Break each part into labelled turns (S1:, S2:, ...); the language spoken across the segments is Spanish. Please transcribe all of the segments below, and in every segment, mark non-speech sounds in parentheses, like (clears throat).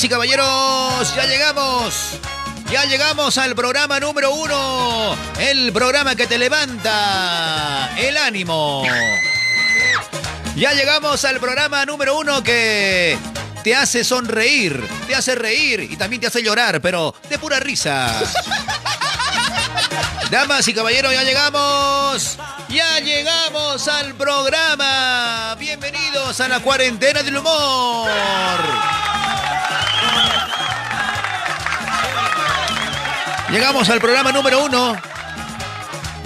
S1: Y caballeros, ya llegamos. Ya llegamos al programa número uno. El programa que te levanta el ánimo. Ya llegamos al programa número uno que te hace sonreír, te hace reír y también te hace llorar, pero de pura risa. Damas y caballeros, ya llegamos. Ya llegamos al programa. Bienvenidos a la cuarentena del humor. Llegamos al programa número uno.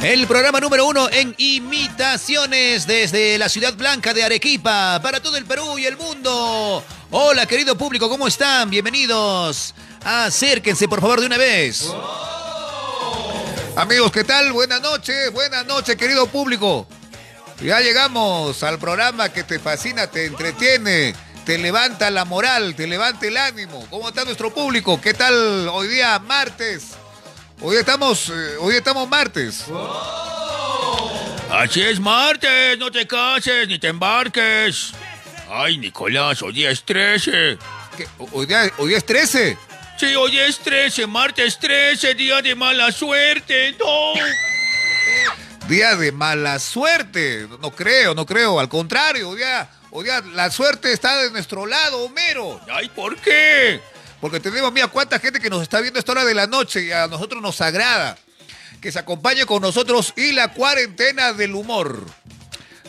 S1: El programa número uno en imitaciones desde la ciudad blanca de Arequipa para todo el Perú y el mundo. Hola, querido público, ¿cómo están? Bienvenidos. Acérquense, por favor, de una vez. Amigos, ¿qué tal? Buenas noches, buenas noches, querido público. Ya llegamos al programa que te fascina, te entretiene, te levanta la moral, te levanta el ánimo. ¿Cómo está nuestro público? ¿Qué tal hoy día, martes? Hoy estamos, eh, hoy estamos martes.
S2: Así es, martes, no te cases ni te embarques. Ay, Nicolás, hoy día es 13.
S1: ¿Qué? ¿Hoy, día, ¿Hoy día es 13?
S2: Sí, hoy es 13, martes 13, día de mala suerte. No.
S1: Día de mala suerte. No creo, no creo. Al contrario, hoy día, hoy día la suerte está de nuestro lado, Homero.
S2: Ay, ¿por qué?
S1: Porque tenemos, mira, cuánta gente que nos está viendo a esta hora de la noche y a nosotros nos agrada que se acompañe con nosotros y la cuarentena del humor.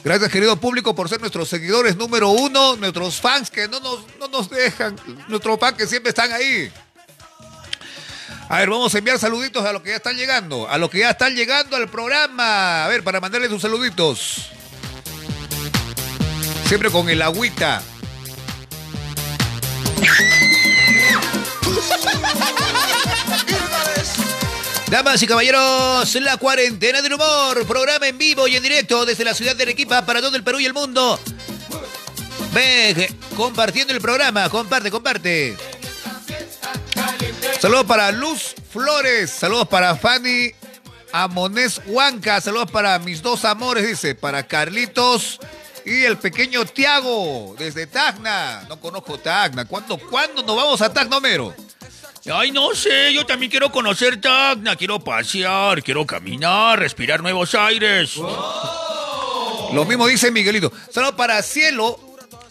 S1: Gracias, querido público, por ser nuestros seguidores número uno, nuestros fans que no nos, no nos dejan, nuestros fans que siempre están ahí. A ver, vamos a enviar saluditos a los que ya están llegando, a los que ya están llegando al programa. A ver, para mandarles sus saluditos. Siempre con el agüita. Damas y caballeros, la cuarentena del humor, programa en vivo y en directo desde la ciudad de Arequipa para todo el Perú y el mundo. Ve, compartiendo el programa, comparte, comparte. Saludos para Luz Flores, saludos para Fanny Amonés Huanca, saludos para mis dos amores, dice, para Carlitos y el pequeño Tiago, desde Tacna. No conozco Tacna. ¿Cuándo, ¿cuándo nos vamos a Tacna, Homero?
S2: Ay, no sé, yo también quiero conocer Tacna, quiero pasear, quiero caminar, respirar nuevos aires.
S1: Lo mismo dice Miguelito. Saludos para Cielo,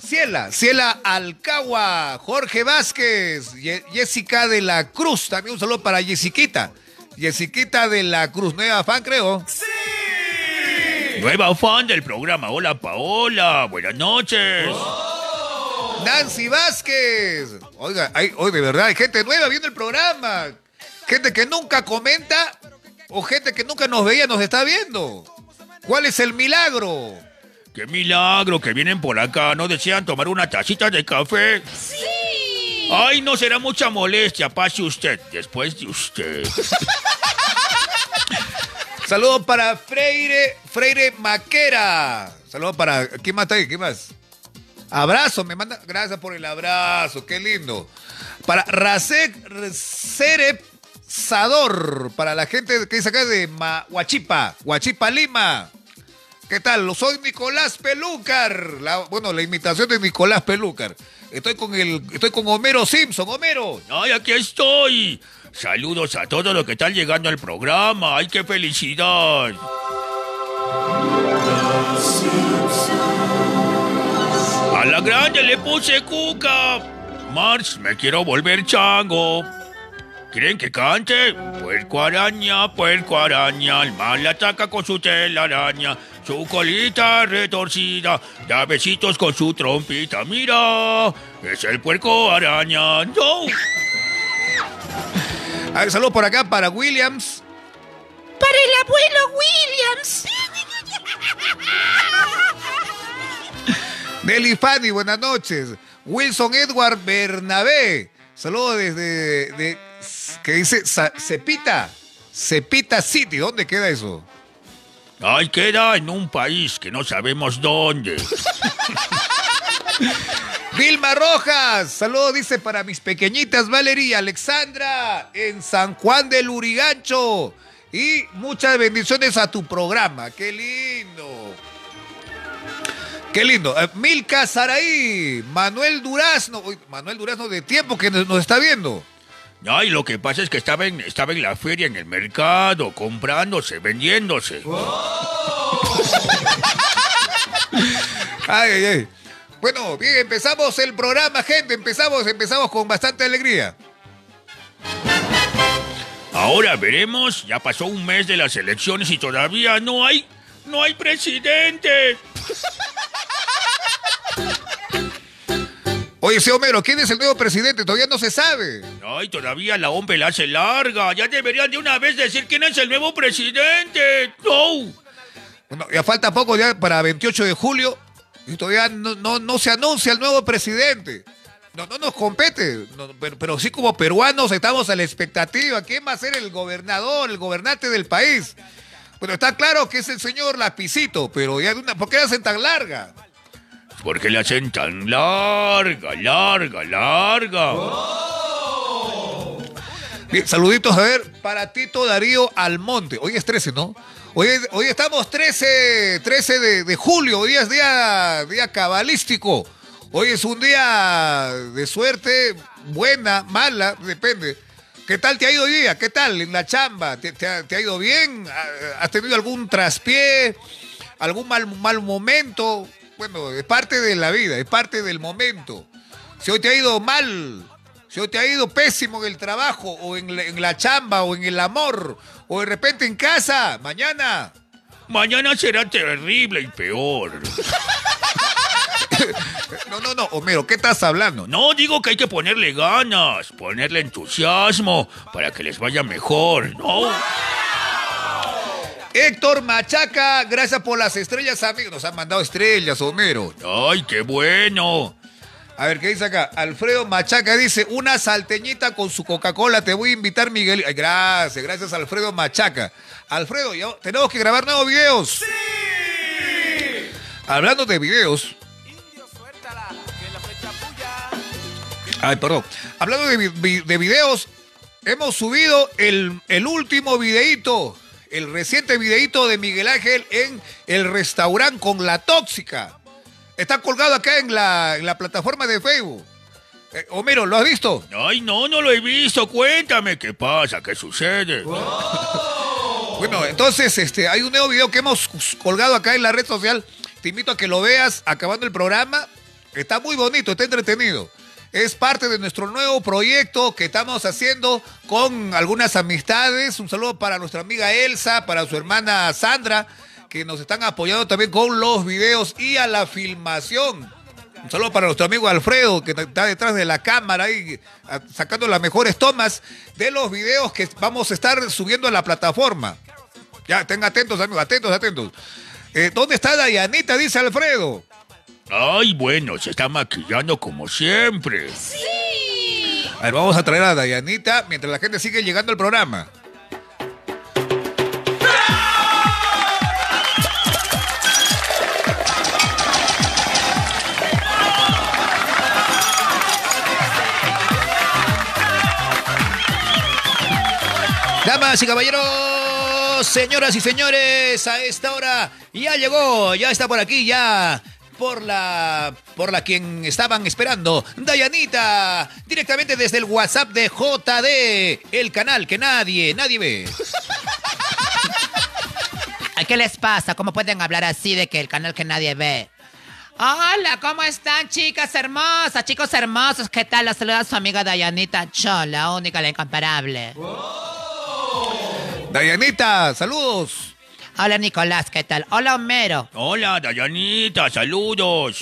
S1: Ciela, Ciela Alcagua, Jorge Vázquez, Ye- Jessica de la Cruz. También un saludo para Jessiquita. Jessiquita de la Cruz, nueva fan, creo.
S2: Nueva fan del programa. Hola, Paola. Buenas noches.
S1: Nancy Vázquez. Oiga, hay, hoy de verdad hay gente nueva viendo el programa. Gente que nunca comenta o gente que nunca nos veía nos está viendo. ¿Cuál es el milagro?
S2: Qué milagro que vienen por acá. ¿No desean tomar una tacita de café? Sí. Ay, no será mucha molestia. Pase usted después de usted. (laughs)
S1: Saludos para Freire, Freire Maquera. Saludos para. ¿Quién más está ahí? ¿Quién más? Abrazo, me manda. Gracias por el abrazo, qué lindo. Para Rasek Cerep Sador, para la gente que dice acá de Huachipa, Huachipa, Lima. ¿Qué tal? Soy Nicolás Pelúcar. La- bueno, la imitación de Nicolás Pelúcar. Estoy con el, estoy con Homero Simpson. Homero.
S2: Ay, aquí estoy. Saludos a todos los que están llegando al programa. Ay, qué felicidad. A la grande le puse cuca. Mars, me quiero volver chango. ¿Quieren que cante? Puerco araña, puerco araña, el mal ataca con su telaraña, su colita retorcida, da besitos con su trompita. Mira, es el puerco araña. ¡No!
S1: A ver, saludos por acá para Williams.
S3: Para el abuelo Williams. (laughs)
S1: Nelly Fanny, buenas noches. Wilson Edward Bernabé. Saludos desde de, que dice Sa- Cepita. Cepita City. ¿Dónde queda eso?
S2: Ay, queda en un país que no sabemos dónde. (laughs)
S1: Vilma Rojas. Saludos, dice, para mis pequeñitas Valeria y Alexandra en San Juan del Urigancho. Y muchas bendiciones a tu programa. Qué lindo. Qué lindo. Eh, Milka Saraí, Manuel Durazno. Uy, Manuel Durazno de tiempo que nos, nos está viendo.
S2: Ay, lo que pasa es que estaba en, estaba en la feria, en el mercado, comprándose, vendiéndose. (laughs)
S1: Ay, ay, ay. Bueno, bien, empezamos el programa, gente. Empezamos, empezamos con bastante alegría.
S2: Ahora veremos, ya pasó un mes de las elecciones y todavía no hay, no hay presidente.
S1: Oye, ese Homero, ¿quién es el nuevo presidente? Todavía no se sabe.
S2: Ay, todavía la hombre la hace larga. Ya deberían de una vez decir quién es el nuevo presidente. No.
S1: Bueno, ya falta poco ya para 28 de julio y todavía no, no, no se anuncia el nuevo presidente. No, no nos compete, no, pero, pero sí como peruanos estamos a la expectativa. ¿Quién va a ser el gobernador, el gobernante del país? Bueno, está claro que es el señor Lapicito, pero ya de una, ¿por qué la hacen tan larga?
S2: ¿Por qué la hacen tan larga, larga, larga?
S1: Bien, saluditos a ver para Tito Darío Almonte. Hoy es 13, ¿no? Hoy, hoy estamos 13, 13 de, julio, hoy es día, día cabalístico. Hoy es un día de suerte, buena, mala, depende. ¿Qué tal te ha ido hoy día? ¿Qué tal en la chamba? ¿Te, ha, ido bien? ¿Has tenido algún traspié? ¿Algún mal, mal momento? Bueno, es parte de la vida, es parte del momento. Si hoy te ha ido mal, si hoy te ha ido pésimo en el trabajo, o en la chamba, o en el amor, o de repente en casa, mañana.
S2: Mañana será terrible y peor. (laughs)
S1: No, no, no, Homero, ¿qué estás hablando?
S2: No, digo que hay que ponerle ganas, ponerle entusiasmo para que les vaya mejor, ¿no?
S1: Héctor Machaca, gracias por las estrellas, amigos. Nos han mandado estrellas, Homero.
S2: Ay, qué bueno.
S1: A ver, ¿qué dice acá? Alfredo Machaca dice, una salteñita con su Coca-Cola, te voy a invitar, Miguel. Ay, gracias, gracias, Alfredo Machaca. Alfredo, ya tenemos que grabar nuevos videos. ¡Sí! Hablando de videos. Ay, perdón. Hablando de, vi- de videos, hemos subido el, el último videíto, el reciente videíto de Miguel Ángel en el restaurante con la tóxica. Está colgado acá en la, en la plataforma de Facebook. Eh, Homero, ¿lo has visto?
S2: Ay, no, no lo he visto. Cuéntame qué pasa, qué sucede.
S1: Bueno, entonces este, hay un nuevo video que hemos colgado acá en la red social. Te invito a que lo veas acabando el programa. Está muy bonito, está entretenido. Es parte de nuestro nuevo proyecto que estamos haciendo con algunas amistades. Un saludo para nuestra amiga Elsa, para su hermana Sandra, que nos están apoyando también con los videos y a la filmación. Un saludo para nuestro amigo Alfredo, que está detrás de la cámara ahí, a- sacando las mejores tomas de los videos que vamos a estar subiendo a la plataforma. Ya, estén atentos, amigos, atentos, atentos. Eh, ¿Dónde está Dayanita? Dice Alfredo.
S2: Ay, bueno, se está maquillando como siempre.
S1: A ver, vamos a traer a Dayanita mientras la gente sigue llegando al programa. Damas y caballeros, señoras y señores, a esta hora ya llegó, ya está por aquí, ya por la por la quien estaban esperando, Dayanita, directamente desde el WhatsApp de JD, el canal que nadie, nadie ve.
S3: ¿Qué les pasa? ¿Cómo pueden hablar así de que el canal que nadie ve? Hola, ¿cómo están, chicas hermosas, chicos hermosos? ¿Qué tal? La saluda su amiga Dayanita Cho, la única, la incomparable.
S1: Dayanita, saludos.
S3: Hola, Nicolás, ¿qué tal? Hola, Homero.
S2: Hola, Dayanita, saludos.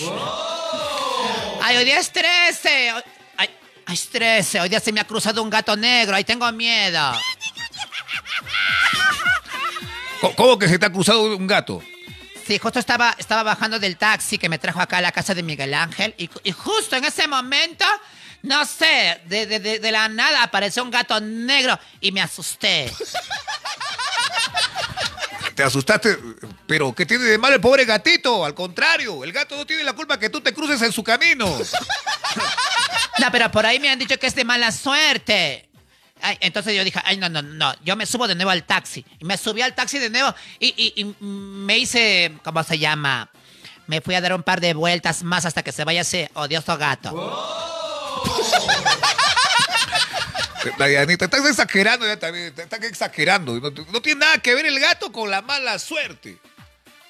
S3: Ay, hoy día es 13. Ay, ay, es 13. Hoy día se me ha cruzado un gato negro. Ay, tengo miedo.
S1: ¿Cómo que se te ha cruzado un gato?
S3: Sí, justo estaba, estaba bajando del taxi que me trajo acá a la casa de Miguel Ángel y, y justo en ese momento, no sé, de, de- de- de la nada apareció un gato negro y me asusté.
S1: Te asustaste, pero ¿qué tiene de malo el pobre gatito? Al contrario, el gato no tiene la culpa que tú te cruces en su camino.
S3: No, pero por ahí me han dicho que es de mala suerte. Ay, entonces yo dije, ay, no, no, no, yo me subo de nuevo al taxi. Y me subí al taxi de nuevo y, y- y me hice, ¿cómo se llama?
S4: Me fui a dar un par de vueltas más hasta que se vaya ese odioso gato. (laughs)
S1: Dayanita, estás exagerando ya también, estás exagerando. No, no tiene nada que ver el gato con la mala suerte.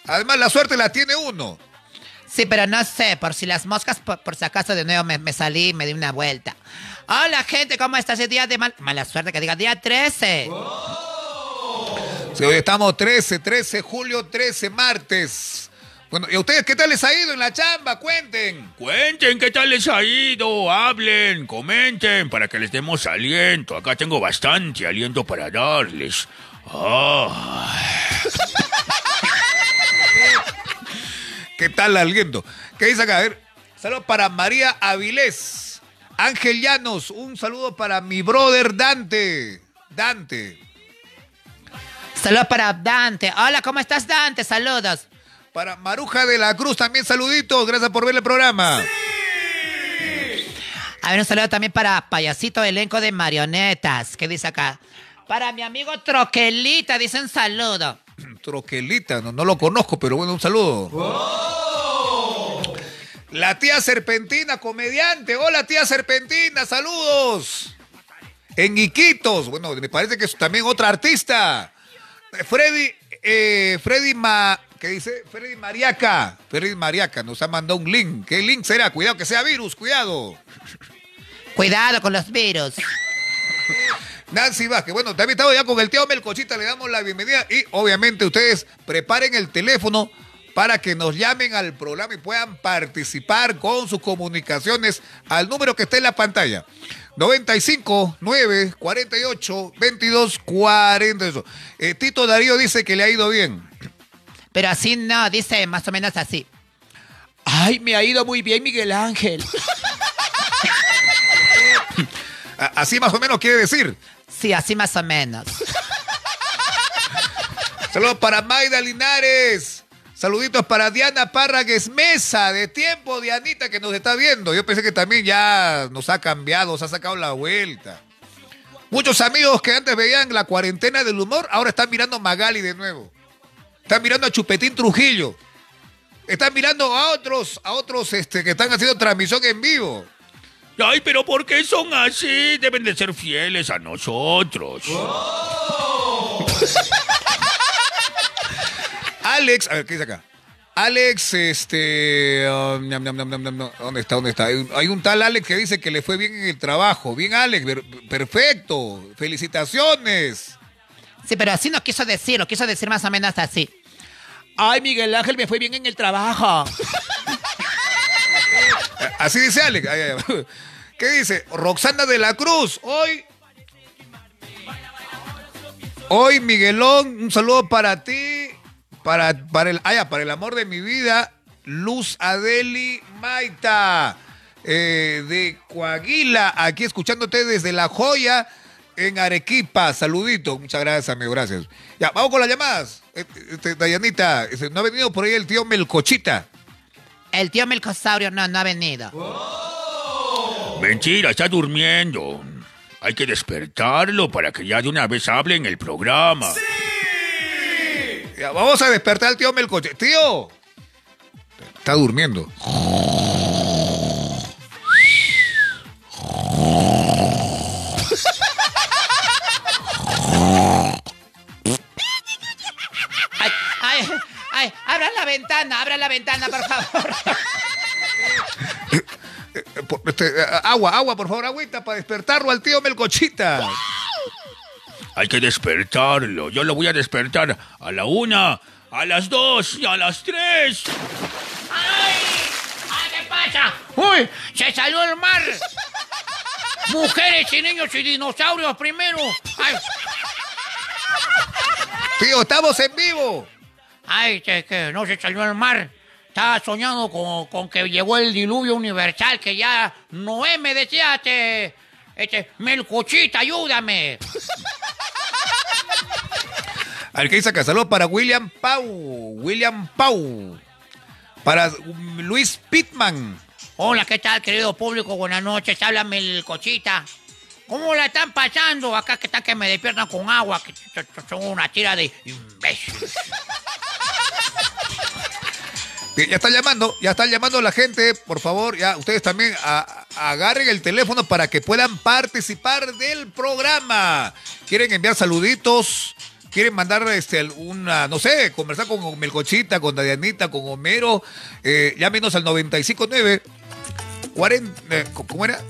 S1: Además, la suerte la tiene uno.
S4: Sí, pero no sé, por si las moscas, por, por si acaso de nuevo me, me salí y me di una vuelta. Hola, gente, ¿cómo estás? Es día de mal- mala suerte, que diga día 13.
S1: Sí, hoy estamos 13, 13, julio 13, martes. Bueno, ¿y a ustedes qué tal les ha ido en la chamba? Cuenten.
S5: Cuenten qué tal les ha ido, hablen, comenten para que les demos aliento. Acá tengo bastante aliento para darles. Ah.
S1: ¿Qué tal aliento? ¿Qué dice acá? A ver, saludos para María Avilés. Ángel Llanos, un saludo para mi brother Dante. Dante.
S4: Saludos para Dante. Hola, ¿cómo estás, Dante? Saludos.
S1: Para Maruja de la Cruz también saluditos. Gracias por ver el programa.
S4: A ver, un saludo también para Payasito Elenco de Marionetas. ¿Qué dice acá? Para mi amigo Troquelita, dice un saludo. (clears throat)
S1: Troquelita, no, no lo conozco, pero bueno, un saludo. La tía Serpentina, comediante. Hola, tía Serpentina, saludos. En Iquitos, bueno, me parece que es también otra artista. Freddy, eh, Freddy Ma, ¿qué dice? Freddy Mariaca. Freddy Mariaca nos ha mandado un link. ¿Qué link será? Cuidado que sea virus, cuidado.
S4: Cuidado con los virus.
S1: Nancy Vázquez. Bueno, también estamos ya con el tío Melcochita, le damos la bienvenida y obviamente ustedes preparen el teléfono para que nos llamen al programa y puedan participar con sus comunicaciones al número que está en la pantalla. 95 9 48 22 48. Eh, Tito Darío dice que le ha ido bien.
S4: Pero así no, dice más o menos así.
S6: Ay, me ha ido muy bien, Miguel Ángel. (laughs)
S1: Así más o menos quiere decir.
S4: Sí, así más o menos. (laughs)
S1: Saludos para Maida Linares. Saluditos para Diana Párragues Mesa, de tiempo, Dianita, que nos está viendo. Yo pensé que también ya nos ha cambiado, se ha sacado la vuelta. Muchos amigos que antes veían la cuarentena del humor, ahora están mirando Magali de nuevo. Están mirando a Chupetín Trujillo. Están mirando a otros, a otros este, que están haciendo transmisión en vivo.
S5: Ay, pero ¿por qué son así? Deben de ser fieles a nosotros. (laughs)
S1: Alex, a ver, ¿qué dice acá? Alex, este. um. ¿Dónde está? ¿Dónde está? Hay un, hay un tal Alex que dice que le fue bien en el trabajo. Bien, Alex, perfecto. Felicitaciones.
S4: Sí, pero así no quiso decir, lo quiso decir más o menos así.
S6: Ay, Miguel Ángel, me fue bien en el trabajo. (laughs)
S1: Así dice Alex. ¿Qué dice? Roxana de la Cruz. Hoy. Hoy, Miguelón, un saludo para ti. Para, para, el, ah, para el amor de mi vida, Luz Adeli Maita. eh, de Coaguila, aquí escuchándote desde La Joya en Arequipa. Saludito. Muchas gracias, amigo. Gracias. Ya, vamos con las llamadas. Eh, este, Dayanita, este, no ha venido por ahí el tío Melcochita.
S4: El tío Melcosaurio no, no ha venido.
S5: Mentira, está durmiendo. Hay que despertarlo para que ya de una vez hable en el programa.
S1: Ya, vamos a despertar al tío Melcoche. Tío. Está durmiendo.
S4: Abran la ventana, abran la ventana, por favor.
S1: Este, agua, agua, por favor, agüita para despertarlo al tío Melcochita.
S5: Hay que despertarlo. Yo lo voy a despertar a la una, a las dos y a las tres.
S4: ¡Ay! ¡Ay, qué pasa! ¡Uy! ¡Se salió el mar! Mujeres y niños y dinosaurios primero. ¡Ay!
S1: Tío, estamos en vivo.
S4: ¡Ay, que, que no se salió el mar! Estaba soñando con, con que llegó el diluvio universal, que ya Noé me decía, este, este, Melcochita, ayúdame. (laughs)
S1: Al que dice acá, saludos para William Pau. William Pau. Para Luis Pitman.
S4: Hola, ¿qué tal, querido público? Buenas noches, habla Melcochita. ¿Cómo la están pasando? Acá que están que me despiertan con agua, que son una tira de imbéciles.
S1: Ya está llamando, ya está llamando la gente, por favor, ya ustedes también agarren el teléfono para que puedan participar del programa. ¿Quieren enviar saluditos? ¿Quieren mandar este, una, no sé, conversar con Melcochita, con Dadianita, con Homero? Eh, llámenos al 959 40, eh, ¿cómo era?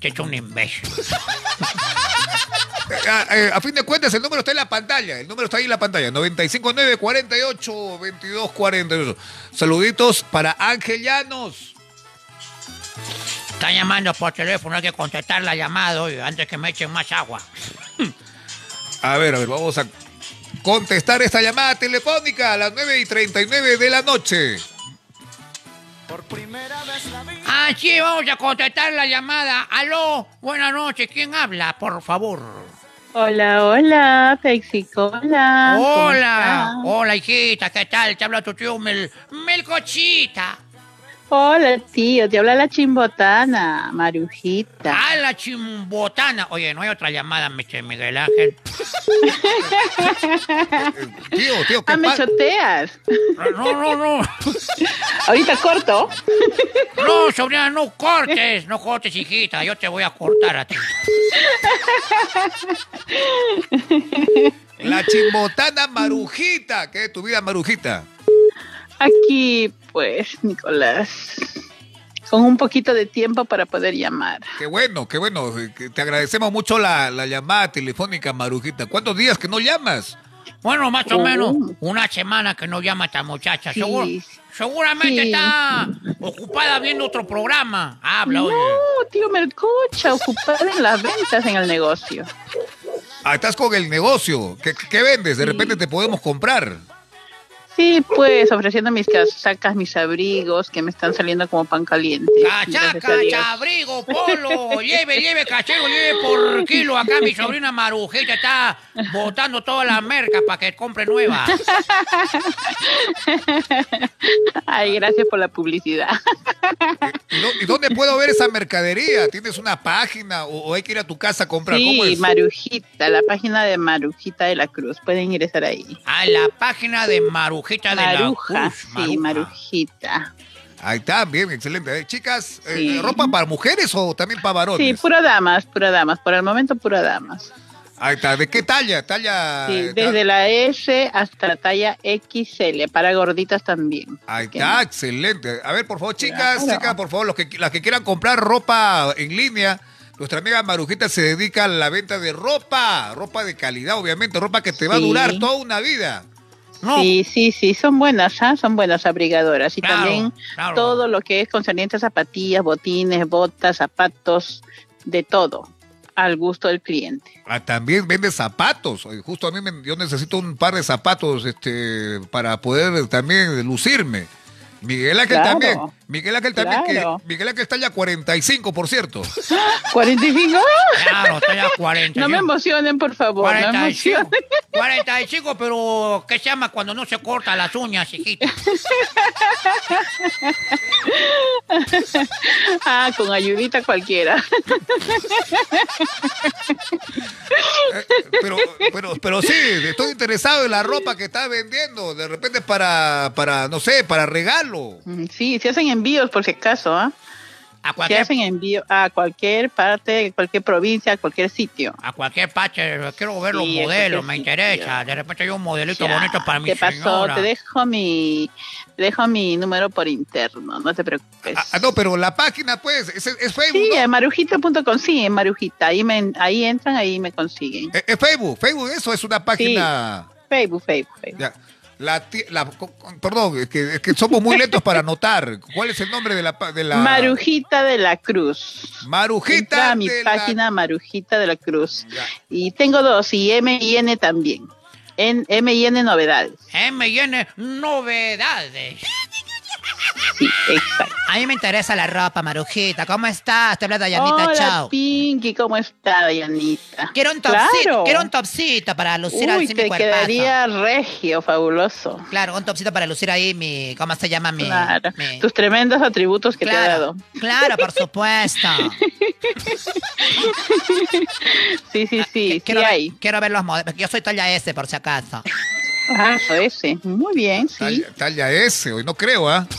S4: Es un imbécil.
S1: Ah, eh, a fin de cuentas, el número está en la pantalla. El número está ahí en la pantalla. 959 48 22 48. Saluditos para Ángel Llanos.
S4: Está llamando por teléfono, hay que contestar la llamada antes que me echen más agua. (laughs)
S1: A ver, a ver, vamos a contestar esta llamada telefónica a las 9 y 39 de la noche.
S4: Ah, sí, vamos a contestar la llamada. Aló, buenas noches, ¿quién habla, por favor?
S7: Hola, hola, Pexicola. ¿cómo
S4: Hola, hola hijita, ¿qué tal? Te habla tu tío Mel, Melcochita.
S7: Hola, tío, te habla la chimbotana, Marujita.
S4: Ah, la chimbotana. Oye, no hay otra llamada. Miguel Ángel. (laughs)
S1: Tío, tío, ¿qué
S7: Ah, me choteas.
S4: No, no, no. (laughs)
S7: Ahorita corto. (laughs)
S4: No, sobrina, no cortes. No cortes, hijita. Yo te voy a cortar a ti.
S1: La chimbotana Marujita. ¿Qué es tu vida, Marujita?
S7: Aquí, pues, Nicolás. Con un poquito de tiempo para poder llamar.
S1: Qué bueno, qué bueno. que Te agradecemos mucho la, la llamada telefónica, Marujita. ¿Cuántos días que no llamas?
S4: Bueno, más o
S7: Oh.
S4: menos una semana que no llama esta muchacha.
S7: Sí.
S4: Seguro- seguramente
S7: Sí.
S4: está ocupada viendo otro programa. Habla, oye.
S7: No, tío Mercocha, ocupada en las ventas en el negocio.
S1: Ah, estás con el negocio. ¿Qué, qué vendes? De repente te podemos comprar.
S7: Sí, pues, ofreciendo mis casacas, mis abrigos, que me están saliendo como pan caliente.
S4: Cachaca,
S7: Dios.
S4: chabrigo, polo, lleve, lleve, cachero, lleve por kilo. Acá mi sobrina Marujita está botando toda la merca para que compre nueva.
S7: Ay, gracias por la publicidad.
S1: ¿Y, dó- y dónde puedo ver esa mercadería? ¿Tienes una página o, hay que ir a tu casa a comprar? ¿Cómo
S7: Sí,
S1: es?
S7: Marujita, la página de Marujita de la Cruz. Pueden ingresar ahí.
S4: A la página de Marujita de
S7: Maruja,
S4: la Cruz.
S7: sí. Marujita.
S1: Ahí está, bien, excelente. Eh, chicas, eh. ¿ropa para mujeres o también para varones?
S7: Sí, pura damas, pura damas. Por el momento, pura damas.
S1: Ahí está. ¿De qué talla? Talla.
S7: Sí,
S1: eh,
S7: desde la S hasta la talla XL, para gorditas también.
S1: Ahí está,
S7: no.
S1: excelente. A ver, por favor, chicas,
S7: Claro.
S1: chicas, por favor, los que, las que quieran comprar ropa en línea, nuestra amiga Marujita se dedica a la venta de ropa, ropa de calidad, obviamente, ropa que te va a durar toda una vida.
S4: No,
S7: Sí, sí, sí, son buenas, ¿ah? son buenas abrigadoras. Y
S4: Claro,
S7: también
S4: claro.
S7: todo lo que es concerniente a zapatillas, botines, botas, zapatos, de todo, al gusto del cliente.
S1: Ah, también vende zapatos. Justo a mí me- yo necesito un par de zapatos este, para poder también lucirme. Miguel Ángel
S7: Claro,
S1: también. Miguel Ángel también.
S7: claro.
S1: Que, Miguel Ángel está ya 45, por cierto. (gasps)
S7: ¿45?
S4: claro, estoy a 40.
S7: No me emocionen, por favor, no me
S4: 45.
S7: emocionen.
S4: 45, pero ¿qué se llama cuando no se corta las uñas, hijita? (laughs)
S7: Ah, con ayudita cualquiera.
S1: Eh, pero, pero, pero sí, estoy interesado en la ropa que está vendiendo. De repente para, para no sé, para regalo.
S7: Mm, Sí, se hacen envíos por si acaso, ¿ah?
S4: A
S7: Se
S4: cualquier,
S7: hacen envíos a cualquier parte, cualquier provincia, a cualquier sitio.
S4: a cualquier parte, quiero ver los
S7: Sí, a
S4: modelos, me
S7: sitio.
S4: interesa. De repente hay un modelito
S7: Ya,
S4: bonito para mi
S7: ¿Qué pasó?
S4: señora.
S7: Te dejo mi, te dejo mi número por interno, no te preocupes.
S1: Ah, ah, no, pero la página, pues, es, es Facebook.
S7: Sí,
S1: ¿no?
S7: en marujita.com, sí, en Marujita. Ahí, me, ahí entran, ahí me consiguen.
S1: Eh, Es Facebook. Facebook, eso es una página.
S7: Facebook, Facebook, Facebook.
S1: Ya. La, la- perdón, es que, es que somos muy lentos para anotar. ¿Cuál es el nombre de la, pa- de la
S7: Marujita de la Cruz.
S1: Marujita
S7: Entra a mi
S1: de la-
S7: página Marujita de la Cruz.
S1: Ya.
S7: Y tengo dos, y M y N también. En M y N novedades.
S4: MN Novedades.
S7: Sí, exacto.
S4: A mí me interesa la ropa, Marujita. ¿Cómo estás? Te habla Dayanita,
S7: Hola,
S4: chao.
S7: Pinky, ¿cómo está, Dayanita?
S4: Quiero un topsito,
S7: Claro.
S4: quiero un topsito para lucir
S7: Uy,
S4: así mi
S7: te
S4: cuerpazo.
S7: quedaría regio, fabuloso.
S4: Claro, un topsito para lucir ahí mi, ¿cómo se llama mi?
S7: Claro.
S4: mi-
S7: Tus tremendos atributos que te ha dado.
S4: claro, claro, por supuesto. (laughs)
S7: Sí, sí, sí, sí
S4: quiero, ver,
S7: hay.
S4: quiero ver los modelos. Yo soy talla S, por si acaso.
S7: Ah, ese. Muy bien, sí.
S1: Talla, talla S, hoy no creo, ¿ah? (laughs)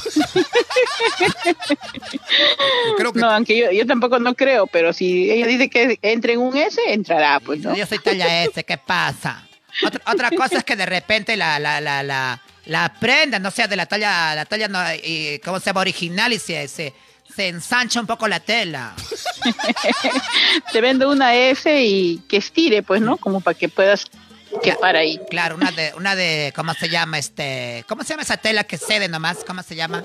S1: Que
S7: No, aunque yo, yo tampoco no creo, pero si ella dice que entre en un S, entrará, pues, ¿no?
S4: Yo soy talla S, ¿qué pasa? Otra, otra cosa es que de repente la, la, la, la, la prenda no sea de la talla, la talla no, y, ¿cómo se llama? Original y se, se, se ensancha un poco la tela. (laughs)
S7: Te vendo una S y que estire, pues, ¿no? Como para que puedas quedar ahí.
S4: Claro, una de, una de, ¿cómo se llama? Este, ¿cómo se llama esa tela que cede nomás? ¿Cómo se llama?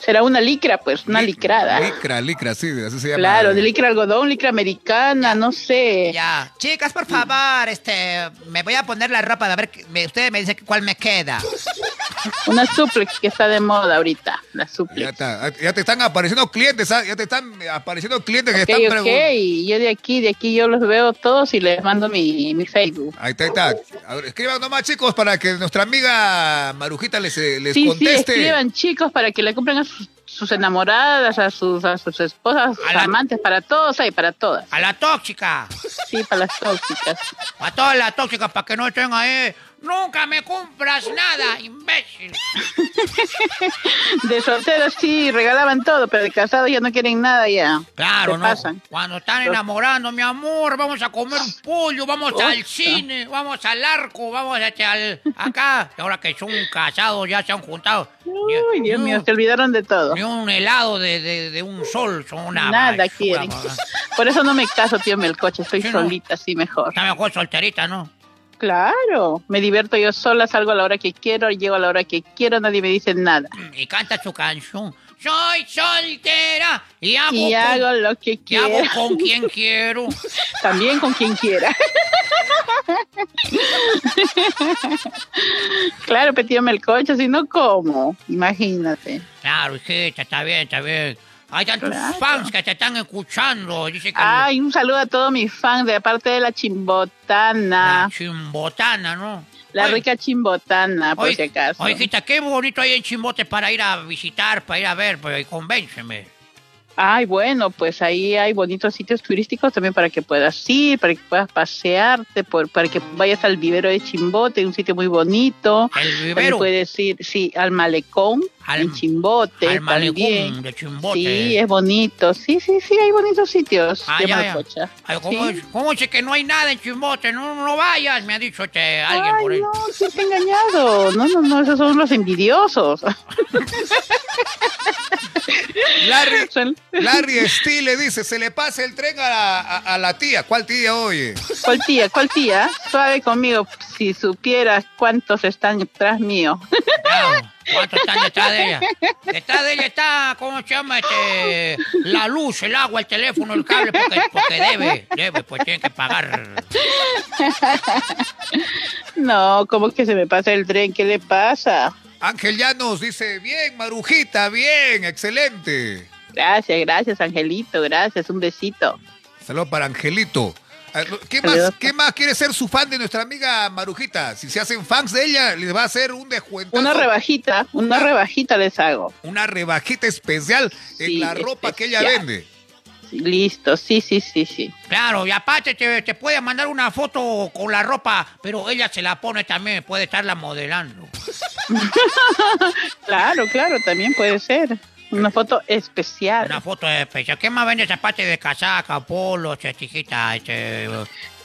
S7: Será una licra, pues, una licrada.
S1: Licra, licra, sí, así se llama.
S7: Claro, de licra algodón, licra americana, no sé.
S4: Ya. Chicas, por favor, este, me voy a poner la ropa, a ver, que- me- ustedes me dicen cuál me queda.
S7: Una suplex que está de moda ahorita, la
S1: Ya,
S7: suplex.
S1: está. ya te están apareciendo clientes, ¿ah? ya te están apareciendo clientes que
S7: Ok,
S1: están
S7: ok,
S1: preguntando.
S7: y yo de aquí, de aquí yo los veo todos y les mando mi, mi Facebook.
S1: Ahí está, ahí está. A ver, escriban nomás, chicos, para que nuestra amiga Marujita les, eh, les
S7: Sí, sí,
S1: conteste.
S7: escriban chicos para que le compren a sus, sus enamoradas, a sus, a sus esposas, a sus
S4: la-
S7: amantes, para todos, hay para todas.
S4: A la tóxica.
S7: Sí, para las tóxicas.
S4: A todas las tóxicas para que no estén ahí. Nunca me compras nada, imbécil. (laughs)
S7: De solteros sí, regalaban todo, pero de casados ya no quieren nada ya.
S4: Claro, ¿no?
S7: pasan.
S4: Cuando están enamorando, mi amor, vamos a comer un pollo, vamos
S7: Osta.
S4: al cine, vamos al arco, vamos a, al, acá. Y ahora que son casados, ya se han juntado.
S7: Uy, Dios mío, se olvidaron de todo.
S4: Ni un helado de, de, de un sol, son una
S7: Nada
S4: basura,
S7: quieren.
S4: mamá. (laughs)
S7: Por eso no me caso, tío Melcoche, estoy
S4: Sí, no.
S7: solita, así mejor.
S4: Está mejor solterita, ¿no?
S7: Claro, me divierto yo sola, salgo a la hora que quiero, llego a la hora que quiero, nadie me dice nada.
S4: Y canta su canción. Soy soltera y hago,
S7: Y
S4: con,
S7: hago lo que
S4: y hago
S7: quiero,
S4: con quien quiero. (laughs)
S7: también con quien quiera. (laughs) claro, pero tío Melcoche, si no, ¿cómo? Imagínate.
S4: Claro, hijita, está bien, está bien. Hay tantos
S7: Claro.
S4: fans que te están escuchando. Dice que
S7: Ay, un saludo a todos mis fans de parte de la chimbotana,
S4: la chimbotana, ¿no?
S7: la
S4: Oye,
S7: rica chimbotana, por
S4: oye,
S7: si acaso.
S4: Oye, hijita, qué bonito hay en Chimbote para ir a visitar, para ir a ver, pues convénceme.
S7: Ay, bueno, pues ahí hay bonitos sitios turísticos también para que puedas ir, para que puedas pasearte, por, para que vayas al vivero de Chimbote, un sitio muy bonito.
S4: El
S7: También
S4: vivero,
S7: puedes ir, sí, al malecón
S4: Al-
S7: en Chimbote
S4: al malecón
S7: también.
S4: de Chimbote.
S7: Sí, es bonito. Sí, sí, sí, hay bonitos sitios.
S4: Ah,
S7: de
S4: ya, ya.
S7: Malcocha.
S4: Ay, ¿cómo,
S7: Sí.
S4: es? ¿Cómo dice que no hay nada en Chimbote? No, no vayas, me ha dicho este, alguien por ahí.
S7: no, te he engañado. No, no, no, esos son los envidiosos. (laughs)
S1: Larry, Larry Stile dice, se le pasa el tren a la, a, a la tía. ¿Cuál tía, oye?
S7: ¿Cuál tía? ¿Cuál tía? Suave conmigo, si supieras cuántos están detrás mío.
S4: Claro, ¿Cuántos están detrás de ella? Detrás de ella está, ¿cómo se llama? Este, la luz, el agua, el teléfono, el cable, porque, porque debe, debe, pues tiene que pagar.
S7: No, ¿cómo que se me pasa el tren? ¿Qué le pasa?
S1: Ángel Llanos dice, bien, Marujita, bien, excelente.
S7: Gracias, gracias, Angelito, gracias, un besito.
S1: Saludos para Angelito. Ah, ¿Qué más. ¿Qué más quiere ser su fan de nuestra amiga Marujita? Si se hacen fans de ella, les va a hacer un descuento.
S7: Una rebajita, una rebajita les hago.
S1: Una rebajita especial en la ropa que ella vende.
S7: Listo, sí, sí, sí, sí.
S4: Claro, y aparte te, te puede mandar una foto con la ropa, pero ella se la pone también, puede estarla modelando. (laughs)
S7: Claro, claro, también puede ser. Una foto especial.
S4: Una foto especial. ¿Qué más vende esa parte de casaca, polo, chiquita, este,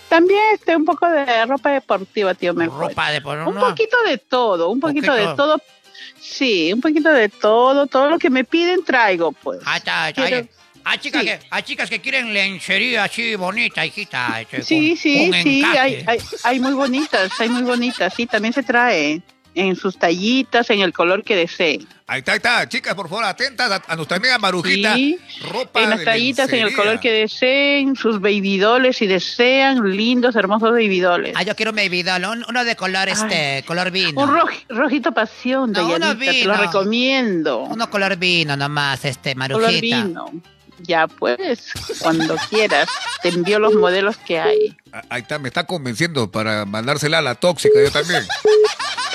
S7: También este, un poco de ropa deportiva, tío
S4: ropa de polo?
S7: Un
S4: no?
S7: poquito de todo, un poquito
S4: Poquito.
S7: de todo. Sí, un poquito de todo, todo lo que me piden traigo, pues.
S4: Ah, está, está,
S7: Quiero-
S4: hay, chicas
S7: sí.
S4: que, hay chicas que quieren lencería así bonita, hijita. este,
S7: Sí,
S4: con-
S7: sí,
S4: con
S7: sí, hay, hay, hay muy bonitas, hay muy bonitas, sí, también se trae en sus tallitas, en el color que deseen.
S1: Ahí está, ahí está. Chicas, por favor, atentas a, a nuestra amiga Marujita.
S7: Sí,
S1: ropa
S7: en las
S1: de
S7: tallitas, en el
S1: lencería.
S7: color que deseen, sus babydoles si desean, lindos, hermosos babydoles.
S4: Ah, yo quiero un baby doll, un- uno de color, este, color vino.
S7: Un roj- rojito pasión,
S4: No, uno
S7: Dayanita, te lo
S4: vino.
S7: recomiendo.
S4: Uno color vino nomás, este,
S7: color
S4: marujita.
S7: vino. Ya pues, cuando quieras, te envío los modelos que hay.
S1: Ah, Ahí está, me está convenciendo para mandársela a la tóxica, yo también.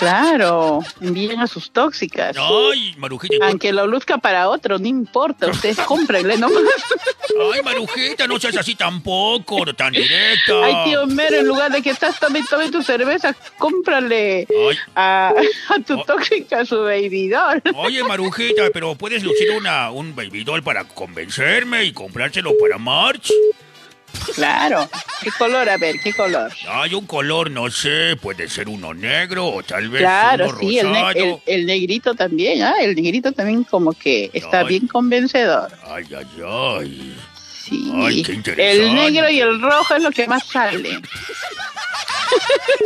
S7: Claro, envíen a sus tóxicas.
S5: Ay, Marujita. ¿y por-
S7: Aunque lo luzca para otro, no importa, ustedes (laughs) cómprenle nomás.
S5: Ay, Marujita, no seas así tampoco, no tan directa.
S7: Ay, tío Mero, en lugar de que estás tomando tome tu cerveza, cómprale a, a tu tóxica su baby doll.
S5: Oye, Marujita, pero puedes lucir una, un baby doll para convencerme y comprárselo para March.
S7: Claro. ¿Qué color? A ver, ¿qué color?
S5: Hay un color, no sé, puede ser uno negro o tal vez
S7: Claro,
S5: uno
S7: sí, el, ne- el- el negrito también, ¿ah? El negrito también como que está
S5: Ay.
S7: bien convencedor.
S5: Ay, ay, ay.
S7: Sí.
S5: Ay, qué
S7: el
S5: interesante.
S7: negro y el rojo es lo que más sale.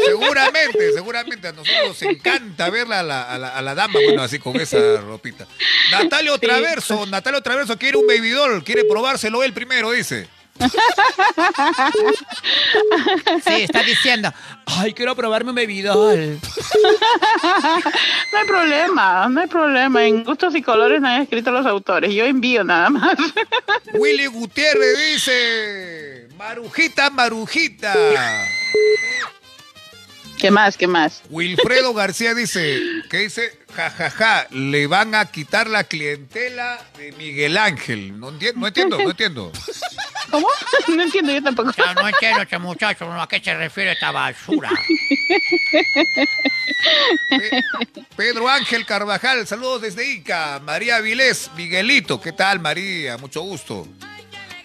S1: Seguramente, seguramente a nosotros nos encanta verla a la, a la, a la dama, bueno, así con esa ropita. Natalia Otraverso, Natalia Otraverso quiere un baby doll, quiere probárselo él primero, dice.
S4: Sí, está diciendo.
S6: Ay, quiero probarme un bebidol. (laughs)
S7: No hay problema, no hay problema. En gustos y colores no han escrito los autores. Yo envío nada más. (laughs)
S1: Willy Gutiérrez dice, Marujita, Marujita.
S7: ¿Qué más? ¿Qué más?
S1: Wilfredo García dice, que dice, jajaja, le van a quitar la clientela de Miguel Ángel. No entiendo, no entiendo, no entiendo.
S7: ¿Cómo? (laughs) No entiendo yo tampoco.
S4: Ya no entiendo este muchacho a qué se refiere esta basura.
S1: Pe- (laughs) Pedro Ángel Carvajal, saludos desde Ica. María Vilés, Miguelito, ¿qué tal María? Mucho gusto.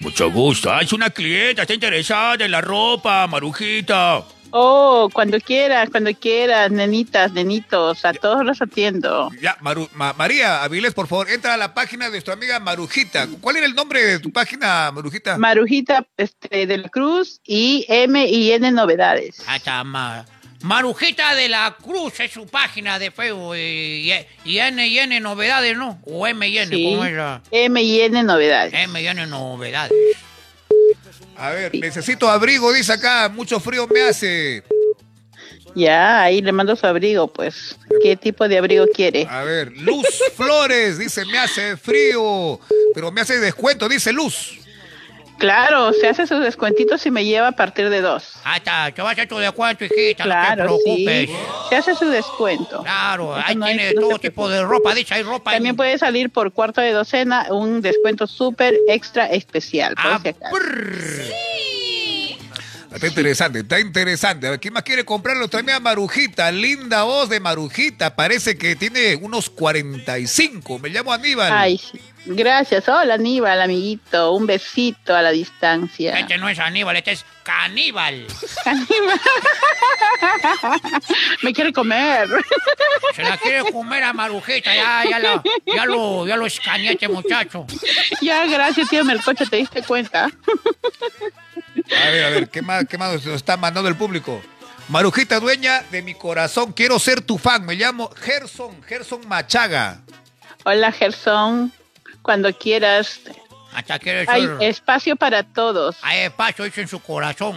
S5: Mucho gusto. Ah, es una clienta, está interesada en la ropa, Marujita.
S7: Oh, cuando quieras, cuando quieras, nenitas, nenitos, a todos los atiendo.
S1: Ya, Maru- Ma- María Avilés, por favor, entra a la página de tu amiga Marujita. ¿Cuál era el nombre de tu página, Marujita?
S7: Marujita este, de la Cruz y M y N Novedades.
S4: Ma- Marujita de la Cruz es su página de Facebook y, y N y N novedades, ¿no? O M y N,
S7: Sí.
S4: ¿cómo es la?
S7: M y N Novedades.
S4: M y N novedades.
S1: A ver, necesito abrigo, dice acá. Mucho frío me hace.
S7: Ya, ahí le mando su abrigo, pues. ¿Qué tipo de abrigo quiere?
S1: A ver, Luz (laughs) Flores dice, me hace frío, pero me hace descuento, dice Luz.
S7: Claro, se hace sus descuentitos y me lleva a partir de dos.
S4: Ahí está, te vas a hacer tu descuento, hijita,
S7: Claro,
S4: no te
S7: sí.
S4: preocupes.
S7: Se hace su descuento.
S4: Claro,
S7: Eso
S4: ahí
S7: no hay-
S4: tiene
S7: no
S4: todo tipo de ropa, dice, hay ropa.
S7: También
S4: en-
S7: puede salir por cuarto de docena un descuento súper extra especial. por
S4: Ah,
S7: si acaso.
S4: brr.
S1: Está interesante, está interesante. A ver, ¿quién más quiere comprarlo? También a Marujita, linda voz de Marujita. Parece que tiene unos 45. Me llamo Aníbal.
S7: Ay, gracias. Hola, Aníbal, amiguito. Un besito a la distancia.
S4: Este no es Aníbal, este es caníbal. (laughs)
S7: Aníbal. Me quiere comer.
S4: Se la quiere comer a Marujita, ya, ya, lo, ya, lo, ya lo escaneé este muchacho.
S7: ya, gracias, tío Melcocha, ¿te diste cuenta?
S1: A ver, a ver, ¿qué más, qué más nos está mandando el público? Marujita, dueña de mi corazón, quiero ser tu fan. Me llamo Gerson, Gerson Machaga.
S7: Hola, Gerson. Cuando quieras.
S4: Hasta
S7: Hay
S4: ser...
S7: espacio para todos.
S4: Hay espacio hecho en su corazón.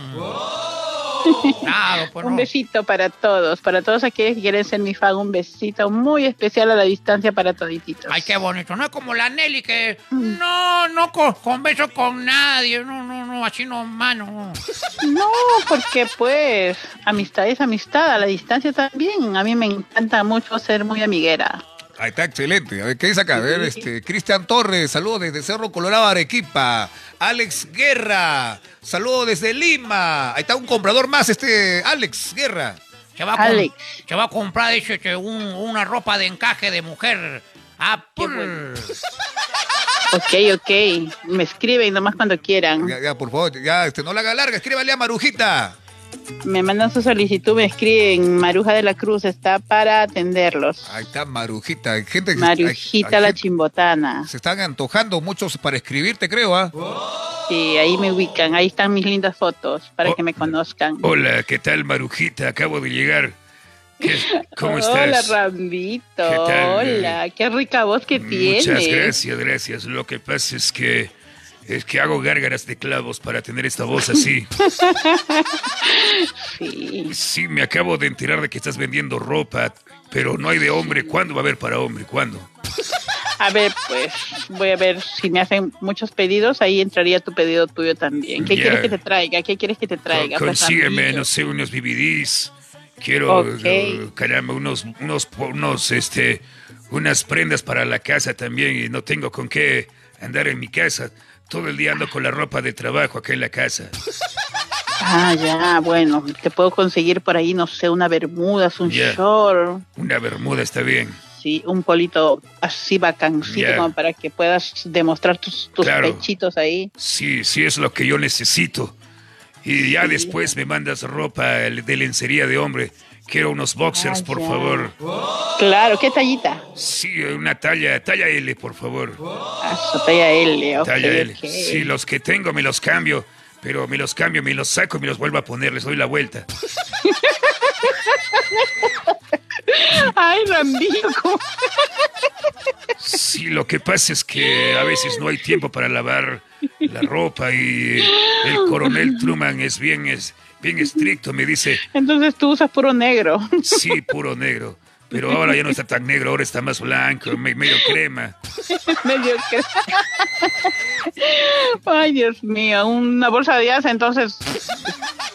S4: Claro, pues (laughs)
S7: Un
S4: no.
S7: besito para todos, para todos aquellos que quieren ser mi fan, un besito muy especial a la distancia para todititos.
S4: Ay, qué bonito. No es como la Nelly que no, no con, converso con nadie. No, no, no, así no, mano. (laughs)
S7: No, porque pues amistad es amistad, a la distancia también. A mí me encanta mucho ser muy amiguera.
S1: Ahí está, excelente. A ver, ¿qué dice acá? A ver, este, Cristian Torres, saludos desde Cerro Colorado, Arequipa. Alex Guerra, saludos desde Lima. Ahí está un comprador más, este, Alex Guerra.
S4: Se va a, com-
S7: Alex.
S4: se va a comprar dice, que un- una ropa de encaje de mujer. Ah,
S7: bueno. (laughs) Ok, ok. Me escriben nomás cuando quieran.
S1: Ya, ya, por favor, ya, este, no la haga larga, escríbale a Marujita.
S7: Me mandan su solicitud, me escriben. Maruja de la Cruz está para atenderlos.
S1: Ahí está Marujita. Hay gente que
S7: Marujita
S1: hay- hay
S7: la
S1: gente-
S7: chimbotana.
S1: Se están antojando muchos para escribirte, creo, ¿ah?
S7: Sí, ahí me ubican. Ahí están mis lindas fotos para
S5: Oh.
S7: que me conozcan.
S5: Hola, ¿qué tal, Marujita? Acabo de llegar. ¿Qué- ¿Cómo (laughs)
S7: Hola,
S5: estás?
S7: Rambito.
S5: ¿Qué tal?
S7: Hola, qué rica voz que tienes.
S5: Muchas gracias, gracias. Lo que pasa es que es que hago gárgaras de clavos para tener esta voz así. (laughs)
S7: Sí.
S5: Sí, me acabo de enterar de que estás vendiendo ropa, pero no hay de hombre. ¿Cuándo va a haber para hombre? ¿Cuándo?
S7: A ver, pues voy a ver si me hacen muchos pedidos. Ahí entraría tu pedido tuyo también. ¿Qué
S5: Ya.
S7: quieres que te traiga? ¿Qué quieres que te traiga? Pues,
S5: Consígueme, no sé, unos BBDs Quiero,
S7: Ok.
S5: eh, caramba, unos, unos, unos, este, unas prendas para la casa también y no tengo con qué andar en mi casa. Todo el día ando con la ropa de trabajo acá en la casa.
S7: Ah, ya, bueno, te puedo conseguir por ahí, no sé, una bermudas, un short,
S5: Una bermuda está bien.
S7: sí, un polito así bacancito como para que puedas demostrar tus, tus
S5: Claro.
S7: pechitos ahí.
S5: Sí, sí es lo que yo necesito. Y ya después me mandas ropa de lencería de hombre. Quiero unos boxers,
S7: Ah,
S5: por
S7: ya.
S5: favor.
S7: Claro, ¿qué tallita?
S5: Sí, una talla, talla L, por favor.
S7: Ah, talla L, ok,
S5: Talla L. Sí, los que tengo me los cambio, pero me los cambio, me los saco y me los vuelvo a poner, les doy la vuelta. (laughs)
S7: Ay, ¿cómo?
S5: Sí, lo que pasa es que a veces no hay tiempo para lavar la ropa y el coronel Truman es bien, es bien estricto, me dice,
S7: Entonces tú usas puro negro.
S5: sí, puro negro. Pero ahora ya no está tan negro, ahora está más blanco, me- medio crema.
S7: Medio que... Ay, Dios mío, una bolsa de asa, entonces...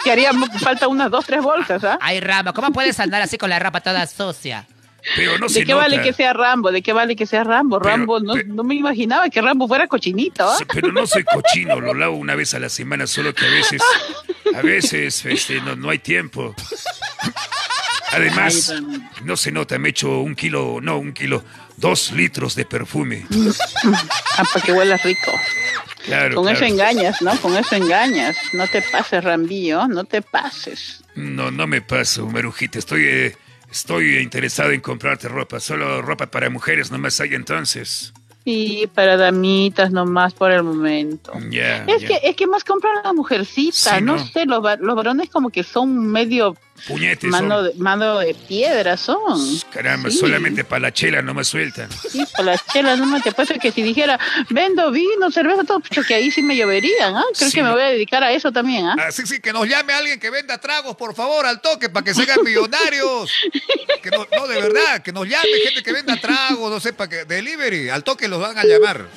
S7: Que haría falta unas dos, tres bolsas, ¿ah?
S4: Ay, Rambo, ¿cómo puedes andar así con la ropa toda sucia?
S5: Pero no se
S7: ¿De qué
S5: nota.
S7: vale que sea Rambo? ¿De qué vale que sea Rambo?
S5: Pero-
S7: Rambo, no, no me imaginaba que Rambo fuera cochinito.
S5: Sí, Pero no soy cochino, lo lavo una vez a la semana, solo que a veces, a veces, este, no, no hay tiempo. Además, no se nota, me echo un kilo, no, un kilo, dos litros de perfume.
S7: Ah, para que huela rico.
S5: Claro,
S7: Con eso engañas, ¿no? Con eso engañas. No te pases, Rambillo, no te pases.
S5: No, no me paso, Marujita, estoy, eh, estoy interesado en comprarte ropa, solo ropa para mujeres nomás hay entonces.
S7: Sí, para damitas nomás por el momento.
S5: Ya,
S7: Es que, es que más compran la mujercita,
S5: Sí,
S7: no,
S5: ¿no?
S7: sé, los, los varones como que son medio
S5: Puñetes
S7: mano
S5: son.
S7: de, mano de piedra son.
S5: Caramba,
S7: Sí.
S5: solamente para la chela no me sueltan.
S7: Sí, por las chelas, no me te apuesto que si dijera, vendo vino, cerveza, todo, pucha, que ahí sí me lloverían, ¿ah? Creo
S5: Sí,
S7: que me
S5: no.
S7: voy a dedicar a eso también, ¿ah?
S1: Así sí, que nos llame alguien que venda tragos, por favor, al toque, para que se hagan millonarios. Que no, no, de verdad, que nos llame gente que venda tragos, no sé, para que delivery, al toque los van a llamar.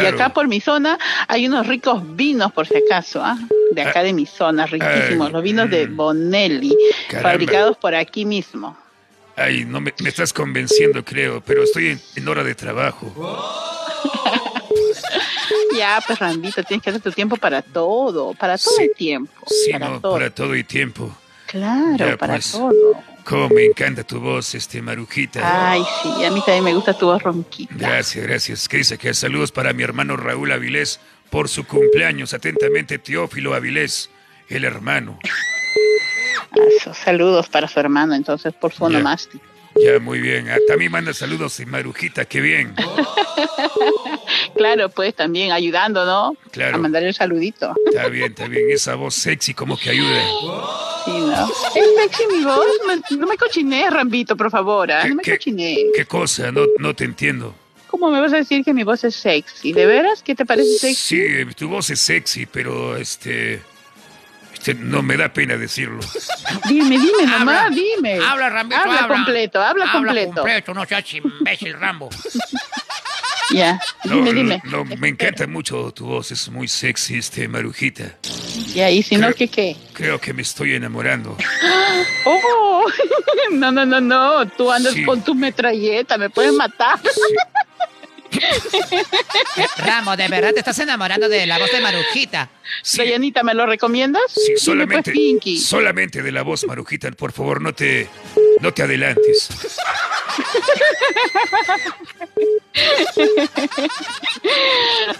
S5: Claro.
S7: Y acá por mi zona hay unos ricos vinos, por si acaso, ¿ah? De acá de mi zona, riquísimos.
S5: Ay,
S7: Los vinos de
S5: mm.
S7: Bonelli,
S5: Caramba.
S7: fabricados por aquí mismo.
S5: Ay, no me, me estás convenciendo, creo, pero estoy en, en hora de trabajo. (laughs)
S7: Ya, pues, Rambito, tienes que hacer tu tiempo para todo, para todo
S5: Sí.
S7: el tiempo.
S5: Sí,
S7: para
S5: no,
S7: todo.
S5: para todo y tiempo.
S7: Claro,
S5: Ya,
S7: para
S5: pues.
S7: todo.
S5: Cómo me encanta tu voz, este Marujita.
S7: Ay, sí, a mí también me gusta tu voz ronquita.
S5: Gracias, gracias. Que dice que saludos para mi hermano Raúl Avilés por su cumpleaños. Atentamente, Teófilo Avilés, el hermano. (laughs)
S7: Eso, saludos para su hermano, entonces, por su onomástico.
S5: Ya, muy bien. Ah, también manda saludos y Marujita, qué bien. (laughs)
S7: Claro, pues también ayudando, ¿no?
S5: Claro.
S7: A mandar el saludito.
S5: Está bien, está bien. Esa voz sexy como que ayuda.
S7: Sí, ¿no? Es sexy mi voz. No me cochinees, Rambito, por favor. ¿ah?
S5: ¿Qué-
S7: No me cochinees.
S5: ¿Qué cosa? No, no te entiendo.
S7: ¿Cómo me vas a decir que mi voz es sexy? ¿De veras? ¿Qué te parece sexy?
S5: Sí, tu voz es sexy, pero este, este no me da pena decirlo. (laughs)
S7: Dime, dime,
S4: Habla.
S7: mamá, dime.
S4: Habla, Rambito,
S7: Habla
S4: habla.
S7: completo, habla, completo.
S4: completo, no seas imbécil, Rambo. (laughs)
S7: Ya,
S5: No,
S7: dime, dime.
S5: no, me encanta mucho tu voz, es muy sexy, este Marujita.
S7: Ya, y si no, ¿qué qué?
S5: Creo que me estoy enamorando. (gasps)
S7: ¡Oh! (laughs) No, no, no, no. Tú andas
S5: Sí.
S7: con tu metralleta, me puedes matar.
S4: Eh, (laughs) Rambo, ¿de verdad te estás enamorando de la voz de Marujita?
S5: Sí,
S7: Dayanita, ¿me lo recomiendas?
S5: sí, solamente,
S7: pues, Pinky.
S5: solamente de la voz, Marujita, por favor, no te, no te adelantes.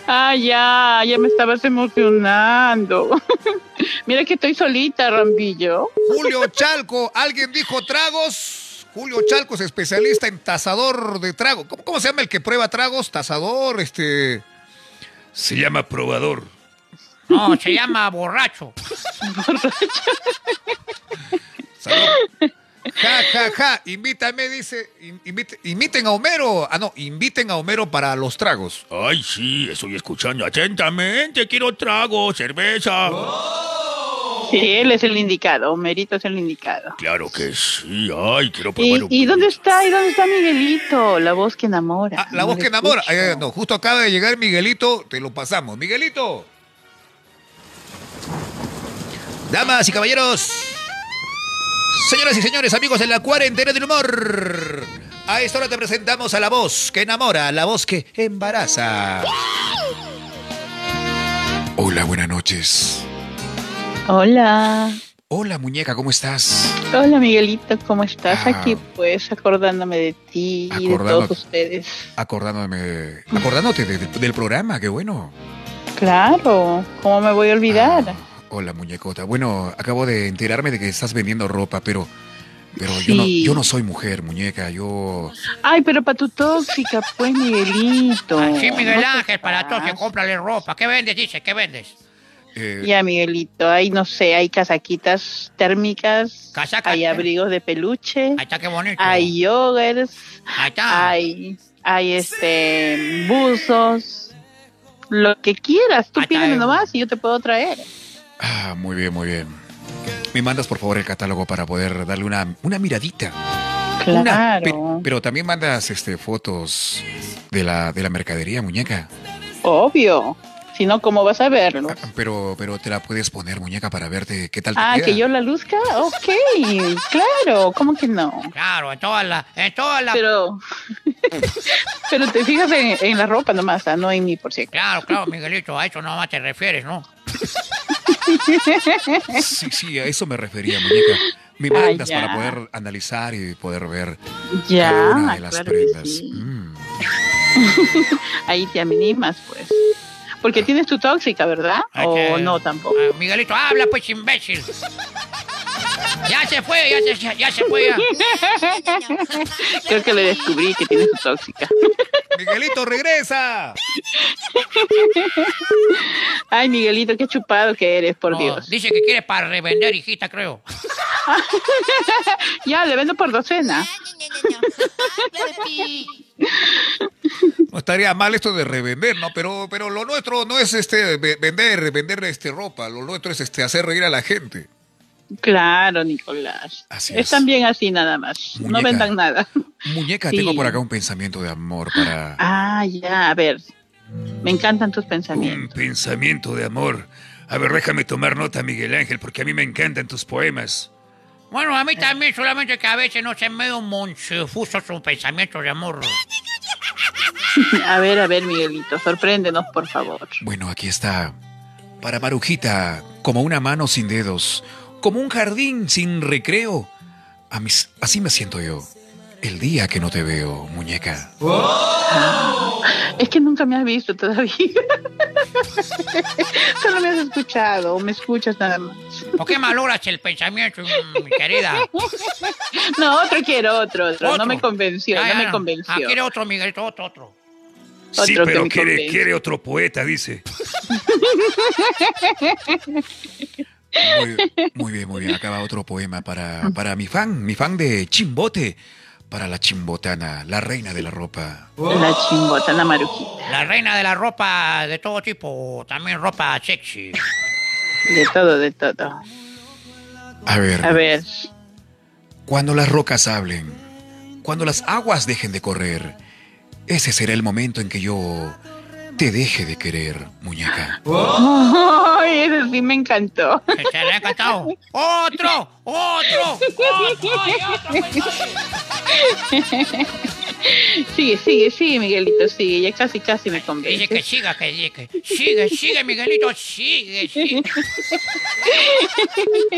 S7: Ah, ya, ya me estabas emocionando. (laughs) Mira que estoy solita, Rambillo.
S1: Julio Chalco, ¿alguien dijo tragos? Julio Chalco es especialista en tasador de tragos. ¿Cómo, cómo se llama el que prueba tragos? Tasador, este...
S5: Se llama probador.
S4: No, se llama borracho.
S1: Salud. Ja, ja, ja. Invítame, dice. in- invite- inviten a Homero. Ah, no, inviten a Homero para los tragos.
S5: Ay, sí, estoy escuchando atentamente. Quiero trago, cerveza.
S7: Sí, él es el indicado, Merito es el indicado.
S5: Claro que sí. Ay, quiero
S7: ¿Y,
S5: probar un
S7: y dónde está? ¿Y dónde está Miguelito? La voz que enamora.
S1: Ah, la
S7: No
S1: voz que enamora. Eh, no, justo acaba de llegar Miguelito. Te lo pasamos. Miguelito. Damas y caballeros.
S8: Señoras y señores, amigos de la cuarentena del humor. A esta hora te presentamos a la voz que enamora, la voz que embaraza. Hola, buenas noches.
S7: Hola.
S8: Hola, muñeca, ¿cómo estás?
S7: Hola, Miguelito, ¿cómo estás?
S8: Ah.
S7: Aquí, pues, acordándome de ti y de todos ustedes.
S8: Acordándome, acordándote de- de- del programa, qué bueno.
S7: Claro, ¿cómo me voy a olvidar?
S8: Ah, hola, muñecota. Bueno, acabo de enterarme de que estás vendiendo ropa, pero, pero yo, no,
S7: Sí.
S8: yo no soy mujer, muñeca. Yo,
S7: Ay, pero para tu tóxica, pues, Miguelito.
S4: Así, Miguel
S7: No
S4: Ángel, para todos que
S7: pases.
S4: cómprale ropa. ¿Qué vendes, dice? ¿Qué vendes?
S8: Eh,
S7: Ya, Miguelito, hay, no sé, hay casaquitas térmicas, hay
S4: ¿eh?
S7: abrigos de peluche,
S4: Ahí está, qué bonito.
S7: hay
S4: está.
S7: hay, hay este, buzos, lo que quieras, tú pídeme
S4: eh.
S7: nomás y yo te puedo traer.
S8: ah, muy bien, muy bien. Me mandas por favor el catálogo para poder darle una, una miradita. Una,
S7: Claro.
S8: pe- pero también mandas este fotos de la, de la mercadería, muñeca.
S7: Obvio. Si no, ¿cómo vas a verlo?
S8: Ah, Pero, pero te la puedes poner, muñeca, para verte qué tal te
S7: Ah,
S8: queda.
S7: que yo la luzca. Ok, (laughs) claro. ¿Cómo que no?
S4: Claro, en todas las... En todas las...
S7: Pero, (laughs) pero te fijas en, en la ropa nomás, ah, no en mí, por cierto.
S4: Claro, claro, Miguelito, a eso nomás te refieres, ¿no? (laughs)
S8: Sí, sí, a eso me refería, muñeca. Me
S7: Ah,
S8: mandas para poder analizar y poder ver
S7: Ya,
S8: cada una de las
S7: claro
S8: prendas.
S7: sí.
S8: Mm.
S7: Ahí te aminimas, pues. Porque tienes tu tóxica, ¿verdad? O no tampoco.
S4: Ah, Miguelito, habla pues, imbécil. Ya se fue, ya se, ya se fue, ya. (laughs)
S7: Creo que le descubrí que tienes tu tóxica.
S8: Miguelito, regresa.
S7: Ay, Miguelito, qué chupado que eres, por
S4: No,
S7: Dios.
S4: Dice que quiere para revender, hijita, creo. (laughs)
S7: Ya, le vendo por docena.
S8: No estaría mal esto de revender, ¿no? Pero, pero lo nuestro no es este ve- vender, vender este ropa. Lo nuestro es este hacer reír a la gente.
S7: Claro, Nicolás.
S8: Así es.
S7: Están bien así nada más. No
S8: Muñeca.
S7: vendan nada.
S8: Muñeca,
S7: Sí.
S8: tengo por acá un pensamiento de amor para.
S7: Ah, ya, a ver. Me encantan tus
S5: Un
S7: pensamientos.
S5: pensamiento de amor. A ver, déjame tomar nota, Miguel Ángel, porque a mí me encantan tus poemas.
S4: Bueno, a mí también, solamente que a veces no se me da un monchufuso su pensamiento de amor. (laughs)
S7: A ver, a ver, Miguelito, sorpréndenos, por favor.
S8: Bueno, aquí está. Para Marujita, como una mano sin dedos, como un jardín sin recreo. A mis- así me siento yo. El día que no te veo, muñeca.
S7: Es que nunca me has visto todavía. (laughs) Solo me has escuchado, o me escuchas nada más.
S4: ¿Por qué maloras el pensamiento, mi querida? (laughs)
S7: No, otro quiero, otro, otro.
S4: Otro.
S7: No me convenció,
S4: Ya,
S7: no me convenció.
S4: Ah, quiere otro, Miguelito, otro, otro.
S5: Sí,
S7: Otro
S5: pero quiere, quiere otro poeta, dice. (laughs)
S8: Muy, muy bien, muy bien. Acaba otro poema para, para mi fan, mi fan de Chimbote. Para la chimbotana, la reina de la ropa.
S7: La chimbotana marujita.
S4: La reina de la ropa de todo tipo, también ropa sexy.
S7: De todo, de todo.
S8: A ver,
S7: A ver.
S8: cuando las rocas hablen, cuando las aguas dejen de correr, ese será el momento en que yo te deje de querer, muñeca.
S7: Ay, eso sí me encantó.
S4: ¿Se le ha encantado? ¡Otro! ¡Otro! ¡Otro! ¡Ay, otro! (laughs)
S7: Sigue, sigue, sigue, Miguelito, sigue. Ya casi, casi me
S4: Dice
S7: convence.
S4: que siga, que sigue, que sigue, sigue, Miguelito, sigue, sigue.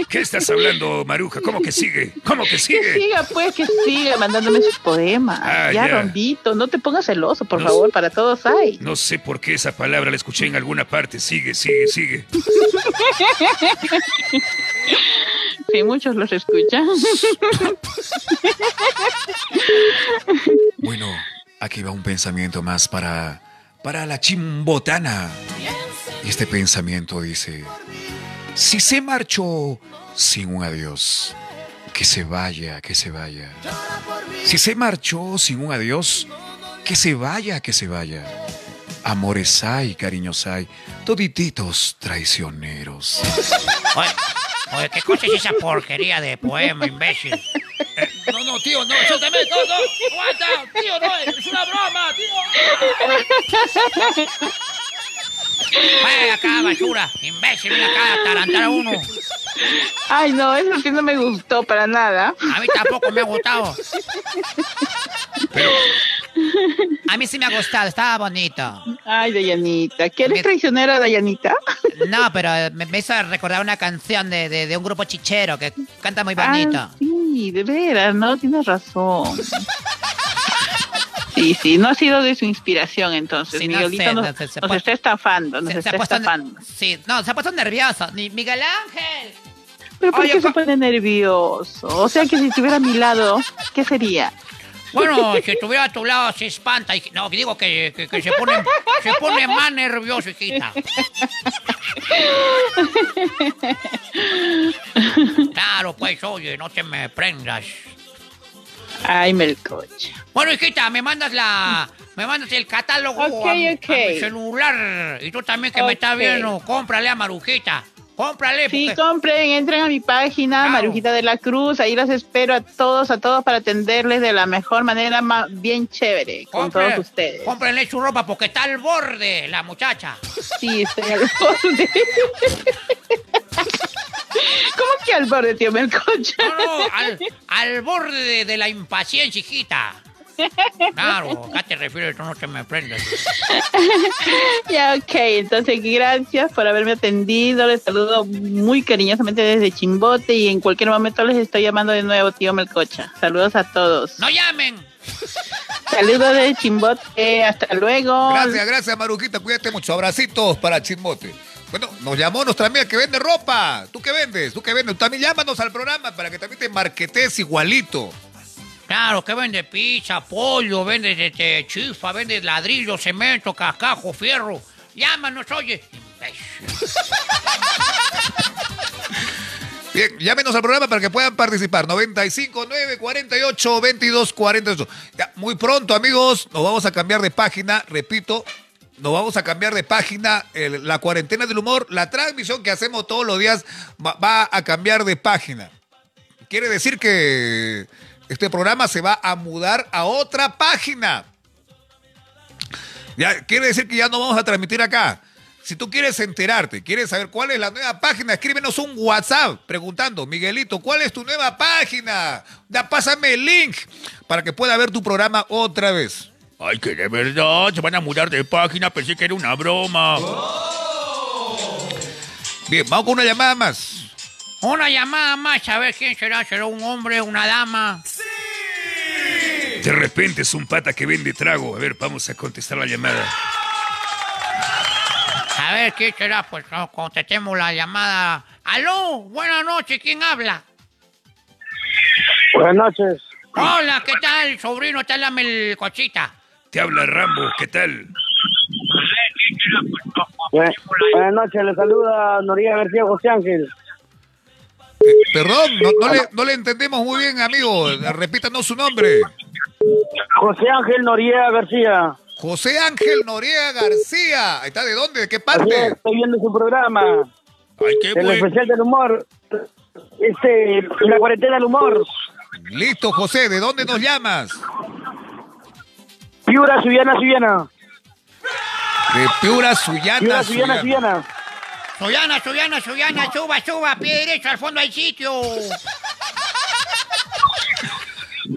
S5: ¿Qué estás hablando, Maruja? ¿Cómo que sigue? ¿Cómo que
S7: Que
S5: sigue?
S7: siga, pues, que siga mandándome sus poemas.
S5: Ah,
S7: ya,
S5: ya.
S7: Rondito, no te pongas celoso, por
S5: No
S7: favor, para todos hay.
S5: No sé por qué esa palabra la escuché en alguna parte. Sigue, sigue, sigue.
S7: Sí, muchos los escuchan. (laughs)
S8: Bueno, aquí va un pensamiento más para, para la chimbotana. Y este pensamiento dice, si se marchó sin un adiós, que se vaya, que se vaya. Si se marchó sin un adiós, que se vaya, que se vaya. Amores hay, cariños hay, todititos traicioneros.
S4: Oye, oye, ¿qué cosa es esa porquería de poema, imbécil?
S1: No, no, tío, no, suéltame, no, no, aguanta, tío, no, es una broma, tío.
S4: Vaya acá, basura. Imbécil, mira acá, atarantar a uno.
S7: Ay, no, eso sí no me gustó para nada.
S4: A mí tampoco me ha gustado. A mí sí me ha gustado, estaba bonito.
S7: Ay, Dayanita. ¿Quieres
S4: Me-
S7: traicionera, Dayanita?
S4: No, pero me, me hizo recordar una canción de, de- de un grupo chichero que canta muy bonito.
S7: Ah, sí, de veras, no, tienes razón. Sí, sí, no ha sido de su inspiración entonces.
S4: Sí, no
S7: Miguelito
S4: sé,
S7: nos,
S4: no sé, se
S7: nos está estafando, nos
S4: Se- se
S7: está
S4: puesto-
S7: estafando.
S4: sí, no, se ha puesto nervioso. Ni Miguel Ángel.
S7: Pero ¿por
S4: Oye,
S7: qué se pone nervioso? O sea que si estuviera a mi lado, ¿qué sería?
S4: Bueno, si estuviera a tu lado se espanta. hij- No, digo que, que- que se, pone, se pone más nervioso, hijita. (laughs) Claro, pues, oye, no te me prendas.
S7: Ay, Melcocha.
S4: Bueno, hijita, me mandas la... Me mandas el catálogo
S7: Ok,
S4: a, mi- a
S7: ok.
S4: mi celular. Y tú también que me estás viendo, cómprale a Marujita. Cómprale.
S7: Sí,
S4: porque-
S7: compren, entren a mi página,
S4: Claro.
S7: Marujita de la Cruz, ahí las espero a todos, a todos para atenderles de la mejor manera, ma- bien chévere, con
S4: compre-
S7: todos ustedes.
S4: Cómprenle su ropa porque está al borde la muchacha.
S7: Sí, estoy al borde. (laughs) ¿Cómo que al borde, tío Melcocha?
S4: No, no, al, al borde de, de la impaciencia, hijita. Claro, acá te refieres, tú no te me prendas.
S7: Ya, ok, entonces gracias por haberme atendido, les saludo muy cariñosamente desde Chimbote y en cualquier momento les estoy llamando de nuevo, tío Melcocha. Saludos a todos.
S4: ¡No llamen!
S7: Saludos desde Chimbote, hasta luego.
S1: Gracias, gracias, Marujita. Cuídate mucho. Abracitos para Chismote. Bueno, nos llamó nuestra amiga que vende ropa. ¿Tú qué vendes? ¿Tú qué vendes? También llámanos al programa para que también te marquetes igualito.
S4: Claro, que vende pizza, pollo, vende este, chifa, vende ladrillo, cemento, cascajo, fierro. Llámanos, oye. (laughs)
S1: Bien, llámenos al programa para que puedan participar. 95 9 48 22 48. Ya, muy pronto, amigos, nos vamos a cambiar de página. Repito, nos vamos a cambiar de página. La cuarentena del humor, la transmisión que hacemos todos los días va, va a cambiar de página. Quiere decir que este programa se va a mudar a otra página. Ya, quiere decir que ya no vamos a transmitir acá. Si tú quieres enterarte, quieres saber cuál es la nueva página, escríbenos un WhatsApp preguntando, Miguelito, ¿cuál es tu nueva página? Da, pásame el link para que pueda ver tu programa otra vez.
S5: Ay, que de verdad, se van a mudar de página, pensé que era una broma.
S1: Bien, vamos con una llamada más.
S4: Una llamada más, a ver quién será. ¿Será un hombre, una dama?
S5: De repente es un pata que vende trago. A ver, vamos a contestar la llamada.
S4: A ver quién será. Pues no, contestemos la llamada. Aló, buenas noches, ¿quién habla?
S9: Buenas noches.
S4: Hola, ¿qué tal, sobrino? Te habla el cochita.
S5: Te habla Rambo, ¿qué tal?
S9: Bue- Buenas noches, le saluda Noriega García José Ángel.
S1: Eh, perdón, no, no le, no le entendemos muy bien, amigo. Repítanos su nombre.
S9: José Ángel Noriega García.
S1: José Ángel Noriega García. ¿Está de dónde? ¿De qué
S9: es,
S1: parte?
S9: estoy viendo su programa,
S5: Ay, qué
S9: el especial del humor. Este, la cuarentena del humor.
S1: Listo, José. ¿De dónde nos llamas?
S9: Piura, Subiana, Subiana.
S1: De Piura, Suyana,
S9: Piura,
S1: Suyana.
S4: Suyana, Suyana, Suyana, suba, suba, pie derecho, al fondo hay sitio.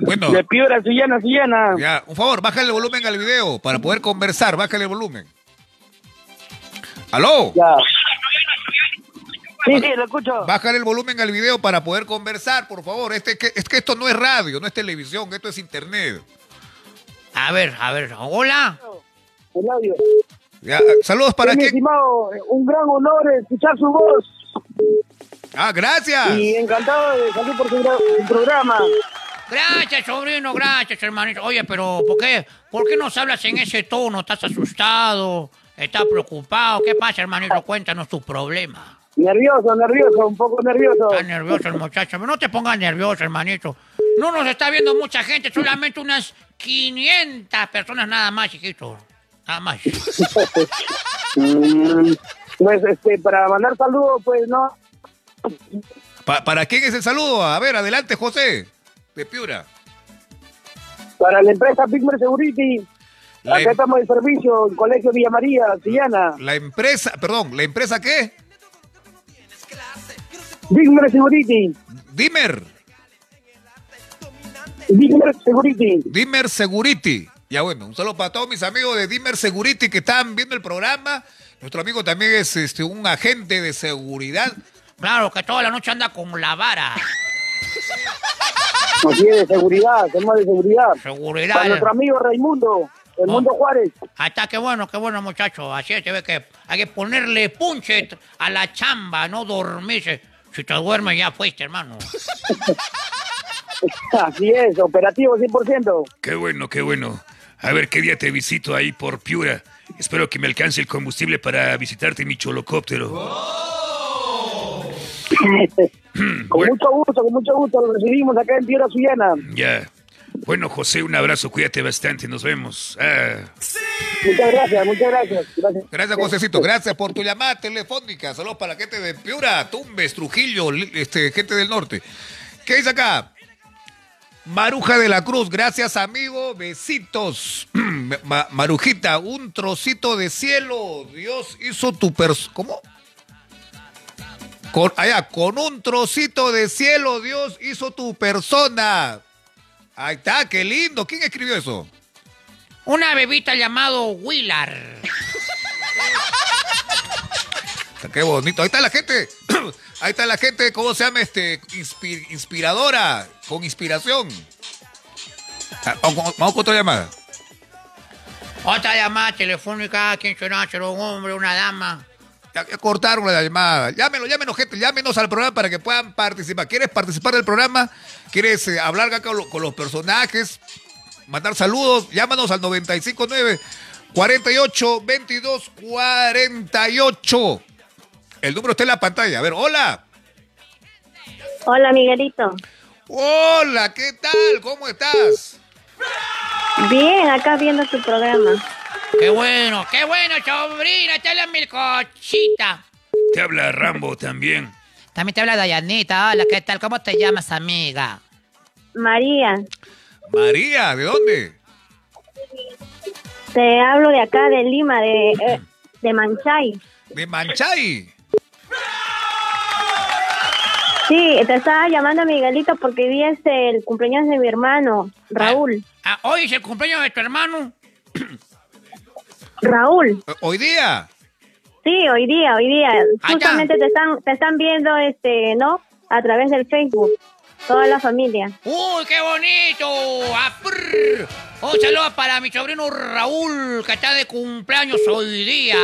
S1: Bueno,
S9: De Piura, Subiana, Subiana.
S1: ya, un favor, bájale el volumen al video para poder conversar. Bájale el volumen. ¿Aló?
S9: Ya. Sí, sí, lo escucho.
S1: Bájale el volumen al video para poder conversar, por favor. Este, que, es que esto no es radio, no es televisión, esto es internet.
S4: A ver, a ver, hola.
S9: El audio.
S1: Ya, saludos para
S9: Mi
S1: quién.
S9: estimado, un gran honor escuchar su voz
S1: Ah, gracias.
S9: y encantado de salir por su, su programa.
S4: Gracias, sobrino, gracias, hermanito. Oye, pero ¿por qué, ¿por qué nos hablas en ese tono? ¿Estás asustado? ¿Estás preocupado? ¿Qué pasa, hermanito? Cuéntanos tu problema.
S9: Nervioso, nervioso, un poco nervioso.
S4: Está nervioso el muchacho. Pero no te pongas nervioso, hermanito. No nos está viendo mucha gente, solamente unas 500 personas nada más, chiquito. Nada más. (laughs)
S9: Pues este, para mandar saludos, pues no.
S1: Pa- ¿Para quién es el saludo? A ver, adelante, José. De Piura.
S9: Para la empresa Pigmer Security,
S1: La,
S9: Acá
S1: em-
S9: estamos de servicio en Colegio Villa María, Sillana.
S1: la empresa, perdón, ¿la empresa qué?
S9: Digmer Security.
S1: Dimmer.
S9: Security.
S1: Dimmer Security. Ya bueno, un saludo para todos mis amigos de Dimmer Security que están viendo el programa. Nuestro amigo también es este un agente de seguridad.
S4: Claro, que toda la noche anda con la vara. (laughs)
S9: Así es, de seguridad, tema de seguridad.
S4: Seguridad.
S9: Para nuestro amigo Raimundo, el
S4: Oh.
S9: mundo Juárez.
S4: Ahí está, qué bueno, qué bueno, muchacho. Así es, se ve que hay que ponerle punche a la chamba, no dormirse. Si te duermes ya fuiste, hermano. (laughs)
S9: Así es, operativo 100%.
S5: Qué bueno, qué bueno. A ver qué día te visito ahí por Piura. Espero que me alcance el combustible para visitarte en mi cholocóptero. (clears throat)
S9: Con
S5: Bueno.
S9: mucho gusto, con mucho gusto. Lo recibimos acá en Piedra Suyana.
S5: Ya. Bueno, José, un abrazo, cuídate bastante, nos vemos. Ah.
S9: Muchas gracias, muchas gracias. Gracias,
S1: Gracias, Josecito. Gracias por tu llamada telefónica. Saludos para la gente de Piura, Tumbes, Trujillo, este, gente del norte. ¿Qué dice acá? Maruja de la Cruz, gracias amigo, besitos. (clears throat) Ma- Marujita, un trocito de cielo, Dios hizo tu persona. ¿Cómo? Con, allá, con un trocito de cielo, Dios hizo tu persona. Ahí está, qué lindo. ¿Quién escribió eso?
S4: Una bebita llamado Willard. (laughs)
S1: Qué bonito. Ahí está la gente. (clears throat) Ahí está la gente, ¿cómo se llama? Este, inspi- inspiradora, con inspiración. Ah, Vamos con otra llamada.
S4: Otra llamada telefónica, ¿quién será? ¿Será un hombre, una dama?
S1: Ya, ya cortaron la llamada. Llámenos, llámenos, gente. Llámenos al programa para que puedan participar. ¿Quieres participar del programa? ¿Quieres eh, hablar acá con, lo- con los personajes? Mandar saludos. Llámanos al 959 48 22 48. El número está en la pantalla. A ver, hola.
S10: Hola, Miguelito.
S1: Hola, ¿qué tal? ¿Cómo estás?
S10: Bien, acá viendo tu programa.
S4: Qué bueno, qué bueno, sobrina, te habla Milcochita.
S5: Te habla Rambo también.
S4: También te habla Dayanita. Hola, ¿qué tal? ¿Cómo te llamas, amiga?
S10: María,
S1: María, ¿de dónde?
S10: te hablo de acá, de Lima, de, eh, de Manchay.
S1: De Manchay.
S10: Sí, te estaba llamando Miguelito porque hoy es el cumpleaños de mi hermano, Raúl.
S4: Ah, hoy es el cumpleaños de tu hermano. (clears throat)
S10: Raúl,
S1: Eh, Hoy día.
S10: sí, hoy día, hoy día.
S4: Ah,
S10: Justamente te están, te están viendo, este, ¿no? A través del Facebook, toda la familia.
S4: ¡Uy, qué bonito! ¡Aprr! Un saludo para mi sobrino Raúl, que está de cumpleaños hoy día.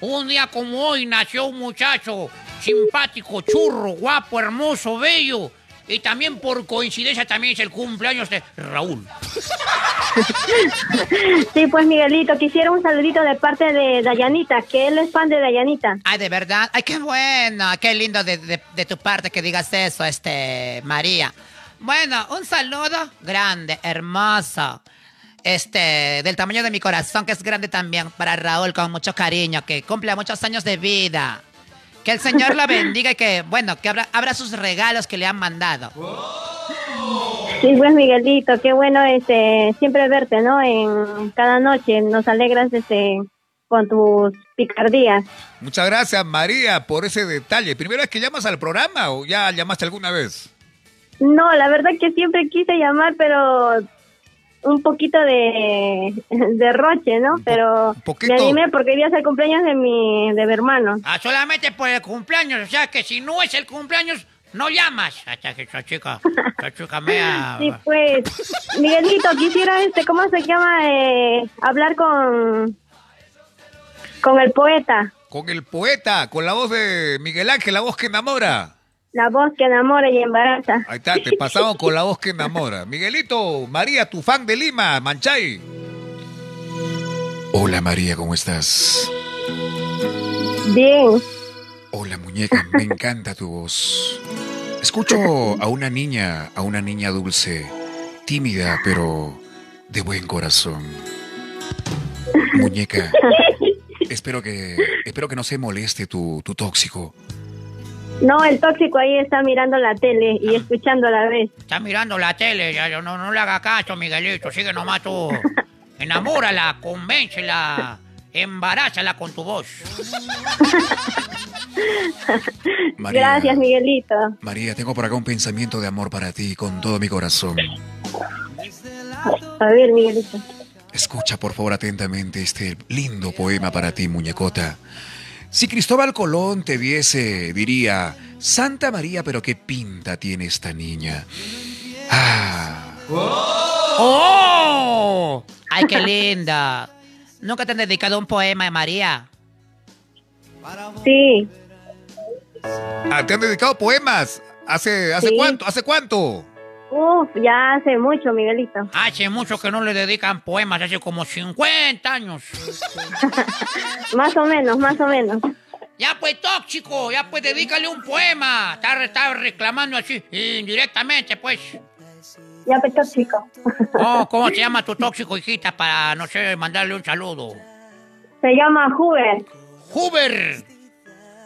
S4: Un día como hoy nació un muchacho simpático, churro, guapo, hermoso, bello. Y también por coincidencia también es el cumpleaños de Raúl.
S10: Sí, pues Miguelito, quisiera un saludito de parte de Dayanita, que él es fan de Dayanita.
S4: Ay, de verdad. Ay, qué bueno. Qué lindo de, de- de tu parte que digas eso, este, María. Bueno, un saludo grande, hermoso. Este, del tamaño de mi corazón, que es grande también, para Raúl, con mucho cariño, que cumple muchos años de vida. Que el Señor lo bendiga y que, bueno, que abra, abra sus regalos que le han mandado.
S10: Sí, pues Miguelito, qué bueno este siempre verte, ¿no? En cada noche nos alegras este con tus picardías.
S1: Muchas gracias, María, por ese detalle. ¿Primera vez que llamas al programa o ya llamaste alguna vez?
S10: No, la verdad que siempre quise llamar, pero un poquito de, (laughs) de roche, ¿no? Pero me animé porque hoy día es el cumpleaños de mi de mi hermano.
S4: Ah, solamente por el cumpleaños, o sea que si no es el cumpleaños, no llamas. Hasta que chica, chica (laughs) mea.
S10: Sí, pues Miguelito, quisiera este, ¿cómo se llama? Eh, hablar con con el poeta,
S1: Con el poeta, con la voz de Miguel Ángel, la voz que enamora.
S10: La voz que enamora y embaraza.
S1: Ahí está, te pasamos con la voz que enamora. Miguelito, María, tu fan de Lima, Manchay. Hola María, ¿cómo estás?
S10: Bien.
S1: Hola muñeca, me encanta tu voz. Escucho a una niña, a una niña dulce, tímida, pero de buen corazón. Muñeca, espero que, espero que no se moleste tu, tu tóxico.
S10: No, el tóxico ahí está mirando la tele y escuchando a la vez.
S4: Está mirando la tele, ya, yo no, no le haga caso, Miguelito, sigue nomás tú. (laughs) Enamórala, convéncela, embarázala con tu voz. (laughs)
S1: María,
S10: Gracias, Miguelito.
S1: María, tengo por acá un pensamiento de amor para ti con todo mi corazón.
S10: A ver, Miguelito.
S1: Escucha por favor atentamente este lindo poema para ti, muñecota. Si Cristóbal Colón te viese, diría, Santa María, pero qué pinta tiene esta niña. Ah,
S4: ¡Oh! ¡Ay, qué linda! ¿Nunca te han dedicado un poema de María?
S10: Sí,
S1: ah, ¿te han dedicado poemas? ¿Hace, hace
S10: Sí.
S1: cuánto? ¿Hace cuánto?
S10: Uf, ya hace mucho, Miguelito.
S4: Hace mucho que no le dedican poemas, hace como 50 años. (laughs)
S10: Más o menos, más o menos.
S4: Ya pues, tóxico, ya pues, dedícale un poema. Está, está reclamando así, indirectamente, pues.
S10: Ya petó chico. (laughs)
S4: Oh, ¿Cómo se llama tu tóxico, hijita, para, no sé, mandarle un saludo?
S10: Se llama Hoover.
S4: ¡Huber!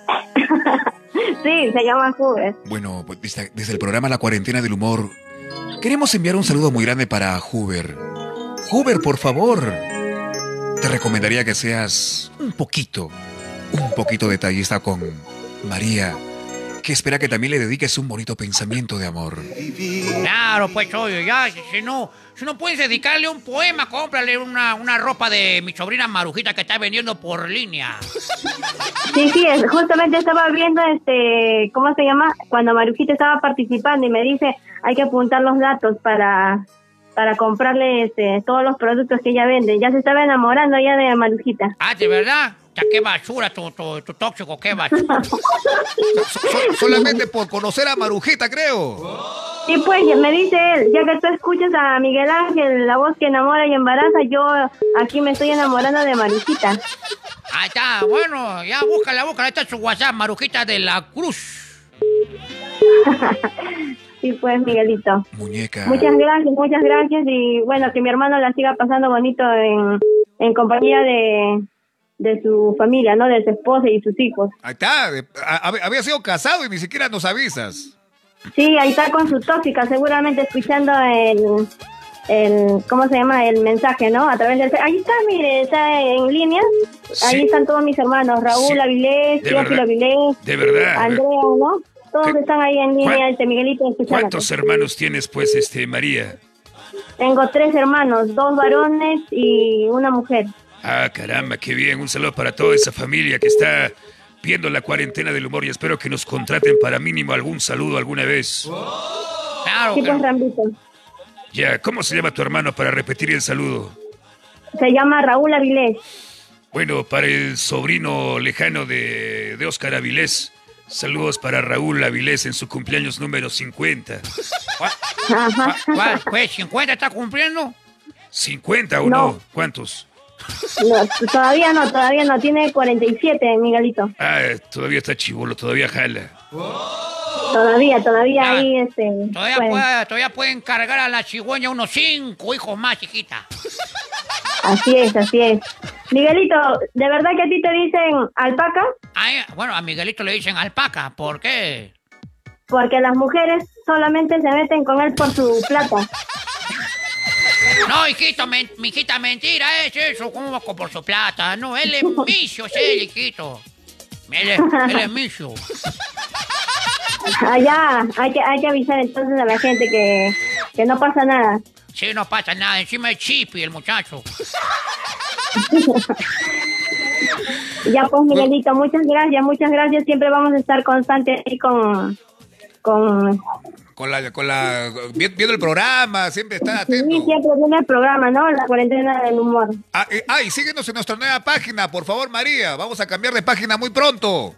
S4: (laughs)
S10: Sí, se llama Hoover.
S1: Bueno, pues desde, desde el programa La Cuarentena del Humor, queremos enviar un saludo muy grande para Huber. Huber, por favor. Te recomendaría que seas un poquito, un poquito detallista con María, que espera que también le dediques un bonito pensamiento de amor.
S4: Claro, pues, oye, ya, si, si no, si no puedes dedicarle un poema, cómprale una, una ropa de mi sobrina Marujita que está vendiendo por línea.
S10: Sí, sí, justamente estaba viendo, este, ¿cómo se llama? Cuando Marujita estaba participando y me dice, hay que apuntar los datos para, para comprarle este, todos los productos que ella vende. Ya se estaba enamorando ya de Marujita.
S4: Ah, ¿de verdad? Ya, qué basura tu, tu, tu tóxico, qué basura. (laughs)
S1: So- solamente por conocer a Marujita, creo.
S10: Y pues me dice él, ya que tú escuchas a Miguel Ángel, la voz que enamora y embaraza, yo aquí me estoy enamorando de Marujita.
S4: Ahí está, bueno, ya búscala, búscala, ahí está su WhatsApp, Marujita de la Cruz. (laughs)
S10: Sí, pues Miguelito.
S1: Muñeca.
S10: Muchas gracias, muchas gracias y bueno, que mi hermano la siga pasando bonito en, en compañía de, de su familia, ¿no? De su esposa y sus hijos.
S1: Ahí está. a- había sido casado y ni siquiera nos avisas.
S10: Sí, ahí está con su tóxica, seguramente escuchando el, el, ¿cómo se llama? El mensaje, ¿no? A través del... Ahí está, mire, está en línea. Ahí están todos mis hermanos, Raúl
S5: Sí.
S10: Avilés, Teófilo. Avilés,
S5: De verdad.
S10: Andrea, ¿no? Todos
S5: ¿Qué-
S10: están ahí en línea, este Miguelito.
S5: ¿Cuántos hermanos tienes, pues, este, María?
S10: Tengo tres hermanos, dos varones y una mujer.
S5: Ah, caramba, qué bien. Un saludo para toda esa familia que está viendo la cuarentena del humor y espero que nos contraten para mínimo algún saludo alguna vez.
S4: Claro,
S10: Sí,
S4: que-
S10: pues Rambito.
S5: Ya, ¿cómo se llama tu hermano para repetir el saludo?
S10: Se llama Raúl Avilés.
S5: Bueno, para el sobrino lejano de, de Oscar Avilés. Saludos para Raúl Avilés en su cumpleaños número 50.
S10: Ajá.
S4: ¿Cuál? Pues 50 está cumpliendo.
S5: ¿50 o
S10: No.
S5: no? ¿Cuántos?
S10: No, todavía no, todavía no, tiene 47, Miguelito.
S5: Ah, todavía está chivolo, todavía jala.
S10: Todavía, todavía
S4: Ah,
S10: ahí, este...
S4: Todavía,
S10: puede.
S4: puede- todavía pueden cargar a la cigüeña unos cinco hijos más, chiquita.
S10: Así es, así es. Miguelito, ¿de verdad que a ti te dicen alpaca?
S4: Ay, bueno, a Miguelito le dicen alpaca. ¿Por qué?
S10: Porque las mujeres solamente se meten con él por su plata.
S4: No, hijito, men- hijita, mentira es eso. ¿Cómo por su plata? No, él es micio, es él, hijito. Él es, él es.
S10: Allá, hay que, hay que avisar entonces a la gente que, que no pasa nada.
S4: Sí, no pasa nada. Encima es chipi el muchacho. (laughs)
S10: Ya pues, Miguelito, muchas gracias, muchas gracias. Siempre vamos a estar constantes ahí con... con
S1: Con la, con la, vi- viendo el programa, siempre está
S10: sí,
S1: atento.
S10: siempre viene el programa, ¿no? La cuarentena del humor.
S1: Ah, eh, ah, y síguenos en nuestra nueva página, por favor, María. Vamos a cambiar de página muy pronto.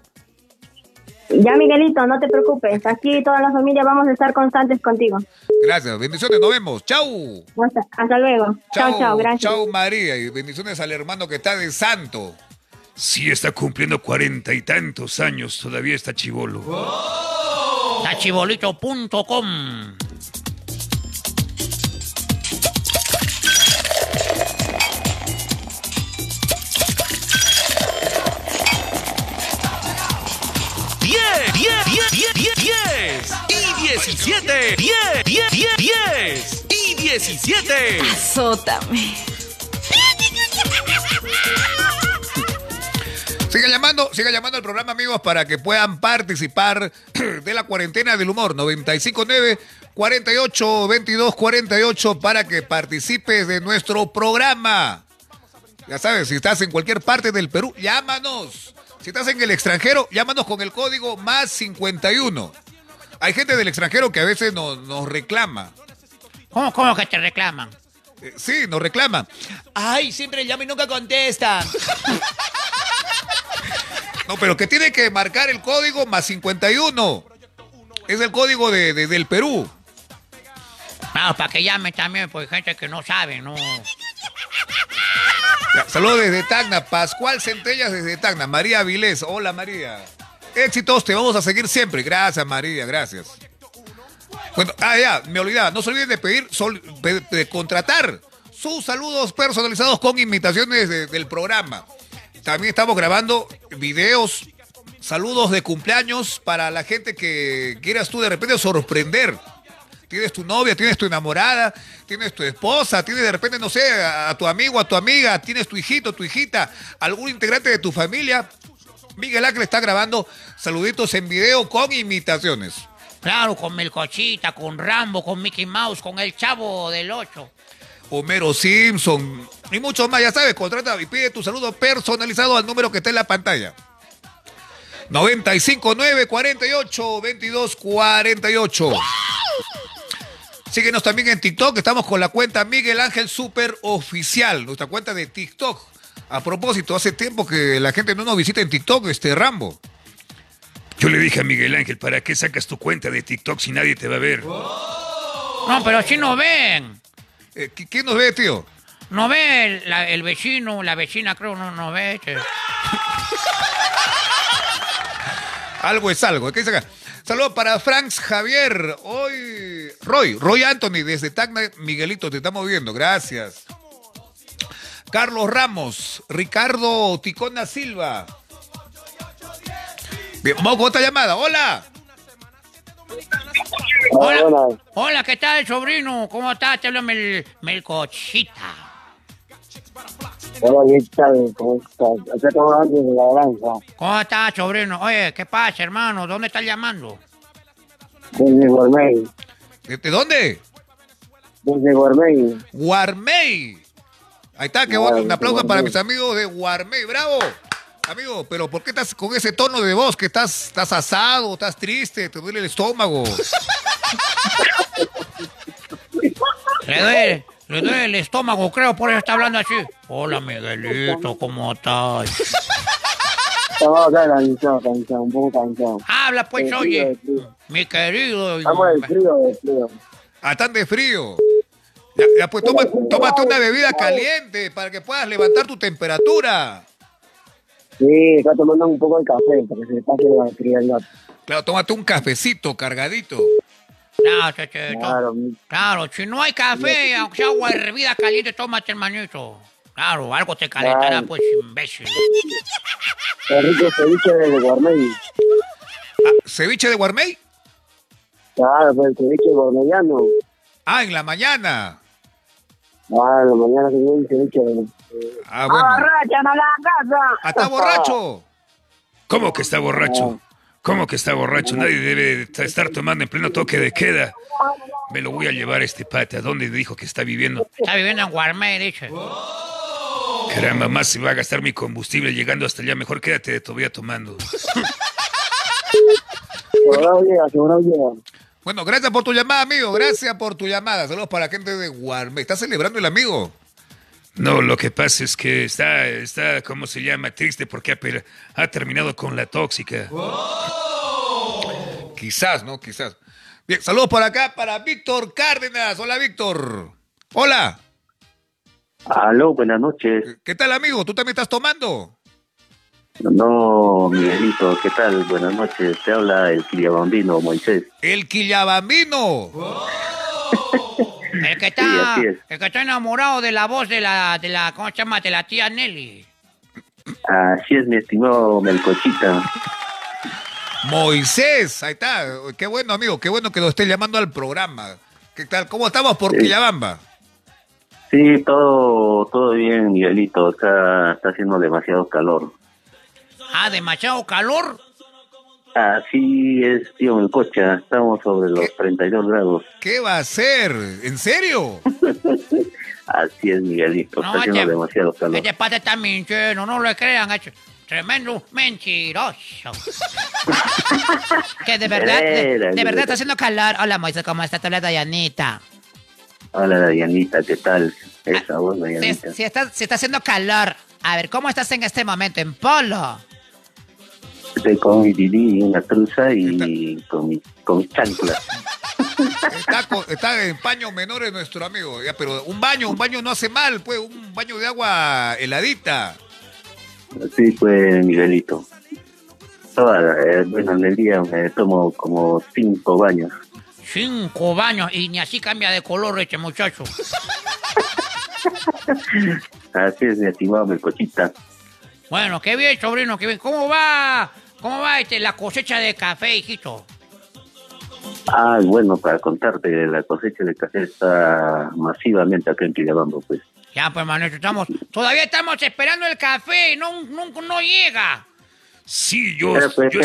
S10: Ya, Miguelito, no te preocupes. Aquí toda la familia vamos a estar constantes contigo.
S1: Gracias, bendiciones, nos vemos. Chau.
S10: Hasta, hasta luego. Chao, chao, gracias.
S1: Chau, María. Y bendiciones al hermano que está de santo.
S5: Sí, está cumpliendo cuarenta y tantos años, todavía está chivolo.
S4: Tachibolito.com.
S11: 10, 10 y 17. 10, 10, 10, 10 y 17.
S12: Azótame.
S1: Sigan llamando, sigan llamando al programa, amigos, para que puedan participar (clears throat) de la cuarentena del humor 959 48 22 48 para que participes de nuestro programa. Ya sabes, si estás en cualquier parte del Perú, llámanos si estás en el extranjero, llámanos con el código más 51. Hay gente del extranjero que a veces nos, nos reclama.
S4: ¿Cómo, cómo que te reclaman?
S1: Eh, sí, nos reclama.
S6: Ay, siempre llama y nunca contesta. (laughs)
S1: No, pero que tiene que marcar el código más 51. Es el código de, de- del Perú.
S4: Claro, para que llamen también, pues gente que no sabe, ¿no?
S1: Saludos desde Tacna. Pascual Centellas desde Tacna. María Vilés. Hola, María. Éxitos, te vamos a seguir siempre. Gracias, María, gracias. Bueno, ah, ya, me olvidaba. No se olviden de pedir, de contratar sus saludos personalizados con imitaciones de- del programa. También estamos grabando videos, saludos de cumpleaños para la gente que quieras tú de repente sorprender. Tienes tu novia, tienes tu enamorada, tienes tu esposa, tienes de repente, no sé, a, a tu amigo, a tu amiga, tienes tu hijito, tu hijita, algún integrante de tu familia. Miguel Ángel está grabando saluditos en video con imitaciones.
S4: Claro, con Melcochita, con Rambo, con Mickey Mouse, con el Chavo del 8.
S1: Homero Simpson y muchos más, ya sabes, contrata y pide tu saludo personalizado al número que está en la pantalla. 959 48 22 48. Síguenos también en TikTok, estamos con la cuenta Miguel Ángel Super Oficial, nuestra cuenta de TikTok. A propósito, hace tiempo que la gente no nos visita en TikTok, este Rambo.
S5: Yo le dije a Miguel Ángel, ¿para qué sacas tu cuenta de TikTok si nadie te va a ver?
S4: No, pero si no ven.
S1: Eh, ¿qui- ¿Quién nos ve, tío?
S4: No ve el, la- el vecino, la vecina creo, no, no ve. che. (laughs)
S1: Algo es algo. ¿Qué dice acá? Saludos para Franks Javier. Hoy, Roy, Roy Anthony desde Tacna. Miguelito, te estamos viendo. Gracias. Carlos Ramos, Ricardo Ticona Silva. Bien, vamos con otra llamada. Hola.
S4: Hola, hola, ¿qué tal, sobrino? ¿Cómo estás? Te habla Mel, Melcochita.
S9: Hola, ¿qué tal? ¿Cómo estás? Acá estamos antes de la granja,
S4: ¿Cómo estás, sobrino? Oye, ¿qué pasa, hermano? ¿Dónde estás llamando?
S9: desde Guarmey.
S1: ¿De, de dónde?
S9: Desde Guarmey.
S1: Guarmey. Ahí está, qué bueno. Un aplauso para mis amigos de Guarmey. ¡Bravo! Amigo, pero ¿por qué estás con ese tono de voz? ¿Que estás, estás asado, estás triste, te duele el estómago? (laughs)
S4: Le duele, le duele el estómago, creo, por eso está hablando así. Hola, Miguelito, ¿cómo estás?
S9: Estamos acá cansado, cansado, un poco cansado.
S4: Habla, pues,
S9: De frío,
S4: oye,
S9: de frío.
S4: mi querido.
S9: Estamos de frío, de frío.
S1: Ah, están de frío. Ya, ya, pues toma- tómate una bebida caliente para que puedas levantar tu temperatura.
S9: Sí, está tomando un poco de café para que se le pase la frialdad.
S1: Claro, tómate un cafecito cargadito.
S4: Claro,
S9: Claro,
S4: si no hay café, aunque sea agua hervida caliente, tómate, hermanito. Claro, algo te calentará,
S9: Claro.
S4: pues, imbécil.
S9: qué rico ceviche desde Guarmey.
S1: Ah, ¿Ceviche de Guarmey?
S9: Claro, pues el ceviche guarmeyano.
S1: Ah, en la mañana.
S9: Ah, en la mañana se viene el ceviche de...
S1: Ah, bueno.
S9: ¡Arrachan a la casa!
S1: Ah, ¿Está borracho? (laughs)
S5: ¿Cómo que está borracho? ¿Cómo que está borracho? Nadie debe de estar tomando en pleno toque de queda. Me lo voy a llevar a este pata. ¿Dónde dijo que está viviendo?
S4: Está viviendo en Guarmey, dice.
S5: Caramba, más se va a gastar mi combustible llegando hasta allá. Mejor quédate de todavía tomando.
S1: Bueno, gracias por tu llamada, amigo. Gracias por tu llamada. Saludos para la gente de Guarmey. ¿Está celebrando el amigo?
S5: No, lo que pasa es que está, está, ¿cómo se llama? Triste porque ha, terminado con la tóxica.
S1: Quizás, ¿no? Quizás. Bien, saludos por acá para Víctor Cárdenas. Hola, Víctor. Hola.
S9: Aló, buenas noches.
S1: ¿Qué tal, amigo? ¿Tú también estás tomando?
S9: No, Miguelito, ¿qué tal? Buenas noches. Te habla el Quillabambino, Moisés.
S1: El Quillabambino. (laughs)
S4: El que está,
S9: es.
S4: el que está enamorado de la voz de la, de la, ¿cómo se llama? De la tía Nelly.
S9: Así es, mi estimado Melcochita.
S1: Moisés. Ahí está. Qué bueno, amigo. Qué bueno que nos esté llamando al programa. ¿Qué tal? ¿Cómo estamos por. Quillabamba?
S9: Sí, todo, todo bien, Miguelito. Acá está haciendo demasiado calor.
S4: Ah, demasiado calor.
S9: Así es, tío Melcocha. Estamos sobre los 32 grados.
S1: ¿Qué va a hacer? ¿En serio? (laughs)
S9: Así es, Miguelito. Está haciendo
S4: este-
S9: demasiado calor.
S4: Este pata está mintiendo, no le crean. Es tremendo mentiroso. (laughs) que de verdad, de, verdad está haciendo calor. Hola, Moisés, ¿cómo está? Te habla Dayanita.
S9: Hola, Dayanita, ¿qué tal? Esa voz,
S4: Si,
S9: Dayanita.
S4: si está, si está haciendo calor. A ver, ¿cómo estás en este momento? En polo.
S9: Estoy con mi Didi, una truza y con mi, con mis chanclas.
S1: Está, co- está en paños menores nuestro amigo. Ya, pero un baño, un baño no hace mal, pues. Un baño de agua heladita.
S9: Sí, pues, Miguelito. Toda, eh, bueno, en el día me tomo como cinco baños.
S4: Cinco baños y ni así cambia de color este muchacho. (laughs)
S9: Así es, mi estimado Melcochita.
S4: Bueno, qué bien, sobrino, qué bien. ¿Cómo va? ¿Cómo va este, la cosecha de café, hijito?
S9: Ah, bueno, para contarte, la cosecha de café está masivamente acá en Quillabambo, pues.
S4: Ya, pues, manito, estamos... Todavía estamos esperando el café, no, no, no llega.
S5: Sí, yo,
S9: pues,
S5: yo,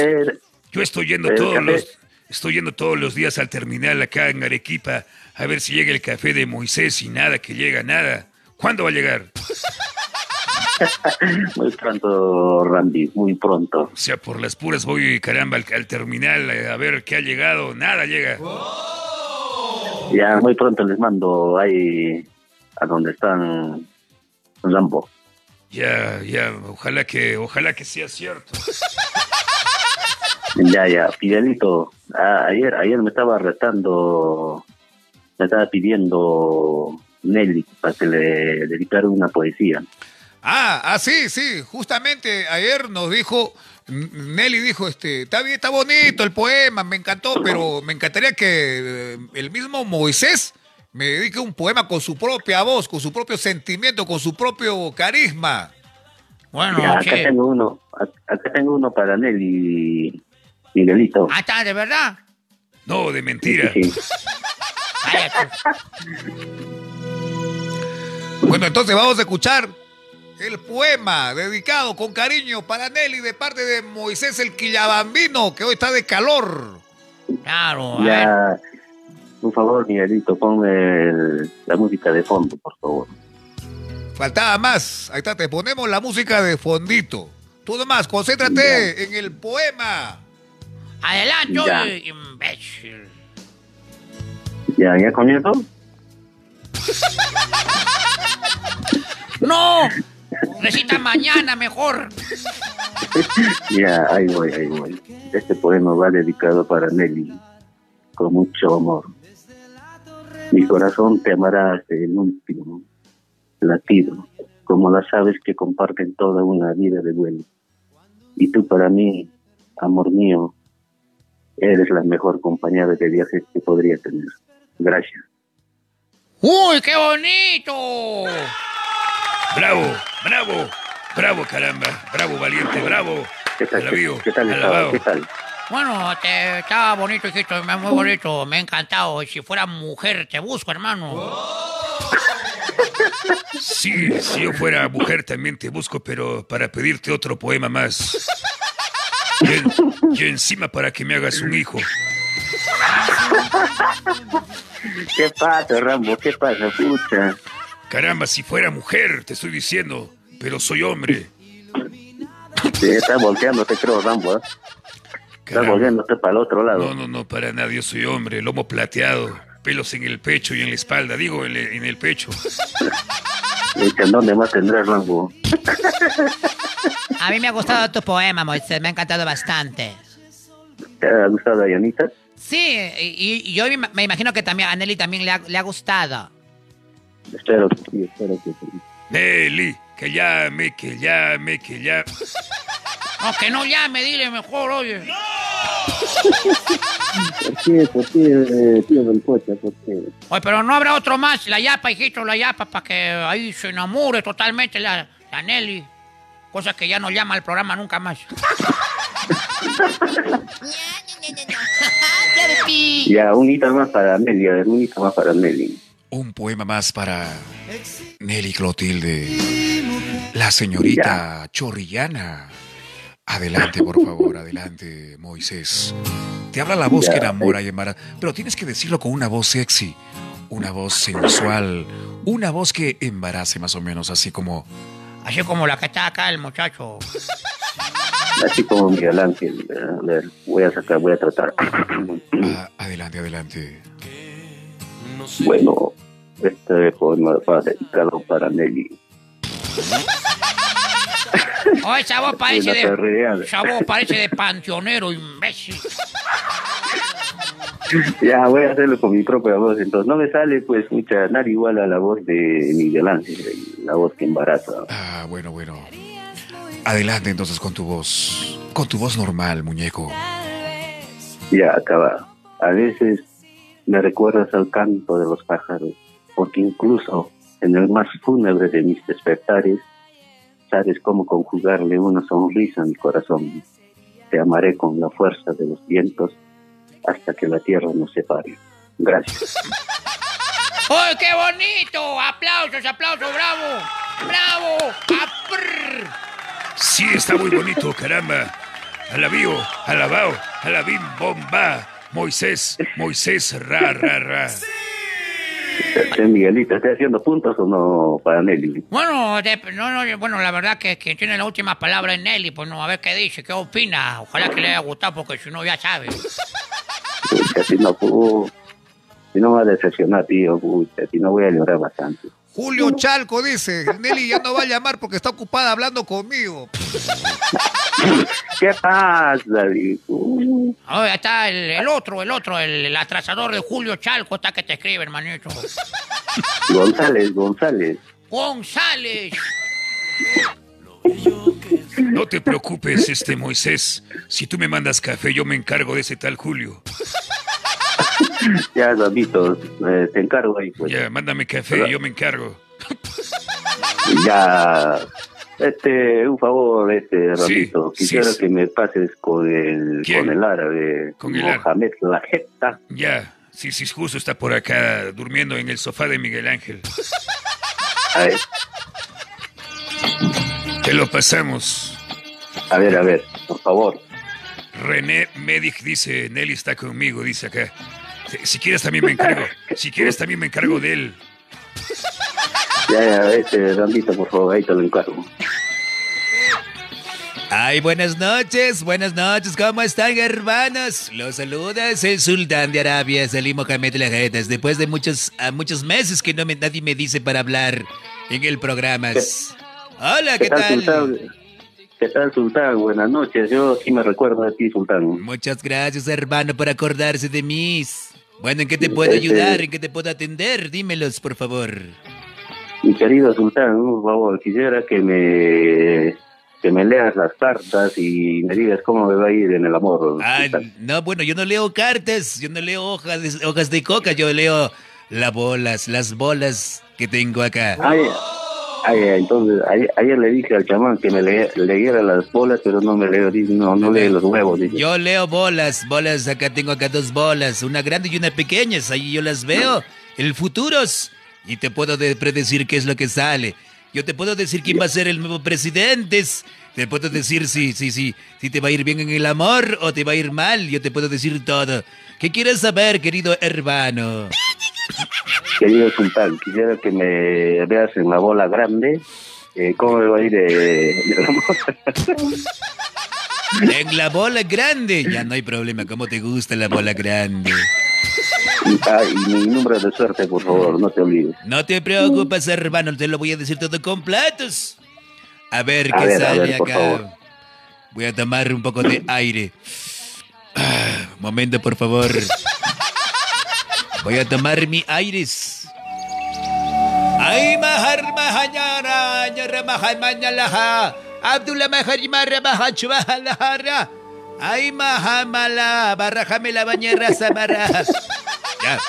S5: yo estoy yendo todos
S9: café-
S5: los estoy yendo todos los días al terminal acá en Arequipa a ver si llega el café de Moisés y nada que llega nada. ¿Cuándo va a llegar? (laughs) (laughs)
S9: Muy pronto, Randy, muy pronto.
S5: O sea, por las puras voy caramba al, al terminal eh, a ver qué ha llegado. Nada llega.
S9: Ya muy pronto les mando ahí a donde están Lambo.
S5: Ya, ya, ojalá que, ojalá que sea cierto. (laughs)
S9: Ya, ya, Fidelito, ah, ayer, ayer me estaba retando, me estaba pidiendo Nelly para que le dedicara una poesía.
S1: Ah, ah, sí, sí. Justamente ayer nos dijo, Nelly dijo, este, está bien, está bonito el poema, me encantó, pero me encantaría que eh, el mismo Moisés me dedique un poema con su propia voz, con su propio sentimiento, con su propio carisma.
S4: Bueno,
S9: Ya, acá tengo uno, acá tengo uno para Nelly, Miguelito.
S4: Ah, está, ¿de verdad?
S5: No, de mentira.
S9: Sí, sí.
S4: Cállate.
S1: Bueno, entonces vamos a escuchar el poema dedicado con cariño para Nelly de parte de Moisés el Quillabambino, que hoy está de calor.
S4: Claro, a ver.
S9: Ya, por favor, Miguelito, ponme el- la música de fondo, por favor.
S1: Faltaba más. Ahí está, te ponemos la música de fondito. Tú nomás, concéntrate en el poema.
S4: Adelante,
S9: Ya.
S4: imbécil.
S9: ¿Ya, ya comienzo? (laughs)
S4: ¡No! Recita mañana mejor. (laughs)
S9: Ya, ahí voy, ahí voy. Este poema va dedicado para Nelly, con mucho amor. Mi corazón te amará hasta el último latido, como las aves que comparten toda una vida de vuelo. Y tú para mí, amor mío, eres la mejor compañera de viajes que podría tener. Gracias.
S4: ¡Uy, qué bonito!
S5: Bravo, bravo, bravo, caramba. Bravo, valiente, bravo.
S9: ¿Qué tal?
S5: Alabío,
S9: ¿Qué tal estaba?
S5: alabado.
S9: ¿Qué tal?
S4: Bueno, te, estaba bonito, hijito, muy bonito, me ha encantado. Y si fuera mujer, te busco, hermano. (laughs)
S5: Sí, si yo fuera mujer también te busco, pero para pedirte otro poema más. Y, en- y encima para que me hagas un hijo. (laughs)
S9: ¿Qué pasa, Rambo? ¿Qué pasa, pucha?
S5: Caramba, si fuera mujer, te estoy diciendo, pero soy hombre.
S9: Sí, está volteándote, creo, Rambo. ¿eh? Está volviéndote para el otro lado.
S5: No, no, no, para nada, yo soy hombre, lomo plateado, pelos en el pecho y en la espalda, digo, en el, en el pecho. (laughs)
S9: Dice, ¿dónde más tendrás, Rambo?
S4: A mí me ha gustado tu poema, Moisés, me ha encantado bastante.
S9: ¿Te ha gustado, Dayanita?
S4: Sí, y, y yo me me imagino que también a Nelly también le ha, le ha gustado.
S9: Espero que sí, espero que sí.
S5: Nelly, que llame, que llame, que llame.
S4: No, que no llame, dile mejor, oye.
S9: ¿Por qué? ¿Por qué, tío del coche? ¿Por qué?
S4: Oye, pero no habrá otro más, la yapa, hijito, la yapa, para que ahí se enamore totalmente la, la Nelly. Cosa que ya no llama al programa nunca más. (laughs)
S9: Ya, un hito más para Nelly, a ver, un hito más para Nelly.
S1: Un poema más para Nelly Clotilde, la señorita chorrillana. Adelante, por favor, (laughs) adelante, Moisés. Te habla la voz que enamora
S9: eh.
S1: y embaraza, pero tienes que decirlo con una voz sexy, una voz sensual, una voz que embarace más o menos, así como...
S4: Así como la que está acá el muchacho.
S9: Así como Miguel Ángel. A ver, voy a sacar, voy a tratar.
S1: ah, adelante, adelante.
S9: bueno, este poema va dedicado para Nelly.
S4: Esa voz parece de... voz parece de panteonero, imbécil.
S9: Ya, voy a hacerlo con mi propia voz. Entonces, no me sale, pues, mucha, nada igual a la voz de Miguel Ángel, la voz que embaraza.
S1: Ah, bueno, bueno. Adelante entonces con tu voz, con tu voz normal, muñeco.
S9: Ya, acaba. A veces me recuerdas al canto de los pájaros, porque incluso en el más fúnebre de mis despertares, sabes cómo conjugarle una sonrisa a mi corazón. Te amaré con la fuerza de los vientos hasta que la tierra nos separe. Gracias. (laughs)
S4: ¡Oh, qué bonito! ¡Aplausos, aplausos! ¡Bravo! ¡Bravo! ¡Aprr!
S5: Sí, está muy bonito, caramba. Alabío, alabao, alabim, bomba. Moisés, Moisés, ra, ra, ra.
S9: Eh, Miguelito, ¿estás haciendo puntos o no para Nelly?
S4: Bueno, de- no, no, bueno, la verdad que quien tiene la última palabra es Nelly, pues no, a ver qué dice, qué opina. Ojalá que le haya gustado, porque si no, ya sabe.
S9: Pucha, si no, pu- si no me va a decepcionar, tío, pucha, si no voy a llorar bastante.
S1: Julio Chalco dice, Nelly ya no va a llamar porque está ocupada hablando conmigo.
S9: ¿Qué pasa, hijo?
S4: Oh, ya está el, el otro, el otro, el, el atrasador de Julio Chalco, está que te escribe, hermanito.
S9: González, González.
S4: González.
S5: No te preocupes, este Moisés. Si tú me mandas café, yo me encargo de ese tal Julio. (laughs)
S9: Ya, David, eh, te encargo ahí, pues.
S5: Ya, mándame café, yo me encargo.
S9: Ya, este, un favor, este, Ramito,
S5: sí,
S9: quisiera
S5: sí.
S9: que me pases con el,
S5: ¿Quién?
S9: con el árabe,
S5: Con el árabe.
S9: Mohamed Lajeta.
S5: Ya, sí, sí, justo está por acá durmiendo en el sofá de Miguel Ángel.
S9: A ver,
S5: Te lo pasamos.
S9: a ver, a ver, por favor.
S5: René Medic dice, Nelly está conmigo, dice acá. Si, si quieres también me encargo. Si quieres también me encargo de él.
S9: Ya, ya, este, Ramito, por favor, ahí te lo encargo.
S6: Ay, buenas noches, buenas noches, ¿cómo están, hermanos? Los saludas el sultán de Arabia, Salí Mohamed Lajetas, después de muchos, a muchos meses que no me, nadie me dice para hablar en el programa. Hola, ¿qué, tal?
S9: Sultán? ¿Qué tal, Sultán? Buenas noches, yo sí me recuerdo de ti, Sultán.
S6: Muchas gracias, hermano, por acordarse de mí. Bueno, ¿en qué te puedo ayudar? ¿En qué te puedo atender? Dímelos, por favor.
S9: Mi querido Sultán, por favor, quisiera que me, que me leas las cartas y me digas cómo me va a ir en el amor.
S6: Ah, no, bueno, yo no leo cartas, yo no leo hojas de, hojas de coca, yo leo las bolas, las bolas que tengo acá.
S9: Ay, entonces, ayer, ayer le dije al chamán que me le- leyera las bolas, pero no me leo, no, no lee los huevos. Dice.
S6: Yo leo bolas, bolas, acá tengo acá dos bolas, una grande y una pequeña, ahí yo las veo, el futuros, y te puedo de- predecir qué es lo que sale. Yo te puedo decir quién va a ser el nuevo presidente, te puedo decir si, si, si, si te va a ir bien en el amor o te va a ir mal, yo te puedo decir todo. ¿Qué quieres saber, querido hermano?
S9: Querido Sultán, quisiera que me veas en la bola grande, eh, cómo me va a ir eh, el amor.
S6: En la bola grande, ya no hay problema, ¿cómo te gusta la bola grande?
S9: Ah, y mi número de suerte, por favor, no te olvides.
S6: No te preocupes, hermano, te lo voy a decir todo completos. A ver
S9: A
S6: qué
S9: ver, a
S6: sale
S9: ver, por
S6: acá.
S9: favor.
S6: Voy a tomar un poco de aire. Ah, momento, por favor. Voy a tomar mi aires. Ay, mahar mahanyara, nyara mahal manyalaha. Abdullah mahar mara mahal chubahalahara. Ay, mahamala, barrajame la bañera samara. Ya.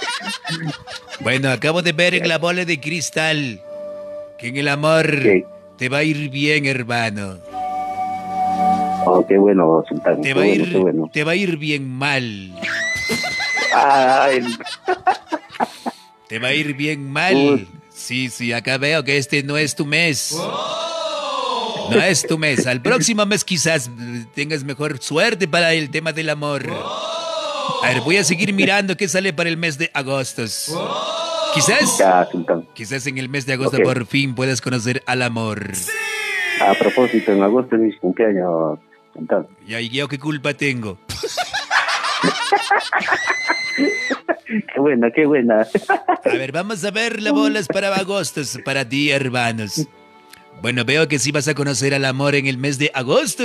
S6: Bueno, acabo de ver en la bola de cristal que en el amor. Te va a ir bien, hermano.
S9: Oh, qué bueno, Sultán.
S6: Te va a
S9: bueno,
S6: ir,
S9: bueno.
S6: te va a ir bien mal.
S9: Ay,
S6: Te va a ir bien mal.
S9: Uy.
S6: Sí, sí, acá veo que este no es tu mes. No es tu mes. Al próximo mes quizás tengas mejor suerte para el tema del amor. A ver, voy a seguir mirando qué sale para el mes de agosto. Quizás,
S9: Ya, Sultán.
S6: quizás en el mes de agosto
S9: Ok.
S6: por fin puedas conocer al amor.
S9: A propósito, en agosto es mi cumpleaños, Sultán.
S6: Ya, ¿y yo qué culpa tengo? (laughs)
S9: Qué buena, qué buena.
S6: A ver, vamos a ver las bolas para agosto, para ti, hermanos. Bueno, veo que sí vas a conocer al amor en el mes de agosto.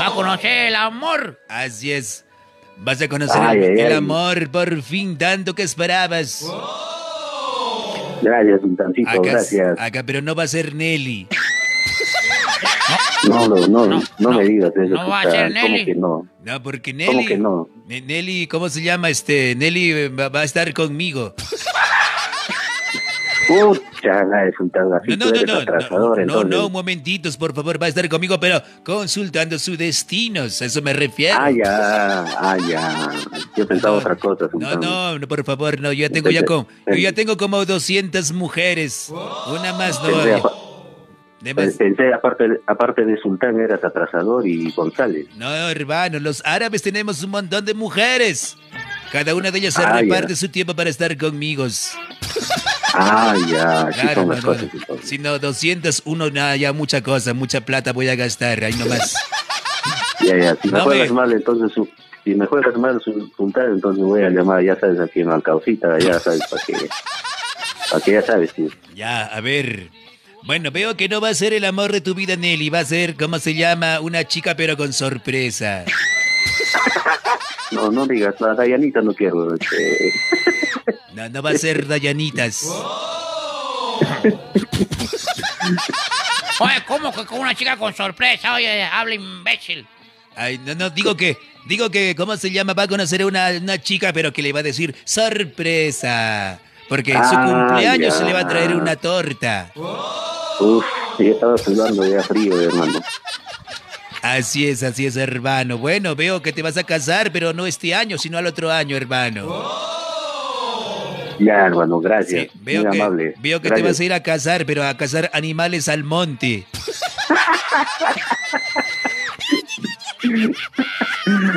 S4: Va a conocer el amor.
S6: Así es. Vas a conocer
S9: Ay,
S6: el,
S9: ay,
S6: el
S9: ay.
S6: amor por fin, tanto que esperabas.
S9: Gracias, Sultancito,
S6: Acá,
S9: gracias.
S6: acá, pero no va a ser Nelly.
S9: No, no, no, no,
S4: no,
S9: me digas eso,
S4: no va a ser
S9: ¿Cómo
S4: Nelly.
S9: que no?
S6: No, porque
S9: ¿Cómo
S6: Nelly.
S9: que no?
S6: Ne- Nelly, ¿cómo se llama este? Nelly va, va a estar conmigo.
S9: Pucha, la de Sultán, así
S6: No, no, no, no,
S9: atrasador,
S6: no, no, no, momentitos, por favor, va a estar conmigo, pero consultando sus destinos, a eso me refiero.
S9: Ah, ya, ah, ya. Yo pensaba otra cosa,
S6: No,
S9: Sultán.
S6: no, no, por favor, no, yo ya tengo ya como, yo ya tengo como 200 mujeres. Una más no.
S9: Pensé, aparte, aparte de Sultán, eras atrasador y González.
S6: No, hermano, los árabes tenemos un montón de mujeres. Cada una de ellas se
S9: Ah,
S6: reparte su tiempo para estar conmigo.
S9: Ah, ya,
S6: Claro,
S9: son las cosas.
S6: Si no, 201, nada, ya mucha cosa, mucha plata voy a gastar, ahí nomás. (laughs)
S9: Ya, ya, si me
S6: No
S9: juegas
S6: me-
S9: mal, entonces, si me juegas mal, su- entonces voy a llamar, ya sabes, aquí en Alcaucita, ya sabes, para que, para que ya sabes, tío.
S6: Ya, a ver. Bueno, veo que no va a ser el amor de tu vida, Nelly. Va a ser, ¿cómo se llama? Una chica, pero con sorpresa. (laughs)
S9: No, no digas, la Dayanita no quiero, este,
S6: No, no va a ser Dayanitas.
S4: Oye, ¿cómo que con una chica con sorpresa? Oye, habla imbécil.
S6: Ay, no, no, digo que, digo que, ¿cómo se llama? Va a conocer a una, una chica, pero que le va a decir sorpresa. Porque en su
S9: Ah,
S6: cumpleaños
S9: ya.
S6: se le va a traer una torta.
S9: Uf, ya estaba sudando ya frío, hermano.
S6: Así es, así es, hermano. Bueno, veo que te vas a casar, pero no este año, sino al otro año, hermano.
S9: Ya, hermano, gracias.
S6: Sí, veo
S9: Muy
S6: que,
S9: amable.
S6: veo que te vas a ir a cazar, pero a cazar animales al monte. (laughs)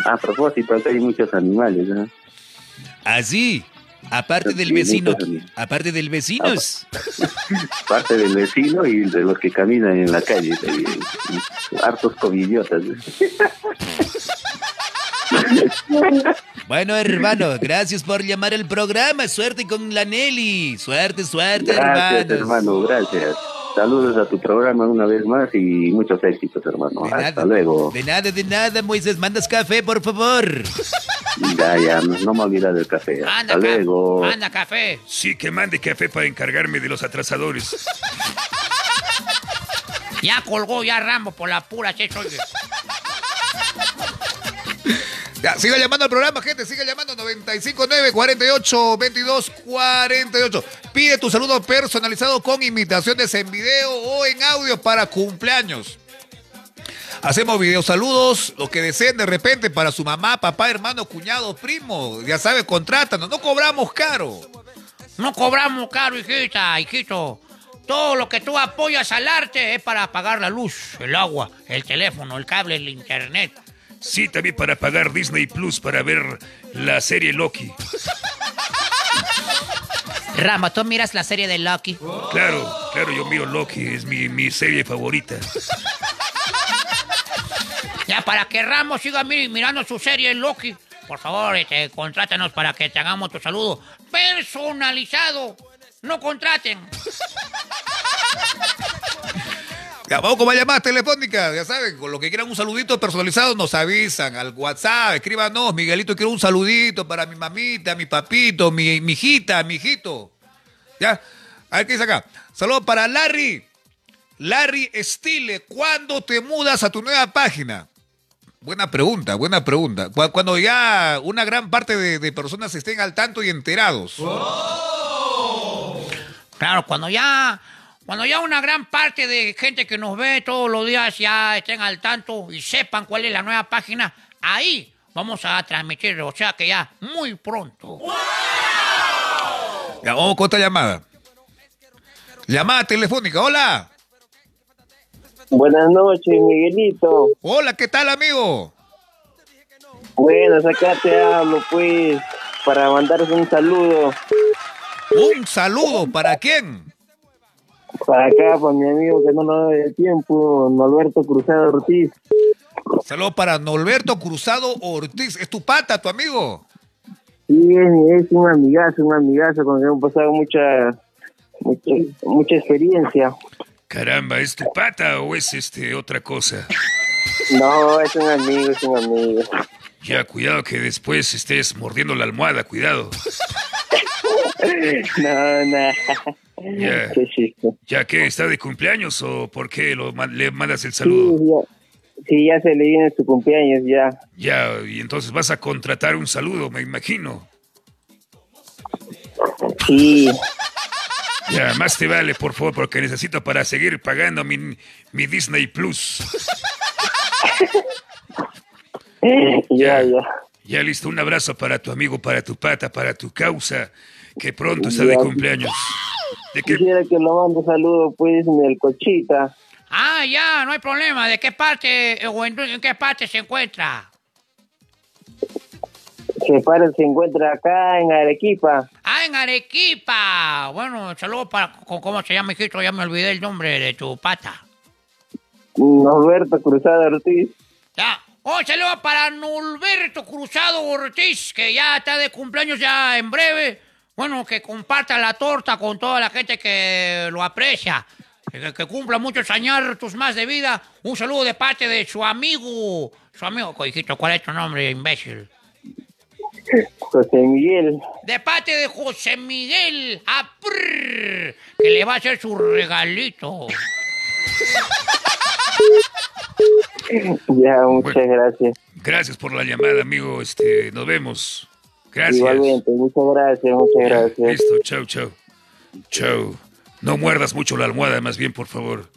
S9: A propósito, acá hay muchos animales, ¿no?
S6: Así. Aparte del vecino. Aparte del vecinos.
S9: Parte del vecino y de los que caminan en la calle. eh, hartos covidiotas. (laughs)
S6: Bueno, hermano, gracias por llamar al programa. Suerte con la Nelly. Suerte, suerte,
S9: Gracias,
S6: hermanos.
S9: hermano, gracias. Saludos a tu programa una vez más y muchos éxitos, hermano.
S6: De
S9: Hasta
S6: nada,
S9: luego.
S6: De nada, de nada, Moisés. Mandas café, por favor.
S9: Ya, ya, no, no me olvides del café.
S4: Anda,
S9: Hasta
S4: ca-
S9: luego.
S4: anda, café.
S5: Sí, que mande café para encargarme de los atrasadores.
S4: Ya colgó ya Rambo por la pura che, oye.
S1: Siga llamando al programa, gente. Siga llamando 959 48 22 48. Pide tu saludo personalizado con imitaciones en video o en audio para cumpleaños. Hacemos video saludos, lo que deseen de repente para su mamá, papá, hermano, cuñado, primo. Ya sabes, contrátanos, no cobramos caro.
S4: No cobramos caro, hijita, hijito. Todo lo que tú apoyas al arte es para pagar la luz, el agua, el teléfono, el cable, el internet.
S5: Sí, también para pagar Disney Plus para ver la serie Loki.
S4: Rambo, ¿tú miras la serie de Lucky?
S5: Claro, claro, yo miro Loki, es mi, mi serie favorita.
S4: Ya para que Ramos siga mi- mirando su serie Loki, por favor, este, contrátanos para que te hagamos tu saludo personalizado. No contraten.
S1: Ya, vamos con más llamadas telefónicas, ya saben, con lo que quieran un saludito personalizado nos avisan al WhatsApp, escríbanos, Miguelito, quiero un saludito para mi mamita, mi papito, mi, mi hijita, mi hijito. Ya, a ver qué dice acá. Saludos para Larry. Larry Stile, ¿cuándo te mudas a tu nueva página? Buena pregunta, buena pregunta. Cu- Cuando ya una gran parte de, de personas estén al tanto y enterados.
S4: Claro, cuando ya, cuando ya una gran parte de gente que nos ve todos los días ya estén al tanto y sepan cuál es la nueva página, ahí vamos a transmitir, o sea que ya muy pronto.
S1: Ya, vamos con otra llamada. Llamada telefónica, hola.
S12: Buenas noches, Miguelito.
S1: Hola, ¿qué tal, amigo?
S12: Bueno, acá te hablo, pues, para mandaros un saludo.
S1: Un saludo, ¿para quién?
S12: Para acá, para mi amigo que no nos da el tiempo, Norberto Cruzado Ortiz.
S1: Saludo para Norberto Cruzado Ortiz. ¿Es tu pata, tu amigo?
S12: Sí, es, es un amigazo, un amigazo con el que hemos pasado mucha, mucha, mucha experiencia.
S5: Caramba, ¿es tu pata o es este otra cosa?
S12: No, es un amigo, es un amigo.
S5: Ya, cuidado que después estés mordiendo la almohada, cuidado. (laughs)
S12: No, no.
S5: Ya.
S12: Qué chiste.
S5: ¿Ya que está de cumpleaños o por qué lo, le mandas el
S12: Sí,
S5: saludo?
S12: ya, sí, ya se le viene su cumpleaños, ya.
S5: Ya, y entonces vas a contratar un saludo, me imagino.
S12: Sí,
S5: Ya, más te vale, por favor, porque necesito para seguir pagando mi, mi Disney Plus. (laughs)
S12: ya, ya.
S5: Ya listo, un abrazo para tu amigo, para tu pata, para tu causa, que pronto está de cumpleaños. ¿De qué?
S12: Quisiera que lo mande saludo, pues, del cochita.
S4: Ah, ya, no hay problema. ¿De qué parte eh, o en, en qué parte se encuentra?
S12: Que para se encuentra acá en Arequipa.
S4: Ah, en Arequipa. Bueno, saludos para... ¿Cómo cómo se llama, hijito? Ya me olvidé el nombre de tu pata.
S12: Norberto Cruzado Ortiz.
S4: Ya. Oh, saludos para Norberto Cruzado Ortiz, que ya está de cumpleaños ya en breve. Bueno, que comparta la torta con toda la gente que lo aprecia. Que, que cumpla muchos años tus más de vida. Un saludo de parte de su amigo. Su amigo, hijito, ¿cuál es tu nombre, imbécil?
S12: José Miguel.
S4: De parte de José Miguel Aprr, que le va a hacer su regalito. (laughs)
S12: Ya, muchas gracias.
S5: Gracias por la llamada, amigo. Este, nos vemos. Gracias.
S12: Igualmente, muchas gracias, muchas gracias.
S5: Listo, chau, chau. Chau. No muerdas mucho la almohada, más bien, por favor. (laughs)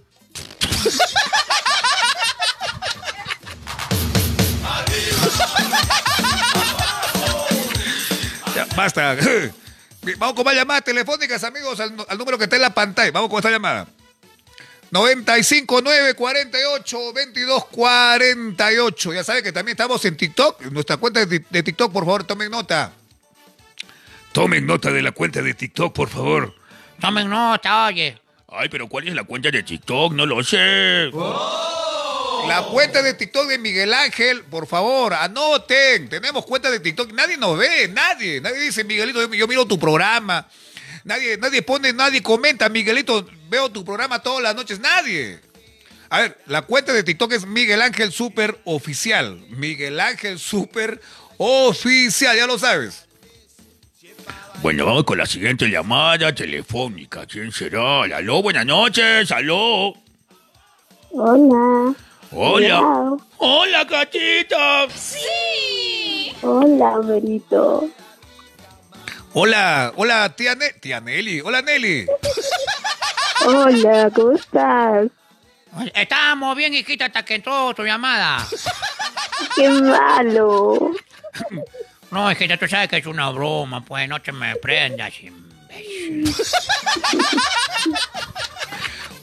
S1: Ya, basta. (laughs) Vamos con más llamadas telefónicas, amigos, al, al número que está en la pantalla. Vamos con esta llamada. 95 48 22 48. Ya saben que también estamos en TikTok. En nuestra cuenta de, TikTok, por favor, tomen nota.
S5: Tomen nota de la cuenta de TikTok, por favor.
S4: Tomen nota, oye.
S5: Ay, pero ¿cuál es la cuenta de TikTok? No lo sé.
S1: La cuenta de TikTok de Miguel Ángel, por favor, anoten. Tenemos cuenta de TikTok. Nadie nos ve, nadie. Nadie dice, Miguelito, yo, yo miro tu programa. Nadie, nadie pone, nadie comenta, Miguelito, veo tu programa todas las noches. Nadie. A ver, la cuenta de TikTok es Miguel Ángel Super Oficial. Miguel Ángel Super Oficial, ya lo sabes.
S5: Bueno, vamos con la siguiente llamada telefónica. ¿Quién será? Aló, buenas noches. Aló.
S13: Hola.
S5: Hola.
S13: Hola.
S5: Hola, gatita.
S13: Hola, Merito.
S1: Hola, hola, tía, Ne- tía Nelly. Hola, Nelly.
S13: Hola, ¿cómo estás?
S4: Estábamos bien, hijita, hasta que entró tu llamada.
S13: Qué malo.
S4: No, hijita, tú sabes que es una broma, pues no te me prendas, imbécil.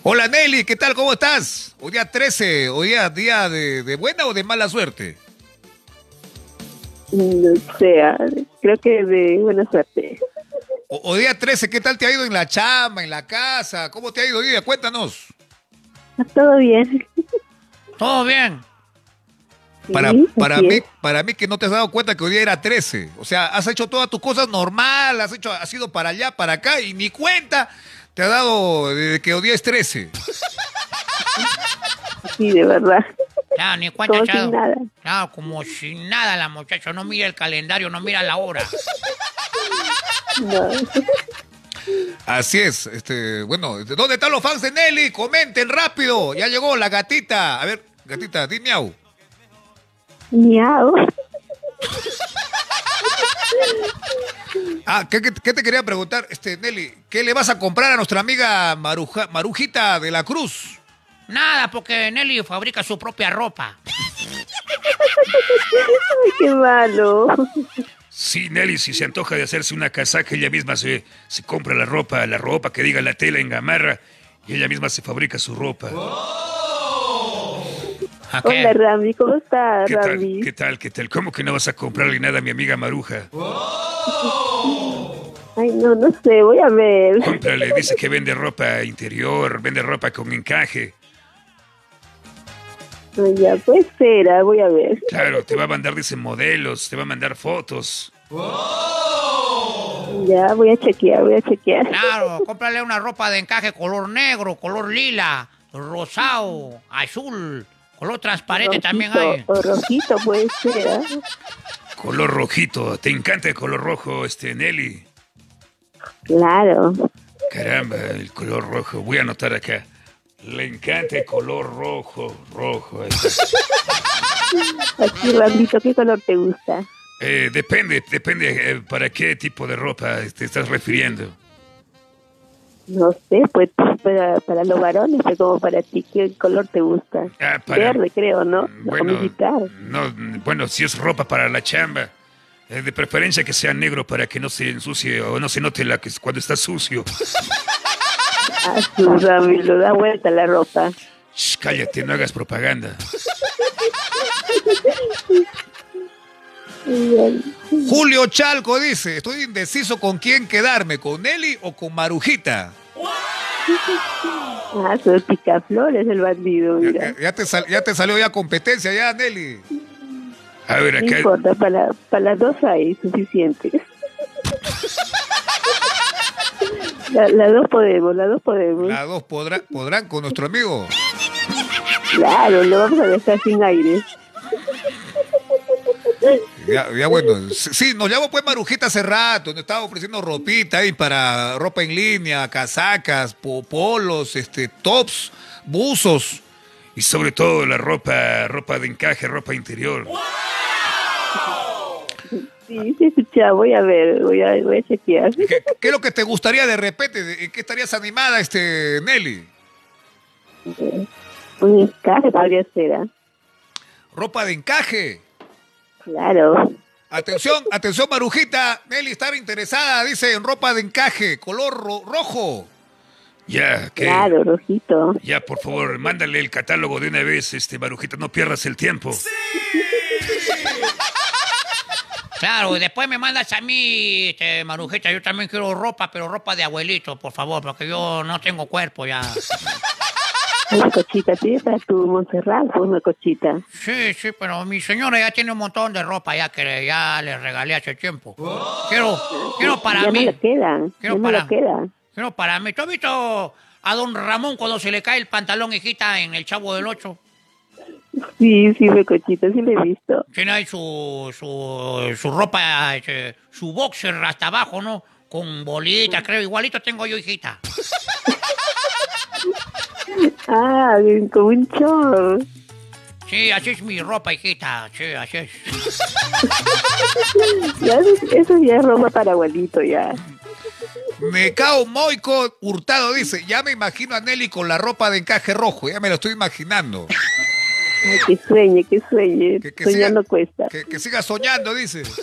S1: Hola, Nelly, ¿qué tal? ¿Cómo estás? Hoy día 13, hoy día día de, de buena o de mala suerte.
S13: No sé, creo que de buena suerte.
S1: O- Hoy día 13, ¿qué tal te ha ido en la chamba, en la casa? ¿Cómo te ha ido hoy día? Cuéntanos.
S13: ¿Todo bien?
S4: ¿Todo bien?
S1: Para,
S13: Sí,
S1: para,
S13: así
S1: mí,
S13: es.
S1: para mí que no te has dado cuenta que hoy día era 13. O sea, has hecho todas tus cosas normal, has, hecho, has ido para allá, para acá y ni cuenta te ha dado de que hoy día es 13. (laughs)
S13: Sí, de verdad.
S4: Ya, ni cuenta
S13: Como sin nada.
S4: Como sin nada la muchacha. No mira el calendario, no mira la hora.
S13: No.
S1: Así es. Este, bueno, ¿dónde están los fans de Nelly? Comenten rápido. Ya llegó la gatita. A ver, gatita, di miau.
S13: Miau.
S1: Ah, ¿qué, qué- qué te quería preguntar, este, Nelly? ¿Qué le vas a comprar a nuestra amiga Maruja- Marujita de la Cruz?
S4: Nada, porque Nelly fabrica su propia ropa.
S13: Ay, (laughs) qué malo.
S5: Sí, Nelly, si se antoja de hacerse una casaca, ella misma se, se compra la ropa, la ropa que diga la tela en gamarra, y ella misma se fabrica su ropa.
S14: Hola, Rami, ¿cómo estás,
S5: ¿Qué tal?
S14: Rami?
S5: ¿Qué tal? ¿Qué tal? ¿Cómo que no vas a comprarle nada a mi amiga Maruja? (laughs)
S14: Ay, no, no sé, voy a ver.
S5: Cómprale, dice que vende ropa interior, vende ropa con encaje.
S14: Ya, pues será, voy a ver.
S5: Claro, te va a mandar, dice, modelos, te va a mandar fotos.
S14: Ya, voy a chequear, voy a chequear.
S4: Claro, cómprale una ropa de encaje color negro, color lila, rosado, azul, color transparente también hay.
S14: O rojito puede ser, ¿ah?
S5: Color rojito, ¿te encanta el color rojo, este, Nelly?
S14: Claro.
S5: Caramba, el color rojo, voy a anotar acá. Le encanta el color rojo, rojo. está.
S14: Aquí, Ramito, ¿qué color te gusta?
S5: Eh, depende, depende eh, para qué tipo de ropa te estás refiriendo.
S14: No sé, pues para, para los varones, como para ti, ¿qué color te gusta?
S5: Ah, para-
S14: Verde, creo, ¿no? No,
S5: bueno,
S14: militar.
S5: No, bueno, si es ropa para la chamba, eh, de preferencia que sea negro para que no se ensucie o no se note la que cuando está sucio.
S14: Ah, su Rami, lo da vuelta la ropa.
S5: Shh, cállate, no hagas propaganda.
S1: Julio Chalco dice, estoy indeciso con quién quedarme, con Nelly o con Marujita.
S14: Ah, su picaflores el bandido, mira.
S1: Ya, ya te sal- ya te salió ya competencia ya, Nelly.
S5: A ver,
S14: No
S5: acá.
S14: importa, para, para las dos hay suficiente. (laughs) La- Las dos podemos, las dos podemos.
S1: Las dos podrá- podrán con nuestro amigo.
S14: Claro, lo vamos a dejar sin aire.
S1: Ya, ya bueno, sí, nos llamó pues Marujita hace rato, nos estaba ofreciendo ropita ahí para ropa en línea, casacas, po- polos, este, tops, buzos.
S5: Y sobre todo la ropa, ropa de encaje, ropa interior.
S14: Sí, sí, escucha, voy a ver, voy a, voy a chequear.
S1: ¿Qué, qué es lo que te gustaría de repente? ¿En qué estarías animada, este, Nelly?
S14: Un encaje podría ser, ¿ah?
S1: Ropa de encaje.
S14: Claro.
S1: Atención, atención, Marujita. Nelly estaba interesada, dice, en ropa de encaje, color ro- rojo.
S5: Ya, que.
S14: Claro, rojito.
S5: Ya, por favor, mándale el catálogo de una vez, este, Marujita, no pierdas el tiempo.
S4: Claro, y después me mandas a mí, este, Marujita, yo también quiero ropa, pero ropa de abuelito, por favor, porque yo no tengo cuerpo ya. (laughs)
S14: Una cochita, tienes para tu Montserrat, una cochita.
S4: Sí, sí, pero mi señora ya tiene un montón de ropa ya que ya le regalé hace tiempo. Quiero, quiero para
S14: ya
S4: mí.
S14: no le quedan,
S4: Quiero
S14: ya no
S4: para-
S14: quedan.
S4: Quiero para mí. ¿Tú has visto a don Ramón cuando se le cae el pantalón, hijita, en el Chavo del Ocho?
S14: Sí, sí, una cochita, sí le he visto.
S4: Tiene ahí su, su, su ropa, este, su boxer hasta abajo, ¿no? Con bolitas, creo. Igualito tengo yo, hijita. (laughs)
S14: Ah, como un short.
S4: Sí, así es mi ropa, hijita. Sí, así es. (laughs)
S14: Ya, eso ya es ropa para abuelito, ya.
S1: Mecao Moico Hurtado dice, ya me imagino a Nelly con la ropa de encaje rojo, ya me lo estoy imaginando.
S14: Ay, que sueñe, que sueñe.
S1: Que- que
S14: Soñar
S1: siga-
S14: no cuesta.
S1: Que, que siga soñando, dice. (laughs)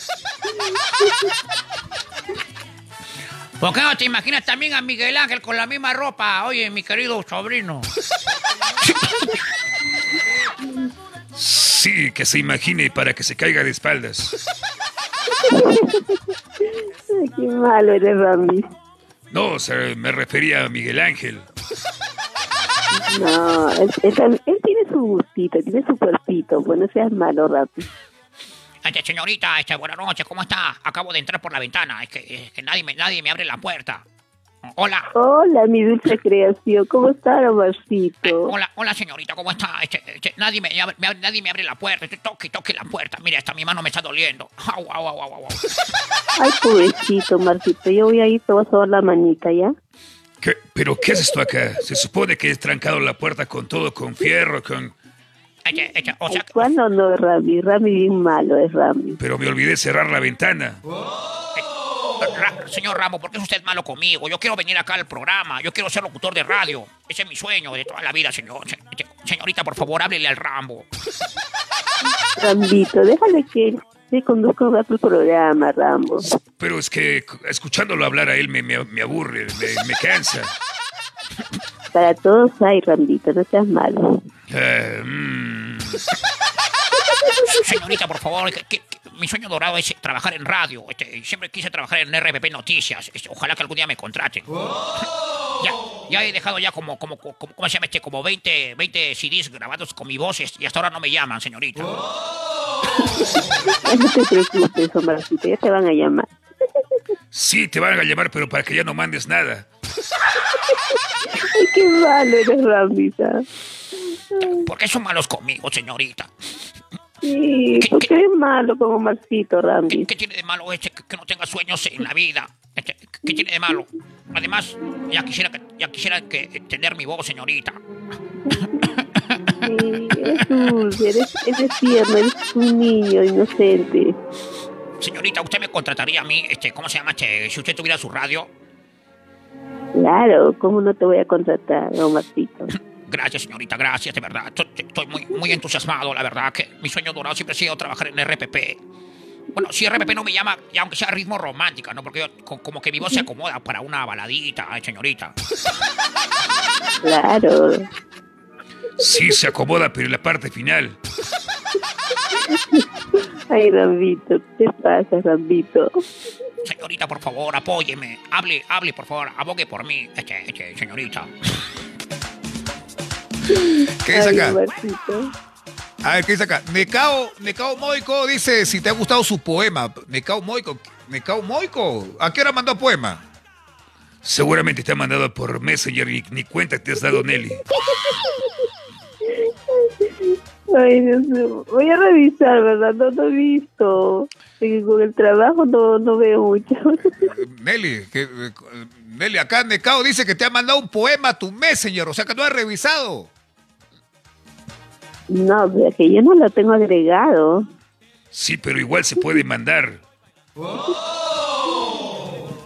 S4: ¿Por qué no te imaginas también a Miguel Ángel con la misma ropa? Oye, mi querido sobrino.
S5: Sí, que se imagine para que se caiga de espaldas.
S14: Ay, qué malo eres, Rami.
S5: No, o sea, me refería a Miguel Ángel.
S14: No, él, él- él tiene su gustito, tiene su cuerpito. Bueno, seas malo, Rami.
S4: Este, señorita, este, buenas noches, ¿cómo está? Acabo de entrar por la ventana, es que, es que nadie, me, nadie me abre la puerta. Hola,
S14: Hola, mi dulce creación. ¿Cómo está, Romarcito?
S4: hola, hola, señorita, ¿cómo está? Este, este, nadie, me, abre- me abre- nadie me abre la puerta, este, toque, toque la puerta. Mire, hasta mi mano me está doliendo. Au, au, au, au, au.
S14: Ay, pobrecito, Marcito. Yo voy a ir, te voy a sobar la manita, ¿ya?
S5: ¿Qué? ¿Pero qué es esto acá? Se supone que he trancado la puerta con todo, con fierro, con...
S4: O sea,
S14: ¿Cuándo no, Rami? Rami bien malo es Rami.
S5: Pero me olvidé cerrar la ventana.
S4: Ra- señor Ramos, ¿por qué es usted malo conmigo? Yo quiero venir acá al programa, yo quiero ser locutor de radio. Ese es mi sueño de toda la vida, señor. Se- señorita, por favor, háblele al Rambo.
S14: Rambito, déjale que un rato el programa, Rambo.
S5: Pero es que escuchándolo hablar a él me, me- me aburre, me, me cansa.
S14: Para todos hay, Rambito, no seas malo.
S5: Ah, mm.
S4: Señorita, por favor, que- que- que mi sueño dorado es trabajar en radio. Este, siempre quise trabajar en RPP Noticias. Este, ojalá que algún día me contraten. Ya, ya he dejado ya como, como, como, ¿cómo se llama este? Como 20, 20 CDs grabados con mi voz y hasta ahora no me llaman, señorita.
S14: Ay, No te preocupes, Omarcito, ya te van a llamar.
S4: Sí, te van a llamar, pero para que ya no mandes nada.
S14: Ay, qué malo eres, Rambita.
S4: ¿Por qué son malos conmigo, señorita?
S14: Sí, porque eres malo como Omarcito, Rambis.
S4: ¿Qué tiene de malo este que, que no tenga sueños en la vida? Este, ¿Qué tiene de malo? Además, ya quisiera que, ya quisiera que tener mi voz, señorita. (laughs)
S14: Eres dulce, eres, eres tierno, eres un niño inocente.
S4: Señorita, ¿usted me contrataría a mí? Este, ¿Cómo se llama? Este, si usted tuviera su radio.
S14: Claro, ¿cómo no te voy a contratar, Omarcito? (clears throat)
S4: Gracias, señorita, gracias, de verdad. Estoy, estoy muy, muy entusiasmado, la verdad, que mi sueño dorado siempre ha sido trabajar en RPP. Bueno, si RPP no me llama, y aunque sea ritmo romántica, ¿no? Porque yo, co- como que mi voz se acomoda para una baladita, ay, señorita.
S14: Claro.
S4: Sí, se acomoda, pero en la parte final.
S14: Ay, Rambito, ¿qué pasa, Rambito?
S4: Señorita, por favor, apóyeme. Hable, hable, por favor, abogue por mí, este, este, señorita.
S1: ¿Qué dice acá? A ver, ¿qué dice acá? Necao, Necao Moico dice si te ha gustado su poema. Necao Moico, Necao Moico, ¿a qué hora mandó poema?
S4: Seguramente te ha mandado por Messenger y ni cuenta te has dado, Nelly. (laughs)
S14: Ay, Dios mío. Voy a revisar, ¿verdad? No lo he visto. Con el trabajo no, no veo mucho.
S1: Nelly, que, eh, Nelly, acá Necao dice que te ha mandado un poema a tu Messenger, o sea que no has revisado.
S14: No, pero que yo no lo tengo agregado.
S4: Sí, pero igual se puede mandar.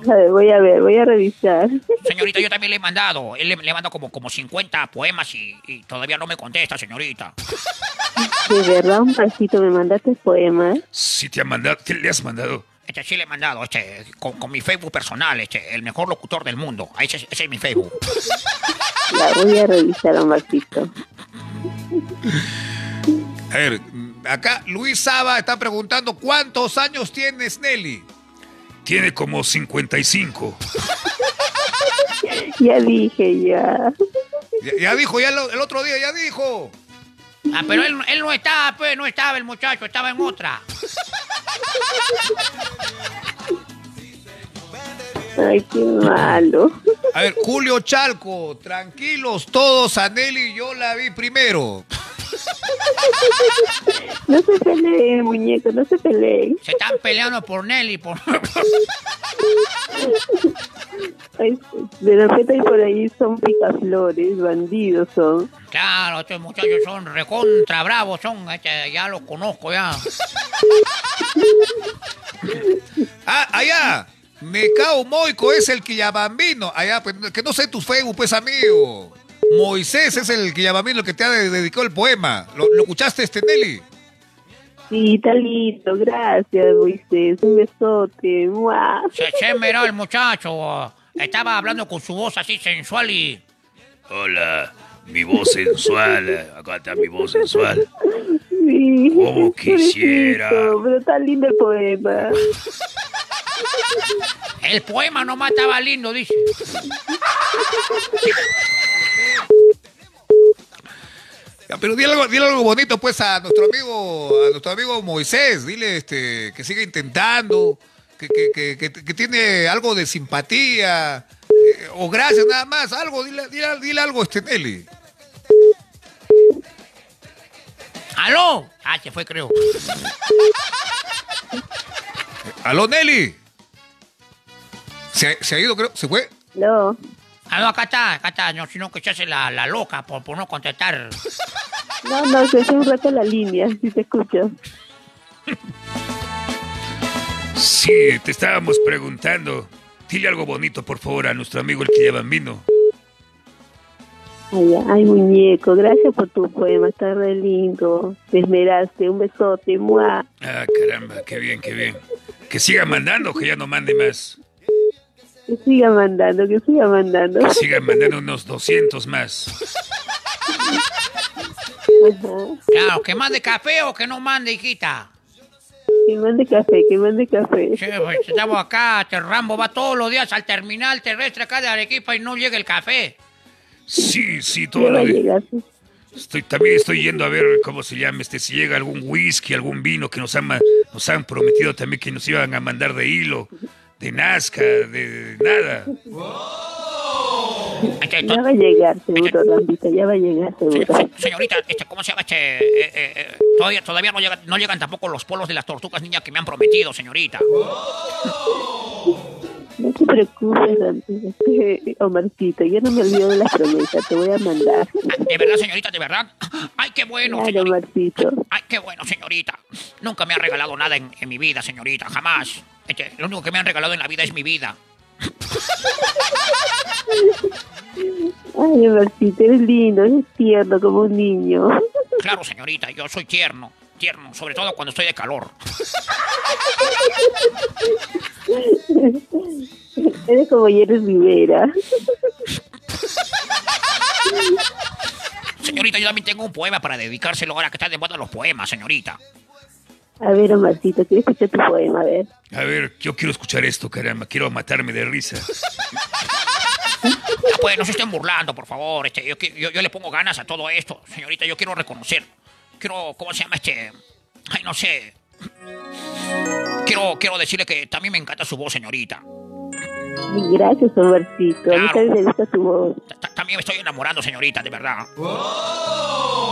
S4: (laughs)
S14: A ver, voy a ver, voy a revisar. (laughs)
S4: Señorita, yo también le he mandado. Él le, le mando como, como 50 poemas y, y todavía no me contesta, señorita. (laughs)
S14: De verdad, un pasito me mandaste poemas.
S4: Sí te ha mandado, ¿qué le has mandado? Este sí le he mandado, este, con, con mi Facebook personal, este, el mejor locutor del mundo. Ahí Ese, ese es mi Facebook.
S14: La voy a revisar, Omarcito.
S1: A ver, acá Luis Saba está preguntando cuántos años tienes, Nelly.
S4: Tiene como 55. (laughs)
S14: Ya dije, ya.
S1: Ya, ya dijo, ya lo- el otro día ya dijo.
S2: Ah, pero él, él no estaba, pues, no estaba el muchacho, estaba en otra.
S14: Ay, qué malo.
S1: A ver, Julio Chalco, tranquilos todos, a Nelly yo la vi primero.
S14: No se peleen, muñeco, no se peleen.
S2: Se están peleando por Nelly, por...
S14: Ay, de repente por ahí son picaflores, bandidos son.
S2: Claro, estos muchachos son recontra bravos, son, este, ya los conozco ya.
S1: Ah, allá. Necao Moico es el Quillabambino. Allá, pues, que no sé tu Facebook, pues, amigo. Moisés es el Quillabambino el que te ha de- dedicado el poema. ¿Lo, lo escuchaste, este Nelly?
S14: Sí, está lindo, gracias, Moisés. Un besote. ¡Mua!
S2: Se, se miró el muchacho, estaba hablando con su voz así sensual y...
S4: Hola, mi voz sensual. Acá está mi voz sensual.
S14: Sí.
S4: Como quisiera.
S14: Pobrecito, Pero está lindo el poema.
S2: El poema nomás estaba lindo, dice.
S1: Ya, Pero dile algo, dile algo bonito, pues, a nuestro amigo, a nuestro amigo Moisés. Dile este, que siga intentando, que, que, que, que- que tiene algo de simpatía. eh, o gracias, nada más. Algo, dile, dile, dile algo, este Nelly.
S2: ¿Aló? Ah, se fue, creo.
S1: Aló, Nelly. Se, se ha ido, creo. ¿Se fue?
S14: No.
S2: Aló, acá está, acá está, no, sino que se hace la, la loca por, por no contestar. (laughs)
S14: No, no, se hace un rato la línea, si te escucho.
S4: Sí, te estábamos preguntando. Dile algo bonito, por favor, a nuestro amigo el que lleva vino.
S14: Ay, ay, muñeco, gracias por tu poema, está re lindo. Te esmeraste, un besote, ¡mua!
S4: Ah, caramba, qué bien, qué bien. Que siga mandando, que ya no mande más.
S14: Que siga mandando, que siga mandando.
S4: Que siga mandando unos 200 más. Claro, que mande café o que no mande, hijita.
S14: Que mande café, que mande café.
S4: Sí, pues estamos acá, este Rambo va todos los días al terminal terrestre acá de Arequipa y no llega el café.
S5: Sí, sí, todo lo. Estoy, también estoy yendo a ver cómo se llama, este, si llega algún whisky, algún vino que nos han, nos han prometido también que nos iban a mandar de hilo, de Nazca, de, de nada.
S14: Ya va a llegar, seguro, Rambita, ya va a llegar, seguro.
S4: Señorita, este, ¿cómo se llama este? eh, eh, eh, todavía todavía no, llegan, no llegan tampoco los polos de las tortugas niñas que me han prometido, señorita.
S14: No te preocupes, Rambita. Omarcito, ya no me olvido de las promesas, te voy a mandar.
S4: ¿De verdad, señorita? ¿De verdad? ¡Ay, qué bueno,
S14: Claro,
S4: señorita!
S14: Omarcito.
S4: ¡Ay, qué bueno, señorita! Nunca me ha regalado nada en, en mi vida, señorita, jamás. Este, lo único que me han regalado en la vida es mi vida.
S14: Ay, Omarcito, eres lindo, eres tierno como un niño.
S4: Claro, señorita, yo soy tierno, tierno, sobre todo cuando estoy de calor.
S14: Eres como Jerry Rivera.
S4: Señorita, yo también tengo un poema para dedicárselo ahora que están de moda los poemas, señorita.
S14: A ver, Omarcito, quiero escuchar tu poema, a ver.
S5: A ver, yo quiero escuchar esto, caramba, quiero matarme de risa.
S4: Ya, (laughs) pues, no se estén burlando, por favor. Este, yo, yo, yo le pongo ganas a todo esto, señorita. Yo quiero reconocer. Quiero, ¿cómo se llama este? Ay, no sé. Quiero, quiero decirle que también me encanta su voz, señorita.
S14: Gracias, Omarcito. A mí
S4: Claro.
S14: también me gusta tu voz.
S4: Ta- También me estoy enamorando, señorita, de verdad.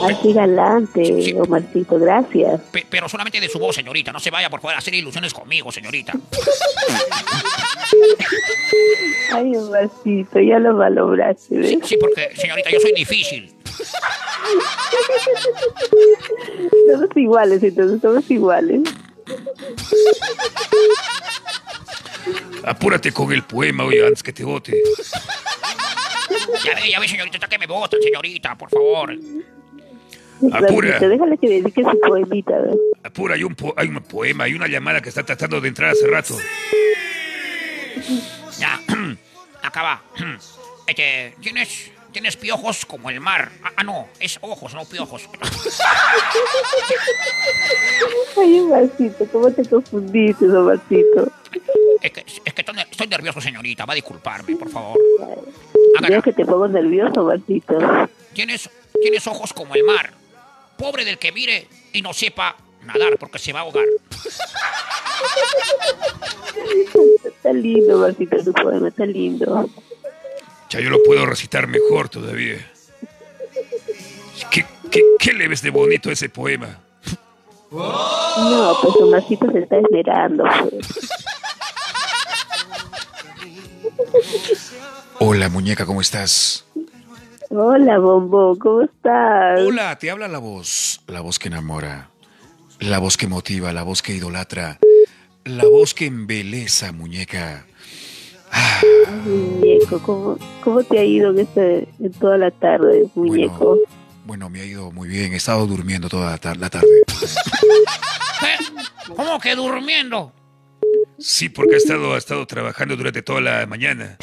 S14: Así galante, Omarcito, gracias.
S4: Pe- pero solamente de su voz, señorita. No se vaya por a hacer ilusiones conmigo, señorita. (laughs)
S14: Ay, Omarcito, ya lo valoraste, ¿ves?
S4: Sí, porque, señorita, yo soy difícil. (laughs)
S14: Somos iguales, entonces somos iguales. (laughs)
S5: Apúrate con el poema, oye, antes que te vote.
S4: Ya ve, ya ve, señorita, está que me votan, señorita, por favor.
S5: Apura.
S14: Déjale que dedique su poemita, ¿ves?
S5: Apura, hay un, po- hay un poema, hay una llamada que está tratando de entrar hace rato.
S4: Ya, (clears throat) acaba. (clears throat) Este, ¿tienes, tienes piojos como el mar. Ah, ah, no, es ojos, no piojos. (laughs)
S14: Ay, Omarcito, ¿cómo te confundiste, Omarcito?
S4: Es que, es que estoy, ner- estoy nervioso, señorita. Va a disculparme, por favor.
S14: Veo que te pongo nervioso, Omarcito.
S4: Tienes, tienes ojos como el mar. Pobre del que mire y no sepa nadar porque se va a ahogar.
S14: Está lindo, Omarcito, tu poema, está lindo.
S5: Ya yo lo puedo recitar mejor todavía. ¿Qué, qué, qué le ves de bonito ese poema?
S14: No, pues Omarcito se está esmerando, pues.
S8: Hola, muñeca, ¿cómo estás?
S14: Hola, Bombo, ¿cómo estás?
S8: Hola, te habla la voz, la voz que enamora, la voz que motiva, la voz que idolatra, la voz que embeleza, muñeca.
S14: Muñeco, ¿cómo, ¿cómo te ha ido en, este, en toda la tarde, muñeco?
S8: Bueno, me ha ido muy bien, he estado durmiendo toda la, tar- la tarde.
S4: ¿Qué? ¿Cómo que durmiendo?
S5: Sí, porque ha estado, ha estado trabajando durante toda la mañana.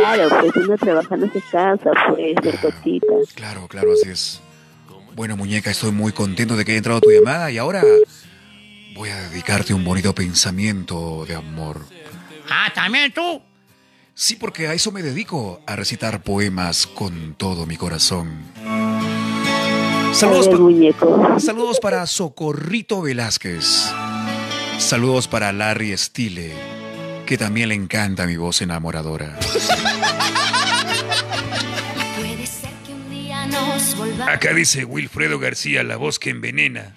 S14: Claro, pues uno trabajando se cansa, pues, de cositas.
S8: Claro, claro, así es. Bueno, muñeca, estoy muy contento de que haya entrado tu llamada y ahora voy a dedicarte un bonito pensamiento de amor.
S4: Ah, ¿también tú?
S8: Sí, porque a eso me dedico, a recitar poemas con todo mi corazón. Saludos,
S14: A ver,
S8: pa-
S14: muñeco.
S8: saludos para Socorrito Velázquez. Saludos para Larry Stile, que también le encanta mi voz enamoradora.
S5: Acá dice Wilfredo García, la voz que envenena.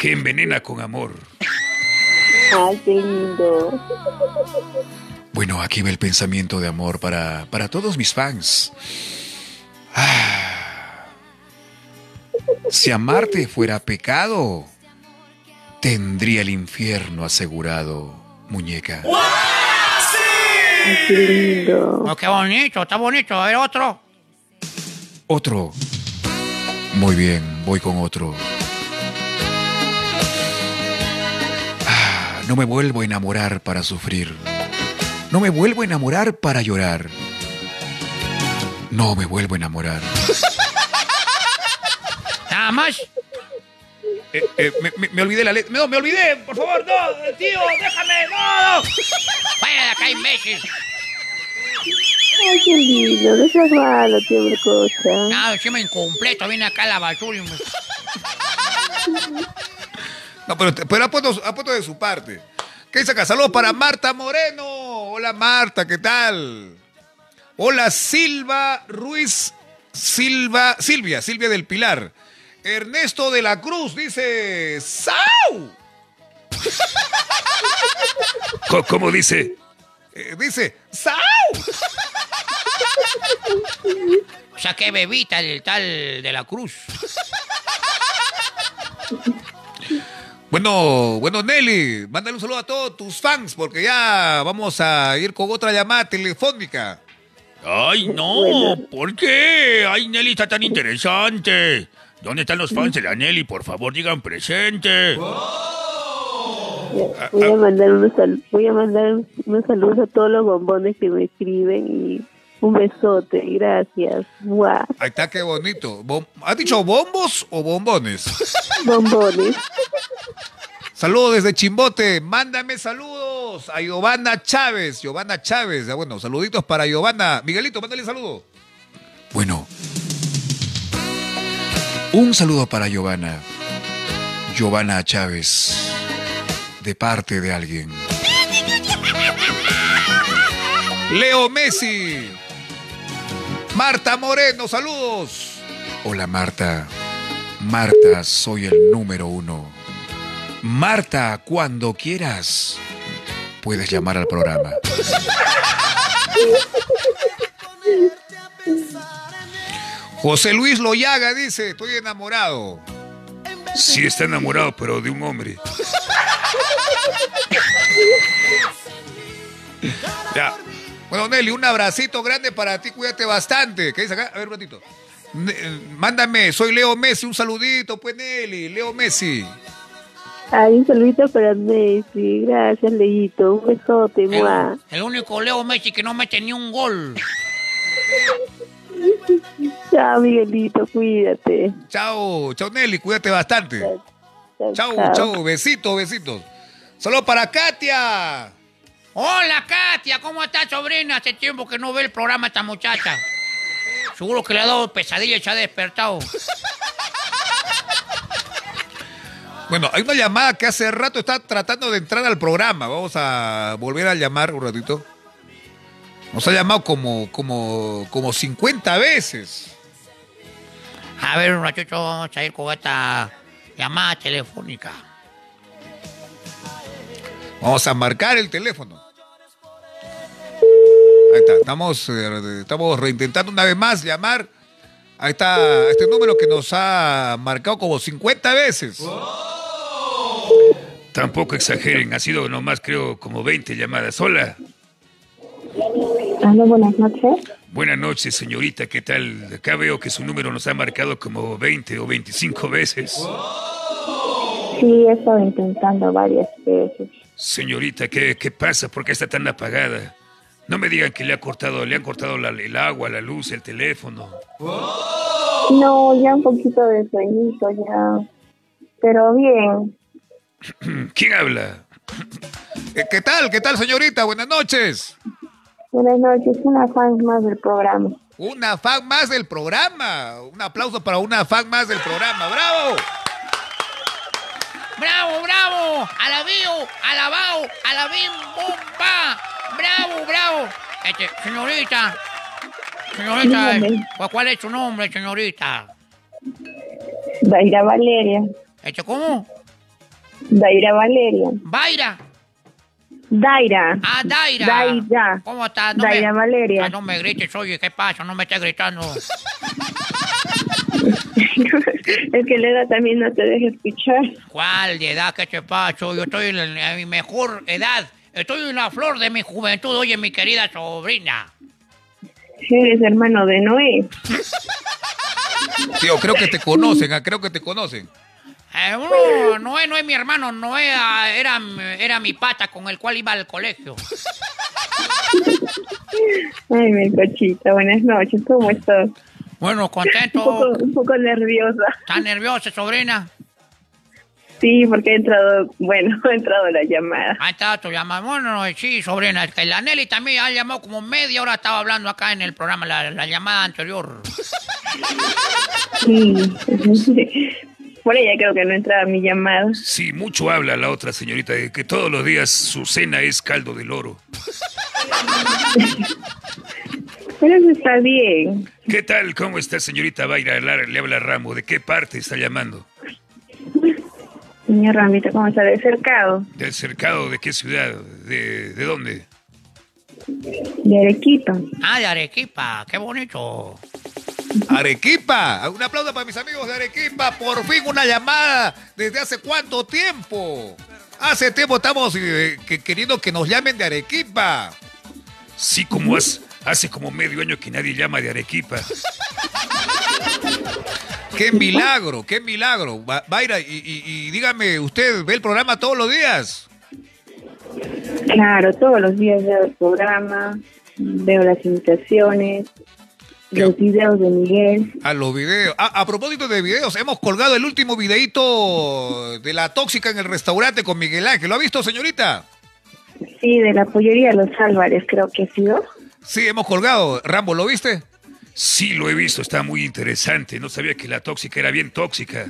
S5: Que envenena con amor.
S14: Ay, qué lindo.
S8: Bueno, aquí va el pensamiento de amor para, para todos mis fans. Ah. Si amarte fuera pecado, tendría el infierno asegurado, muñeca.
S14: Ay, qué lindo.
S4: Oh, qué bonito, está bonito. A ver, otro.
S8: Otro. Muy bien, voy con otro. Ah, no me vuelvo a enamorar para sufrir. No me vuelvo a enamorar para llorar.
S1: No me vuelvo a enamorar.
S4: Nada más.
S1: Eh, eh, me, me- me olvidé la letra. No, me olvidé, por favor, no, tío, déjame, no.
S4: Vaya de acá, imbécil.
S14: Ay, qué lindo, no seas malo, tío Melcocha.
S4: No, encima incompleto, viene acá la basura y me...
S1: No, pero, pero ha, puesto, ha puesto de su parte. ¿Qué dice acá? Saludos para Marta Moreno. Hola Marta, ¿qué tal? Hola Silva Ruiz Silva, Silvia, Silvia del Pilar. Ernesto de la Cruz dice ¡Sau! (laughs)
S5: ¿Cómo dice?
S1: Eh, dice ¡Sau!
S4: O sea, qué bebita el tal de la cruz.
S1: Bueno, bueno Nelly, mándale un saludo a todos tus fans porque ya vamos a ir con otra llamada telefónica.
S5: Ay, no, ¿por qué? Ay, Nelly está tan interesante. ¿Dónde están los fans de la Nelly? Por favor, digan presente.
S14: Voy a mandar unos, sal- voy a mandar unos saludos a todos los bombones que me escriben y un besote, gracias. Guau,
S1: Ahí está, qué bonito. ¿Has dicho bombos o bombones? (laughs)
S14: bombones.
S1: Saludos desde Chimbote. Mándame saludos a Giovanna Chávez. Giovanna Chávez. Ah, Bueno, saluditos para Giovanna. Miguelito, mándale saludo. Bueno. Un saludo para Giovanna. Giovanna Chávez. De parte de alguien. Leo Messi. Marta Moreno, saludos. Hola Marta. Marta, soy el número uno. Marta, cuando quieras, puedes llamar al programa. (laughs) José Luis Loyaga dice, estoy enamorado.
S5: Sí está enamorado, pero de un hombre. (laughs)
S1: Ya. Bueno, Nelly, un abracito grande para ti, cuídate bastante. ¿Qué dice acá? A ver, un ratito. Eh, Mándame, soy Leo Messi, un saludito, pues Nelly, Leo Messi.
S14: Ay, un saludito para Messi, gracias, Leito, un besote, muah.
S4: El único Leo Messi que no mete ni un gol. (laughs)
S14: Chao, Miguelito, cuídate.
S1: Chao, chao Nelly, cuídate bastante.
S14: Chao,
S1: Chao, chao, besitos, besitos. Saludos para Katia.
S4: Hola, Katia, ¿cómo estás, sobrina? Hace tiempo que no ve el programa esta muchacha. Seguro que le ha dado pesadilla y se ha despertado.
S1: Bueno, hay una llamada que hace rato está tratando de entrar al programa. Vamos a volver a llamar un ratito. Nos ha llamado como, como, como 50 veces.
S4: A ver, un ratito vamos a ir con esta llamada telefónica.
S1: Vamos a marcar el teléfono. Ahí está, estamos, eh, estamos reintentando una vez más llamar. Ahí está este número que nos ha marcado como 50 veces.
S5: Tampoco exageren, ha sido nomás creo como 20 llamadas. Hola.
S13: Hola, buenas noches.
S5: Buenas noches, señorita, ¿qué tal? Acá veo que su número nos ha marcado como 20 o 25 veces.
S13: Sí, he estado intentando varias veces.
S5: Señorita, ¿qué, qué pasa? ¿Por qué está tan apagada? No me digan que le ha cortado, le han cortado la- el agua, la luz, el teléfono.
S13: No, ya un poquito de sueñito ya. Pero bien. (clears throat)
S5: ¿Quién habla?
S1: Eh, ¿Qué tal? ¿Qué tal, señorita? Buenas noches.
S13: Buenas noches, una fan más del programa.
S1: Una fan más del programa. Un aplauso para una fan más del programa. ¡Bravo!
S4: ¡Bravo, bravo! ¡Alabío! ¡Alabao! ¡Alabim! ¡Bomba! ¡Bravo, bravo! Este, señorita. Señorita,
S13: Dígame.
S4: ¿cuál- ¿cuál es su nombre, señorita?
S13: Daira Valeria.
S4: Este, ¿Cómo?
S13: Daira Valeria.
S4: Vaira.
S13: Daira.
S4: Ah, Daira.
S13: Daira.
S4: ¿Cómo estás?
S13: Daira Valeria.
S4: Ah, no me grites, oye, ¿qué pasa? No me estés gritando. (laughs)
S13: es que Leda también no te deja escuchar.
S4: ¿Cuál de edad? ¿Qué te pasa? Yo estoy en, la- en mi mejor edad. Estoy en la flor de mi juventud, oye, mi querida sobrina.
S13: Eres hermano de Noé.
S1: Tío, creo que te conocen, ah, creo que te conocen.
S4: Eh, no, Noé no es mi hermano, Noé era, era mi pata con el cual iba al colegio.
S13: Ay, mi cochita, buenas noches, ¿cómo estás?
S4: Bueno,
S13: Un
S4: contento.
S13: poco, un poco nerviosa.
S4: ¿Estás nerviosa, sobrina?
S13: Sí, porque ha entrado, bueno, (laughs) ha entrado la llamada.
S4: Ahí está tu llamada. Bueno, sí, sobrina. que La Nelly también ha llamado como media hora. Estaba hablando acá en el programa, la, la llamada anterior.
S13: Sí. (laughs) Por ella creo que no entraba mi llamada.
S5: Sí, mucho habla la otra señorita de que todos los días su cena es caldo de loro.
S13: Pero eso está bien.
S5: ¿Qué tal? ¿Cómo está señorita Baira? Le habla Ramo. ¿De qué parte está llamando?
S13: Señor Ramito, ¿cómo está? De cercado,
S5: ¿Del cercado de qué ciudad? ¿De, de dónde?
S13: de Arequipa.
S4: Ah, de Arequipa. Qué bonito.
S1: Arequipa. Un aplauso para mis amigos de Arequipa. Por fin una llamada. ¿Desde hace cuánto tiempo? Hace tiempo estamos eh, que- queriendo que nos llamen de Arequipa.
S5: Sí, como hace como medio año que nadie llama de Arequipa. (laughs)
S1: Qué milagro, qué milagro. Va- Vaira, y, y- y dígame, ¿usted ve el programa todos los días?
S13: Claro, todos los días veo el programa, veo las invitaciones, los videos de Miguel.
S1: A los videos. Ah, a propósito de videos, hemos colgado el último videito de la tóxica en el restaurante con Miguel Ángel. ¿Lo ha visto, señorita?
S13: Sí, de la pollería Los Álvarez, creo que ha sido.
S1: Sí, hemos colgado. Rambo, ¿lo viste?
S5: Sí, lo he visto, está muy interesante. No sabía que la tóxica era bien tóxica.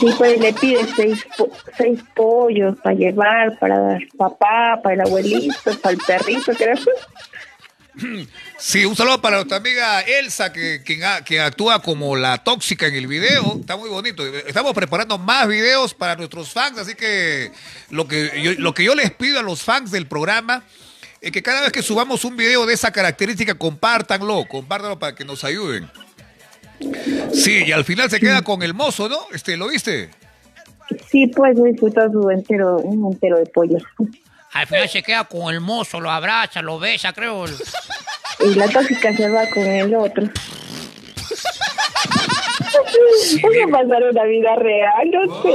S13: Sí, pues le pide seis, po- seis pollos para llevar, para papá, para el abuelito, para el perrito, creo. (clears throat)
S1: Sí, un saludo para nuestra amiga Elsa, que, quien, quien actúa como la tóxica en el video. Está muy bonito. Estamos preparando más videos para nuestros fans, así que lo que yo, lo que yo les pido a los fans del programa es que cada vez que subamos un video de esa característica, compártanlo, compártanlo para que nos ayuden. Sí, y al final se queda con el mozo, ¿no? Este, ¿Lo viste?
S13: Sí, pues he disfrutado su entero, un entero de pollo.
S4: Al final se queda con el mozo, lo abraza, lo besa, creo.
S13: Y la tóxica se va con el otro. Eso pasará en la vida real, no sé.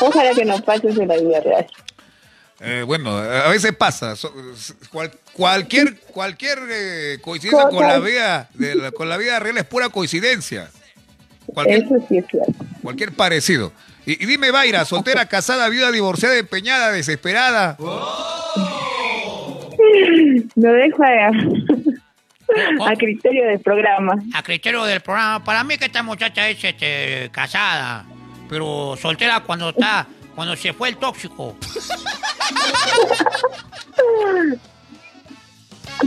S13: Ojalá que no pase eso en la vida real.
S1: Eh, bueno, a veces pasa. So- cual- cualquier cualquier eh, coincidencia con la vida de la- con la vida real es pura coincidencia. Cualquier,
S13: Eso sí es cierto.
S1: cualquier parecido. Y, y dime, Vaira, soltera, (laughs) casada, viuda, divorciada, empeñada, desesperada. (laughs)
S13: Lo dejo a, a criterio del programa.
S4: A criterio del programa. Para mí que esta muchacha es este, casada, pero soltera cuando está, cuando se fue el tóxico. (laughs)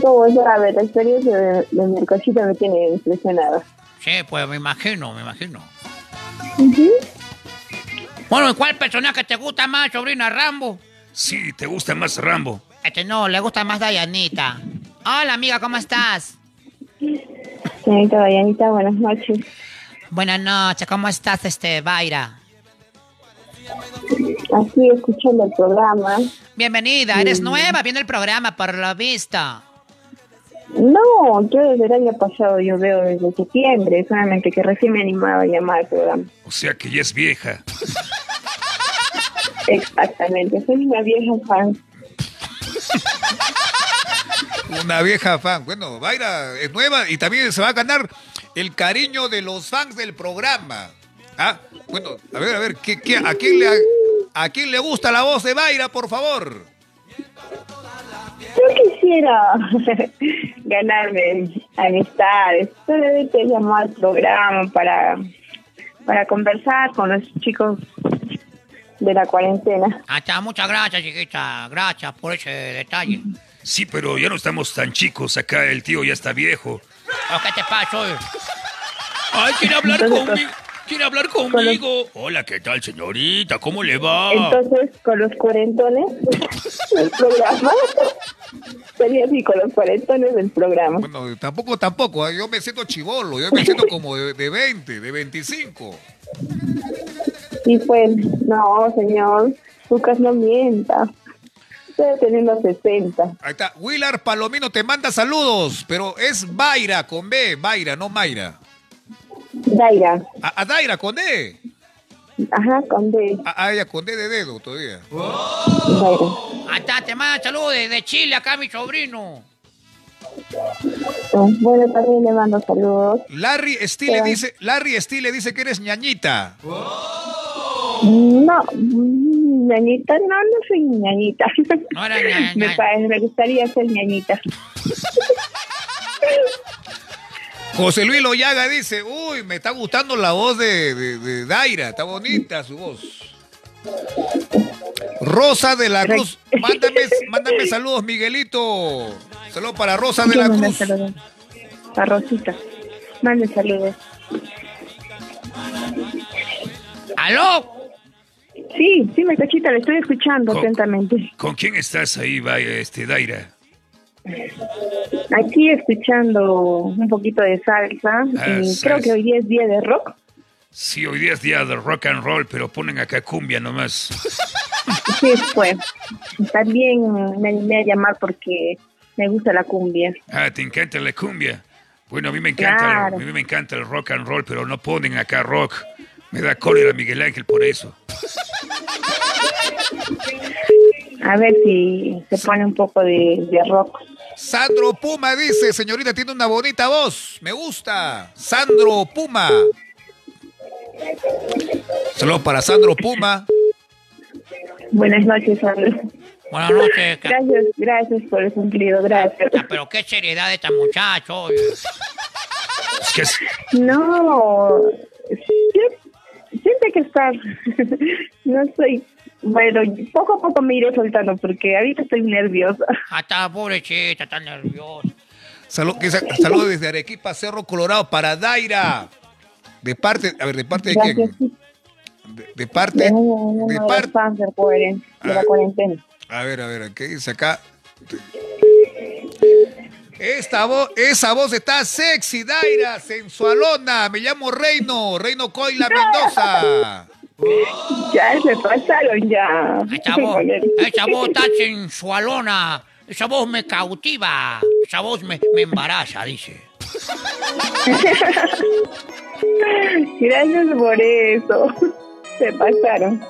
S13: Como sabe, la experiencia de, de mi cosita me tiene impresionada.
S4: Sí, pues me imagino, me imagino. Bueno, ¿y cuál personaje te gusta más, sobrina Rambo?
S5: Sí, ¿te gusta más Rambo?
S4: Este no, le gusta más Dayanita. Hola, amiga, ¿cómo estás?
S13: Señorita Dayanita, buenas noches.
S4: Buenas noches, ¿cómo estás, este, Vaira?
S13: Aquí escuchando el programa.
S4: Bienvenida, eres
S13: Mm.
S4: nueva viendo el programa, por lo visto.
S13: No, yo desde el año pasado yo veo desde septiembre, solamente que recién me animaba a llamar al programa.
S5: O sea que ya es vieja. (laughs)
S13: Exactamente, soy una vieja fan.
S1: Una vieja fan. Bueno, Vaira es nueva y también se va a ganar el cariño de los fans del programa. Ah, bueno, a ver, a ver, ¿qué, qué- a, quién le, ¿a quién le gusta la voz de Vaira, por favor?
S13: Yo quisiera (laughs) ganarme amistades, solamente llamar al programa para, para conversar con los chicos de la cuarentena.
S4: Ah, está, muchas gracias, chiquita. Gracias por ese detalle.
S5: Sí, pero ya no estamos tan chicos. Acá el tío ya está viejo.
S4: ¿Qué te pasa hoy?
S5: Ay, quiere hablar
S13: Entonces,
S5: conmigo. Quiere hablar conmigo. Hola, ¿qué tal, señorita? ¿Cómo le va?
S13: Entonces, con los cuarentones del programa, sería así, con los cuarentones del programa.
S1: Bueno, tampoco, tampoco. ¿eh? Yo me siento chivolo, yo me siento como de, de 20, de 25.
S13: Y pues, no, señor, Lucas no mienta. Debe tener los 60.
S1: Ahí está. Willard Palomino te manda saludos, pero es Vaira con B, Vaira, no Mayra.
S13: Daira,
S1: A, a Daira con D.
S13: ajá, con D.
S1: A, a ella con D de dedo todavía.
S13: Daira.
S4: Hasta te manda saludos desde Chile, acá mi sobrino.
S13: Bueno, también le mando saludos.
S1: Larry Stile dice, Larry Stile dice que eres ñañita.
S13: No, ñañita, no, no soy ñañita.
S4: No era ña-
S13: me, me gustaría ser ñañita.
S1: José Luis Loyaga dice, uy, me está gustando la voz de, de- de Daira, está bonita su voz. Rosa de la Cruz, mándame, mándame (laughs) saludos, Miguelito. Saludos para Rosa de la
S13: ¿Quién manda
S1: Cruz.
S13: saludos? A Rosita. Mande saludos.
S4: ¿Aló?
S13: Sí, sí, me cachita, le estoy escuchando atentamente.
S5: ¿Con quién estás ahí, vaya, este, Daira?
S13: Aquí escuchando un poquito de salsa.
S5: Ah,
S13: y creo que hoy día es día de rock.
S5: Sí, hoy día es día de rock and roll, pero ponen acá cumbia nomás.
S13: Sí, fue. También me animé a llamar porque me gusta la cumbia.
S5: Ah, ¿te encanta la cumbia? Bueno, a mí me encanta,
S13: Claro.
S5: a mí me encanta el rock and roll, pero no ponen acá rock. Me da cólera Miguel Ángel por eso.
S13: A ver si se pone un poco de, de rock.
S1: Sandro Puma dice, señorita, tiene una bonita voz. Me gusta. Sandro Puma. Saludos para Sandro Puma.
S13: Buenas noches, Sandro.
S4: Buenas noches.
S13: Gracias, gracias por el cumplido, gracias.
S4: Pero qué seriedad de esta muchacho. oye.
S5: Es que es-
S13: No, siempre que estar. (laughs) No soy. Bueno, poco a poco me iré soltando porque ahorita estoy nerviosa.
S4: Hasta pobrecita, está nerviosa.
S1: Salud- Saludos desde Arequipa, Cerro Colorado para Daira. De parte, a ver, ¿de parte de
S13: Gracias.
S1: quién? De, de parte,
S13: De
S1: de
S13: de
S1: parte.
S13: de la
S1: Ah.
S13: cuarentena.
S1: A ver, a ver, ¿qué dice acá? Esta voz, esa voz está sexy, Daira, sensualona. Me llamo Reino, Reino Coila Mendoza.
S13: Ya se pasaron, ya.
S4: Esa voz, (laughs) esa voz está sensualona. Esa voz me cautiva. Esa voz me, me embaraza, dice. (laughs)
S13: Gracias por eso. Se pasaron.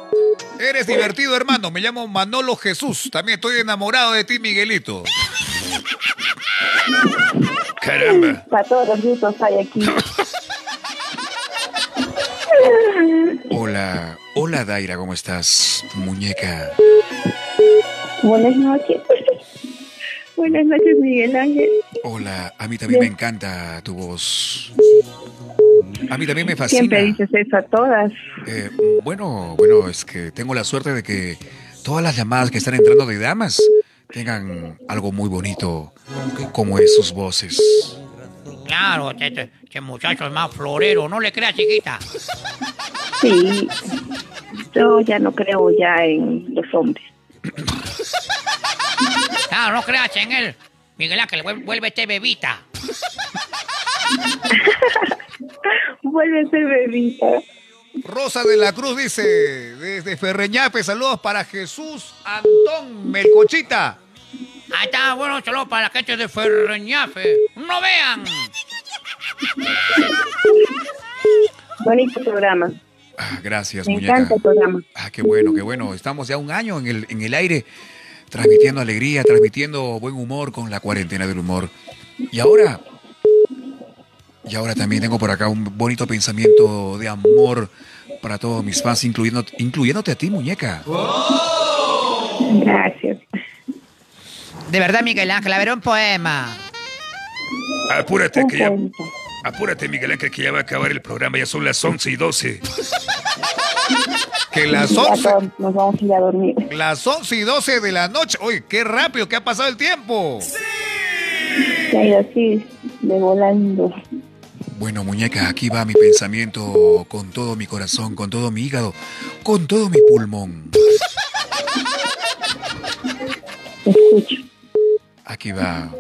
S1: Eres divertido, hermano. Me llamo Manolo Jesús. También estoy enamorado de ti, Miguelito.
S5: Caramba. (laughs)
S13: Para todos los gustos hay aquí.
S1: Hola, hola Daira, ¿cómo estás? Muñeca.
S13: Buenas noches. Buenas noches, Miguel Ángel.
S1: Hola, a mí también me encanta tu voz. A mí también me fascina.
S13: Siempre dices eso a todas.
S1: Eh, bueno, bueno, es que tengo la suerte de que todas las llamadas que están entrando de damas tengan algo muy bonito, como es sus voces.
S4: Claro, este, este- este muchacho es más florero. No le creas, chiquita.
S13: Sí. Yo ya no creo ya en los hombres.
S4: Claro, no creas en él. Miguel Ángel, vuélvete bebita.
S13: Vuelve a ser bebita.
S1: Rosa de la Cruz dice, desde Ferreñape, saludos para Jesús Antón Melcochita.
S4: Ahí está, bueno, saludos para la gente de Ferreñafe. ¡No vean!
S13: Bonito programa.
S1: Ah, gracias,
S13: Me
S1: muñeca.
S13: encanta el programa.
S1: Ah, qué bueno, qué bueno. Estamos ya un año en el, en el aire, transmitiendo alegría, transmitiendo buen humor con la cuarentena del humor. Y ahora, y ahora también tengo por acá un bonito pensamiento de amor para todos mis fans, incluyendo, incluyéndote a ti, muñeca.
S13: Gracias.
S4: De verdad, Miguel Ángel, a ver un poema.
S5: Apúrate,
S13: Un
S5: que ya. Apúrate, Miguel Ángel, que ya va a acabar el programa. Ya son las 11 y 12.
S1: Que las
S13: Ya
S1: 11,
S13: todos nos vamos a ir a dormir.
S1: las 11 y 12 de la noche. Oye, qué rápido que ha pasado el tiempo.
S13: Se ha ido así, de volando.
S1: Bueno, muñeca, aquí va mi pensamiento con todo mi corazón, con todo mi hígado, con todo mi pulmón.
S13: Te escucho.
S1: Aquí va.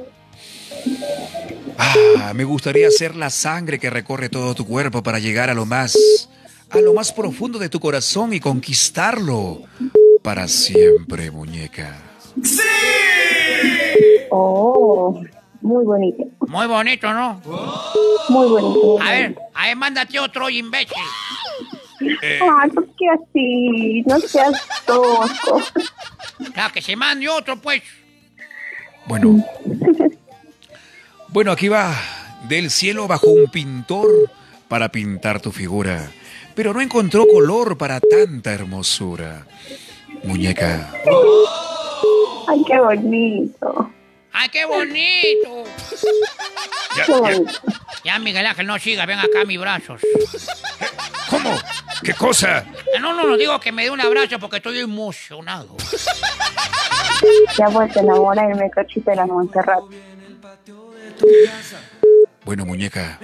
S1: Ah, me gustaría ser la sangre que recorre todo tu cuerpo para llegar a lo más, a lo más profundo de tu corazón y conquistarlo para siempre, muñeca.
S13: Oh, muy bonito.
S4: Muy bonito, ¿no?
S13: Muy bonito.
S4: A ver, a ver, mándate otro imbécil.
S1: Eh,
S13: Ay, ¿por qué así? No seas tosco.
S4: Claro, que se mande otro, pues.
S1: Bueno. Bueno, aquí va. Del cielo bajó un pintor para pintar tu figura, pero no encontró color para tanta hermosura. Muñeca,
S13: Ay, qué bonito.
S4: ¡Ay, qué bonito!
S1: ya,
S4: Miguel Ángel, no siga, ven acá a mis brazos.
S5: ¿Cómo? ¿Qué cosa?
S4: Eh, No, no, no digo que me dé un abrazo porque estoy emocionado.
S13: Ya vuelto a enamorarme, cochita de la Montserrat.
S1: Bueno, muñeca,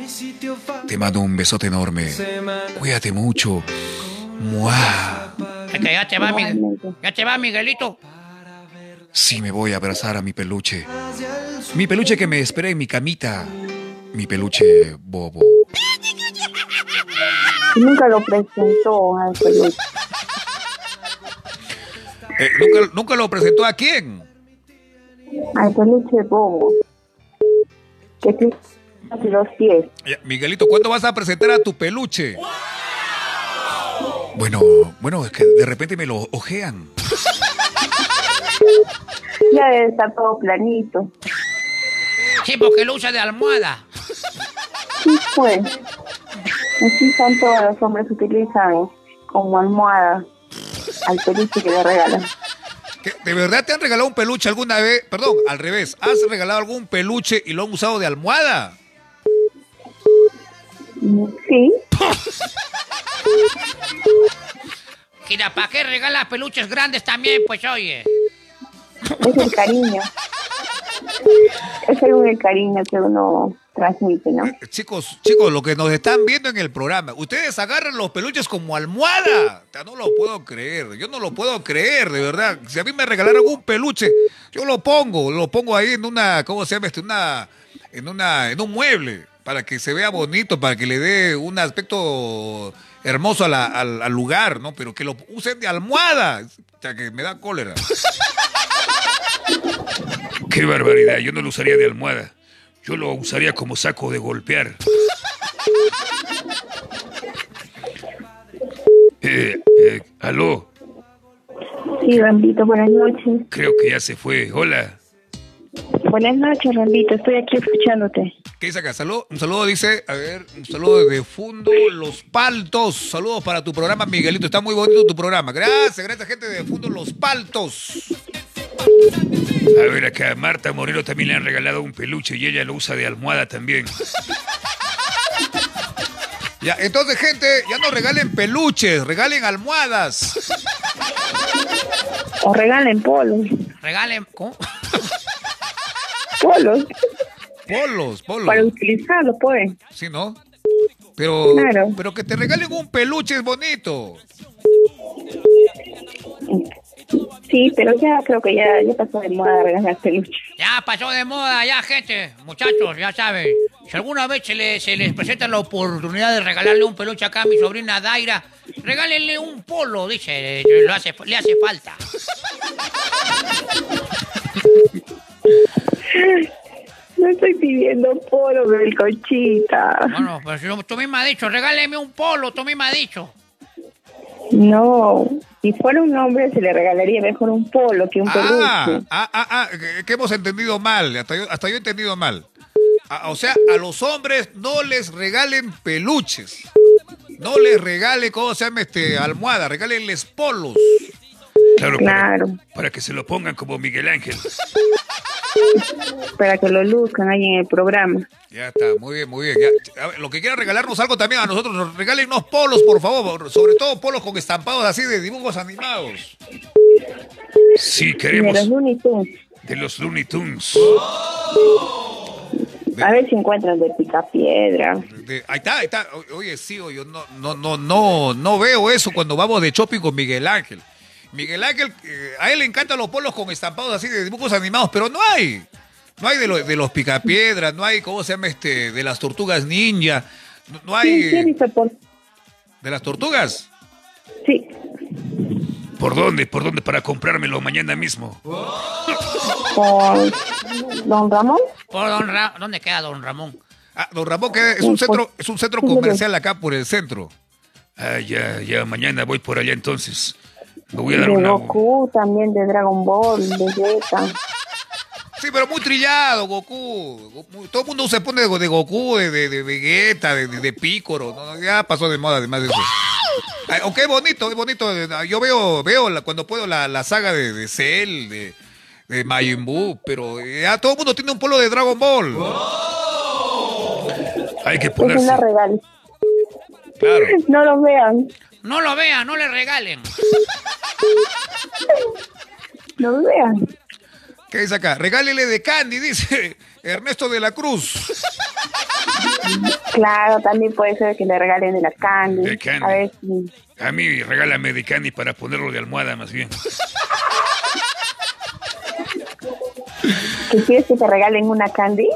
S1: te mando un besote enorme. Cuídate mucho. ¡Mua!
S4: Es que ya te va, Miguel. Ya te va, Miguelito.
S1: Sí, me voy a abrazar a mi peluche. Mi peluche que me espera en mi camita. Mi peluche bobo.
S13: Nunca lo presentó al peluche.
S1: Eh, ¿nunca, nunca lo presentó a quién?
S13: Al peluche bobo. Que tiene casi los pies.
S1: Miguelito, ¿cuándo vas a presentar a tu peluche? Bueno, bueno, es que de repente me lo ojean. (laughs)
S13: Ya debe estar todo planito.
S4: Sí, porque lo usa de almohada.
S13: Sí, pues. Así son todos los hombres utilizan como almohada al peluche que le regalan.
S1: ¿Qué, ¿De verdad te han regalado un peluche alguna vez? Perdón, al revés. ¿Has regalado algún peluche y lo han usado de almohada?
S13: Sí,
S4: Mira, ¿para qué regala peluches grandes también? Pues oye.
S13: Es el cariño. Es según el cariño que uno transmite, ¿no?
S1: Eh, Chicos, chicos, lo que nos están viendo en el programa, ustedes agarran los peluches como almohada. Ya no lo puedo creer, yo no lo puedo creer, de verdad. Si a mí me regalaron un peluche, yo lo pongo, lo pongo ahí en una, ¿cómo se llama? Este, una, en una, en un mueble, para que se vea bonito, para que le dé un aspecto hermoso a la- al, al lugar, ¿no? Pero que lo usen de almohada, o sea, que me da cólera.
S5: ¡Qué barbaridad! Yo no lo usaría de almohada. Yo lo usaría como saco de golpear. Eh, eh, aló,
S13: Sí, Rambito, buenas noches.
S5: creo que ya se fue. Hola.
S13: Buenas noches, Rambito, estoy aquí escuchándote.
S1: ¿Qué dice acá? Saludo, un saludo dice, a ver, un saludo de Fundo Los Paltos. Saludos para tu programa, Miguelito. Está muy bonito tu programa. Gracias, gracias, gente de Fundo Los Paltos.
S5: A ver, acá a Marta Moreno también le han regalado un peluche y ella lo usa de almohada también.
S1: Ya, entonces, gente, ya no regalen peluches, regalen almohadas.
S13: O regalen polos.
S4: Regalen. ¿Cómo?
S13: Polos.
S1: Polos, polos.
S13: Para utilizarlo, pues.
S1: Sí, ¿no? Pero,
S13: Claro.
S1: pero que te regalen un peluche es bonito.
S13: Sí, pero ya creo que ya, ya pasó de moda regalar peluche.
S4: Ya pasó de moda, ya, gente. Muchachos, ya saben. Si alguna vez se, le- se les presenta la oportunidad de regalarle un peluche acá a mi sobrina Daira, regálenle un polo, dice. lo hace- le hace falta.
S13: No estoy pidiendo polo, del cochita.
S4: No, no, pero si tú misma has dicho, regáleme un polo, tú misma has dicho.
S13: No, si fuera un hombre se le regalaría mejor un polo que un
S1: Ah,
S13: peluche.
S1: ah, ah, ah, que, hemos entendido mal. Hasta yo, hasta yo he entendido mal. Ah, o sea, a los hombres no les regalen peluches. No les regale, ¿cómo se llama? Este, almohada. Regálenles polos.
S5: Claro,
S13: Claro,
S5: Para, para que se lo pongan como Miguel Ángel.
S13: Para que lo luzcan ahí en el programa.
S1: Ya está, muy bien, muy bien. Ya, a ver, lo que quieran regalarnos algo también a nosotros, nos regálennos polos, por favor. Sobre todo polos con estampados así de dibujos animados.
S5: Sí,
S13: Y de
S5: queremos
S13: los Looney Tunes.
S5: de los Looney Tunes.
S13: A ver si encuentran de picapiedra.
S1: De- ahí está, ahí está. Oye, sí, yo no, no, no, no, no veo eso cuando vamos de shopping con Miguel Ángel. Miguel Ángel, eh, a él le encantan los polos con estampados así de dibujos animados, pero no hay. No hay de, lo- de los picapiedras, no hay, ¿cómo se llama este? De las tortugas ninja. No, no hay
S13: Sí,
S1: eh,
S13: por...
S1: de las tortugas.
S13: Sí,
S5: ¿Por dónde? ¿Por dónde? Para comprármelo mañana mismo.
S13: por Don Ramón.
S4: Por don Ra- ¿Dónde queda don Ramón?
S1: Ah, don Ramón, que es un centro, es un centro comercial acá por el centro.
S5: Ah, ya, ya, mañana voy por allá entonces. Voy a dar
S13: De
S5: una.
S13: Goku, también de Dragon Ball, de Vegeta.
S1: Sí, pero muy trillado, Goku. Go- Todo el mundo se pone de, Goku, de, de, de Vegeta, de, de. ¿no? Ya pasó de moda, además de eso. Ay, ok, es bonito, es bonito. Yo veo, veo la- cuando puedo la, la saga de, de Cell, de, de Majin Buu, pero ya todo el mundo tiene un polo de Dragon Ball.
S5: Hay que
S13: Es una
S5: ponerse.
S13: regal.
S1: Claro. (laughs)
S13: No lo vean,
S4: No lo vean, no le regalen.
S13: No lo vean.
S1: ¿Qué dice acá? Regálele de Candy, dice Ernesto de la Cruz.
S13: Claro, también puede ser que le regalen de la candy.
S5: De candy.
S13: A ver si...
S5: A mí regálame de candy para ponerlo de almohada más bien.
S13: ¿Que quieres que te regalen una candy?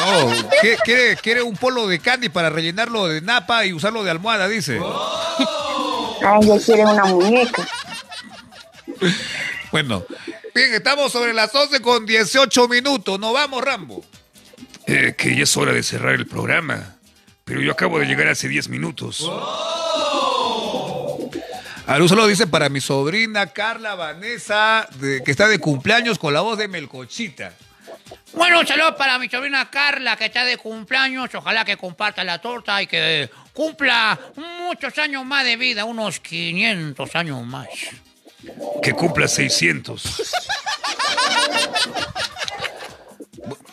S1: No, ¿qué- quiere, quiere un polo de Candy para rellenarlo de napa y usarlo de almohada, dice.
S13: Ay, ya quieren una muñeca.
S1: Bueno, bien, estamos sobre las 11 con 18 minutos. Nos vamos, Rambo.
S5: Eh, que ya es hora de cerrar el programa. Pero yo acabo de llegar hace 10 minutos.
S1: Alú solo dice para mi sobrina Carla Vanessa, de- que está de cumpleaños con la voz de Melcochita.
S4: Bueno, un saludo para mi sobrina Carla, que está de cumpleaños. Ojalá que comparta la torta y que cumpla muchos años más de vida, unos 500 años más.
S5: Que cumpla 600.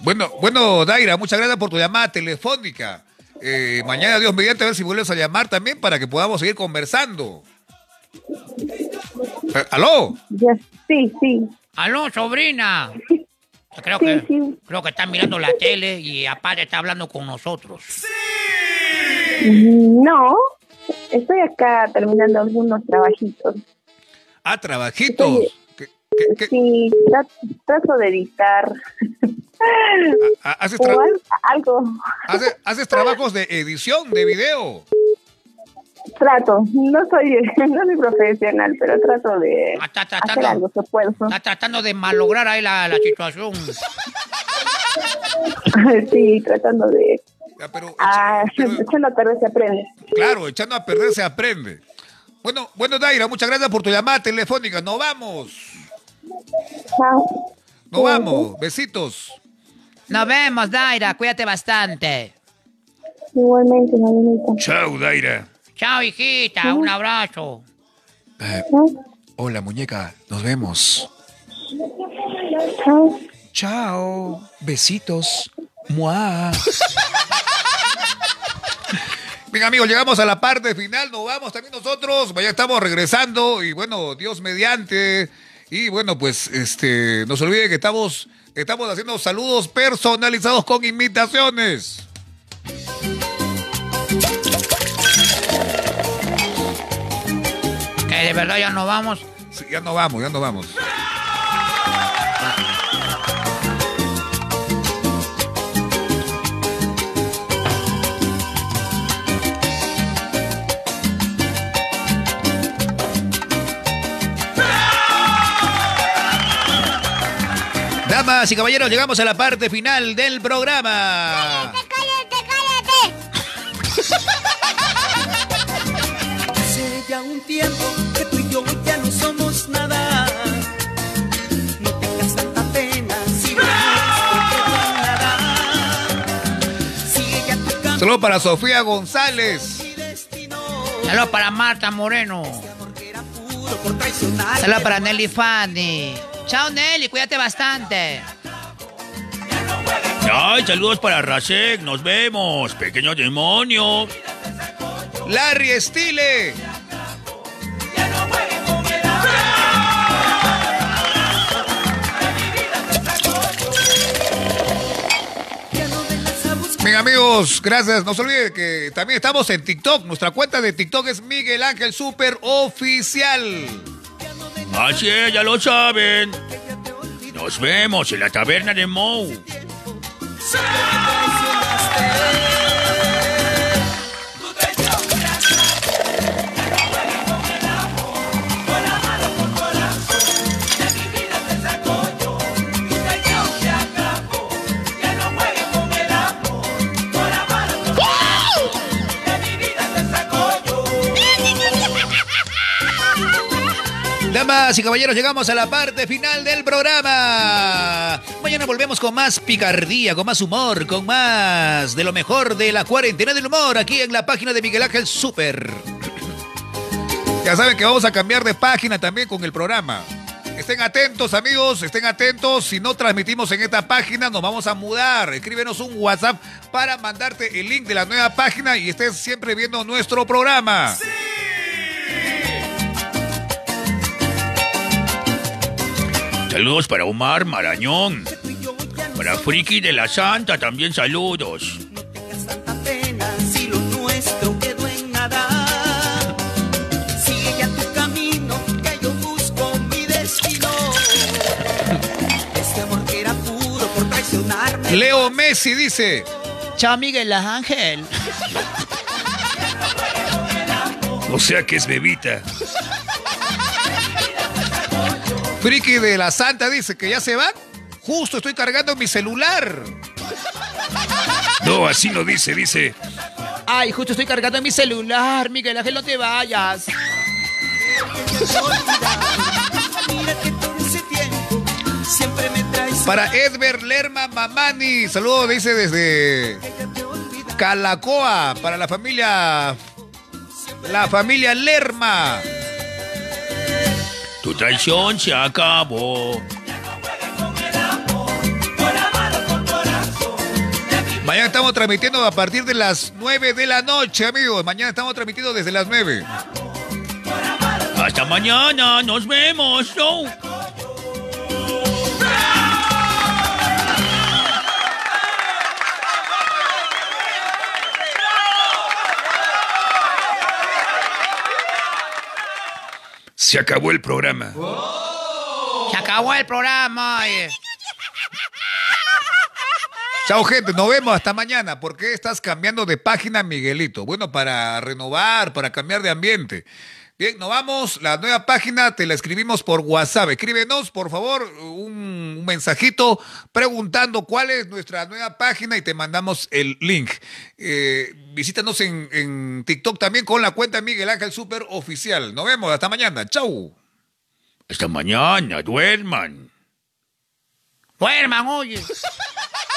S1: Bueno, bueno, Daira, muchas gracias por tu llamada telefónica. Eh, mañana, Dios mediante, a ver si vuelves a llamar también para que podamos seguir conversando. Eh, ¿Aló?
S13: Sí, sí.
S4: Aló, sobrina. Creo
S13: Sí,
S4: que,
S13: sí.
S4: creo que están mirando la tele y aparte está hablando con nosotros.
S13: No, estoy acá terminando algunos trabajitos.
S1: Ah, trabajitos.
S13: Oye. Sí, tra- trato de editar.
S1: Ah, ¿Haces, tra-
S13: al- algo.
S1: haces- haces trabajos de edición de video?
S13: Trato. No soy, (laughs) no soy profesional, pero trato de hacer
S4: tratando-
S13: algo que puedo.
S4: Está tratando de malograr ahí la, la situación. (laughs)
S13: sí, tratando de... Ah, (laughs) echando a perder se aprende.
S1: Claro, echando a perder se aprende. Bueno, bueno, Daira, muchas gracias por tu llamada telefónica. Nos vamos.
S13: Chao.
S1: Nos vamos. Besitos.
S4: Nos vemos, Daira. Cuídate bastante.
S13: Igualmente, Marinita.
S5: Chao, Daira.
S4: Chao, hijita. Un abrazo.
S1: Hola, muñeca. Nos vemos.
S13: Chao.
S1: Chao. Besitos. Mua. Bien, (laughs) amigos, llegamos a la parte final. Nos vamos también nosotros. Ya estamos regresando. Y bueno, Dios mediante. Y bueno, pues este, no se olvide que estamos, estamos haciendo saludos personalizados con imitaciones.
S4: Que de verdad ya nos vamos.
S1: Sí, ya no vamos, ya no vamos. Damas y caballeros, llegamos a la parte final del programa.
S15: Hace ya un tiempo que tú y yo ya no somos nada. No tengas tanta pena si no es porque no hay nada. Sigue ya tu camino.
S1: Saludos para Sofía González.
S4: Saludos para Marta Moreno. Saludos para Nelly Fanny. Chao, Nelly. Cuídate bastante.
S5: Ay, saludos para Rasek. Nos vemos. Pequeño demonio.
S1: Larry Estile. Bien amigos, gracias. No se olviden que también estamos en TikTok. Nuestra cuenta de TikTok es Miguel Ángel Super Oficial.
S5: Así es, ya lo saben. Nos vemos en la taberna de Mou.
S1: Y caballeros, llegamos a la parte final del programa. Mañana volvemos con más picardía, con más humor, con más de lo mejor de la cuarentena del humor aquí en la página de Miguel Ángel Super. (clears throat) Ya saben que vamos a cambiar de página también con el programa. Estén atentos, amigos, estén atentos. Si no transmitimos en esta página, nos vamos a mudar. Escríbenos un WhatsApp para mandarte el link de la nueva página y estés siempre viendo nuestro programa.
S5: Saludos para Omar Marañón. Para Friki de la Santa también saludos.
S15: pena si lo nuestro quedó en nada. Sigue ya tu camino, que yo busco mi destino. Este amor que era puro por traicionarme.
S1: Leo Messi dice.
S4: Chao, Miguel Ángel.
S5: O sea que es bebita.
S1: Friki de la Santa dice que ya se va. Justo estoy cargando mi celular.
S5: No, así no dice, dice.
S4: Ay, justo estoy cargando mi celular. Miguel Ángel, no te vayas.
S1: Para Edber Lerma Mamani. Saludos, dice desde Calacoa. Para la familia. La familia Lerma.
S5: Tu traición se acabó.
S1: Mañana estamos transmitiendo a partir de las 9 de la noche, amigos. Mañana estamos transmitiendo desde las 9.
S5: Hasta mañana, nos vemos. Chau. Se acabó el programa.
S4: Se acabó el programa. oye.
S1: Chao, gente. Nos vemos hasta mañana. ¿Por qué estás cambiando de página, Miguelito? Bueno, para renovar, para cambiar de ambiente. Bien, nos vamos. La nueva página te la escribimos por WhatsApp. Escríbenos, por favor, un, un mensajito preguntando cuál es nuestra nueva página y te mandamos el link. Eh, visítanos en, en TikTok también con la cuenta Miguel Ángel Super Oficial. Nos vemos. Hasta mañana. Chau.
S5: Hasta mañana, duerman.
S4: Duerman, oye. (laughs)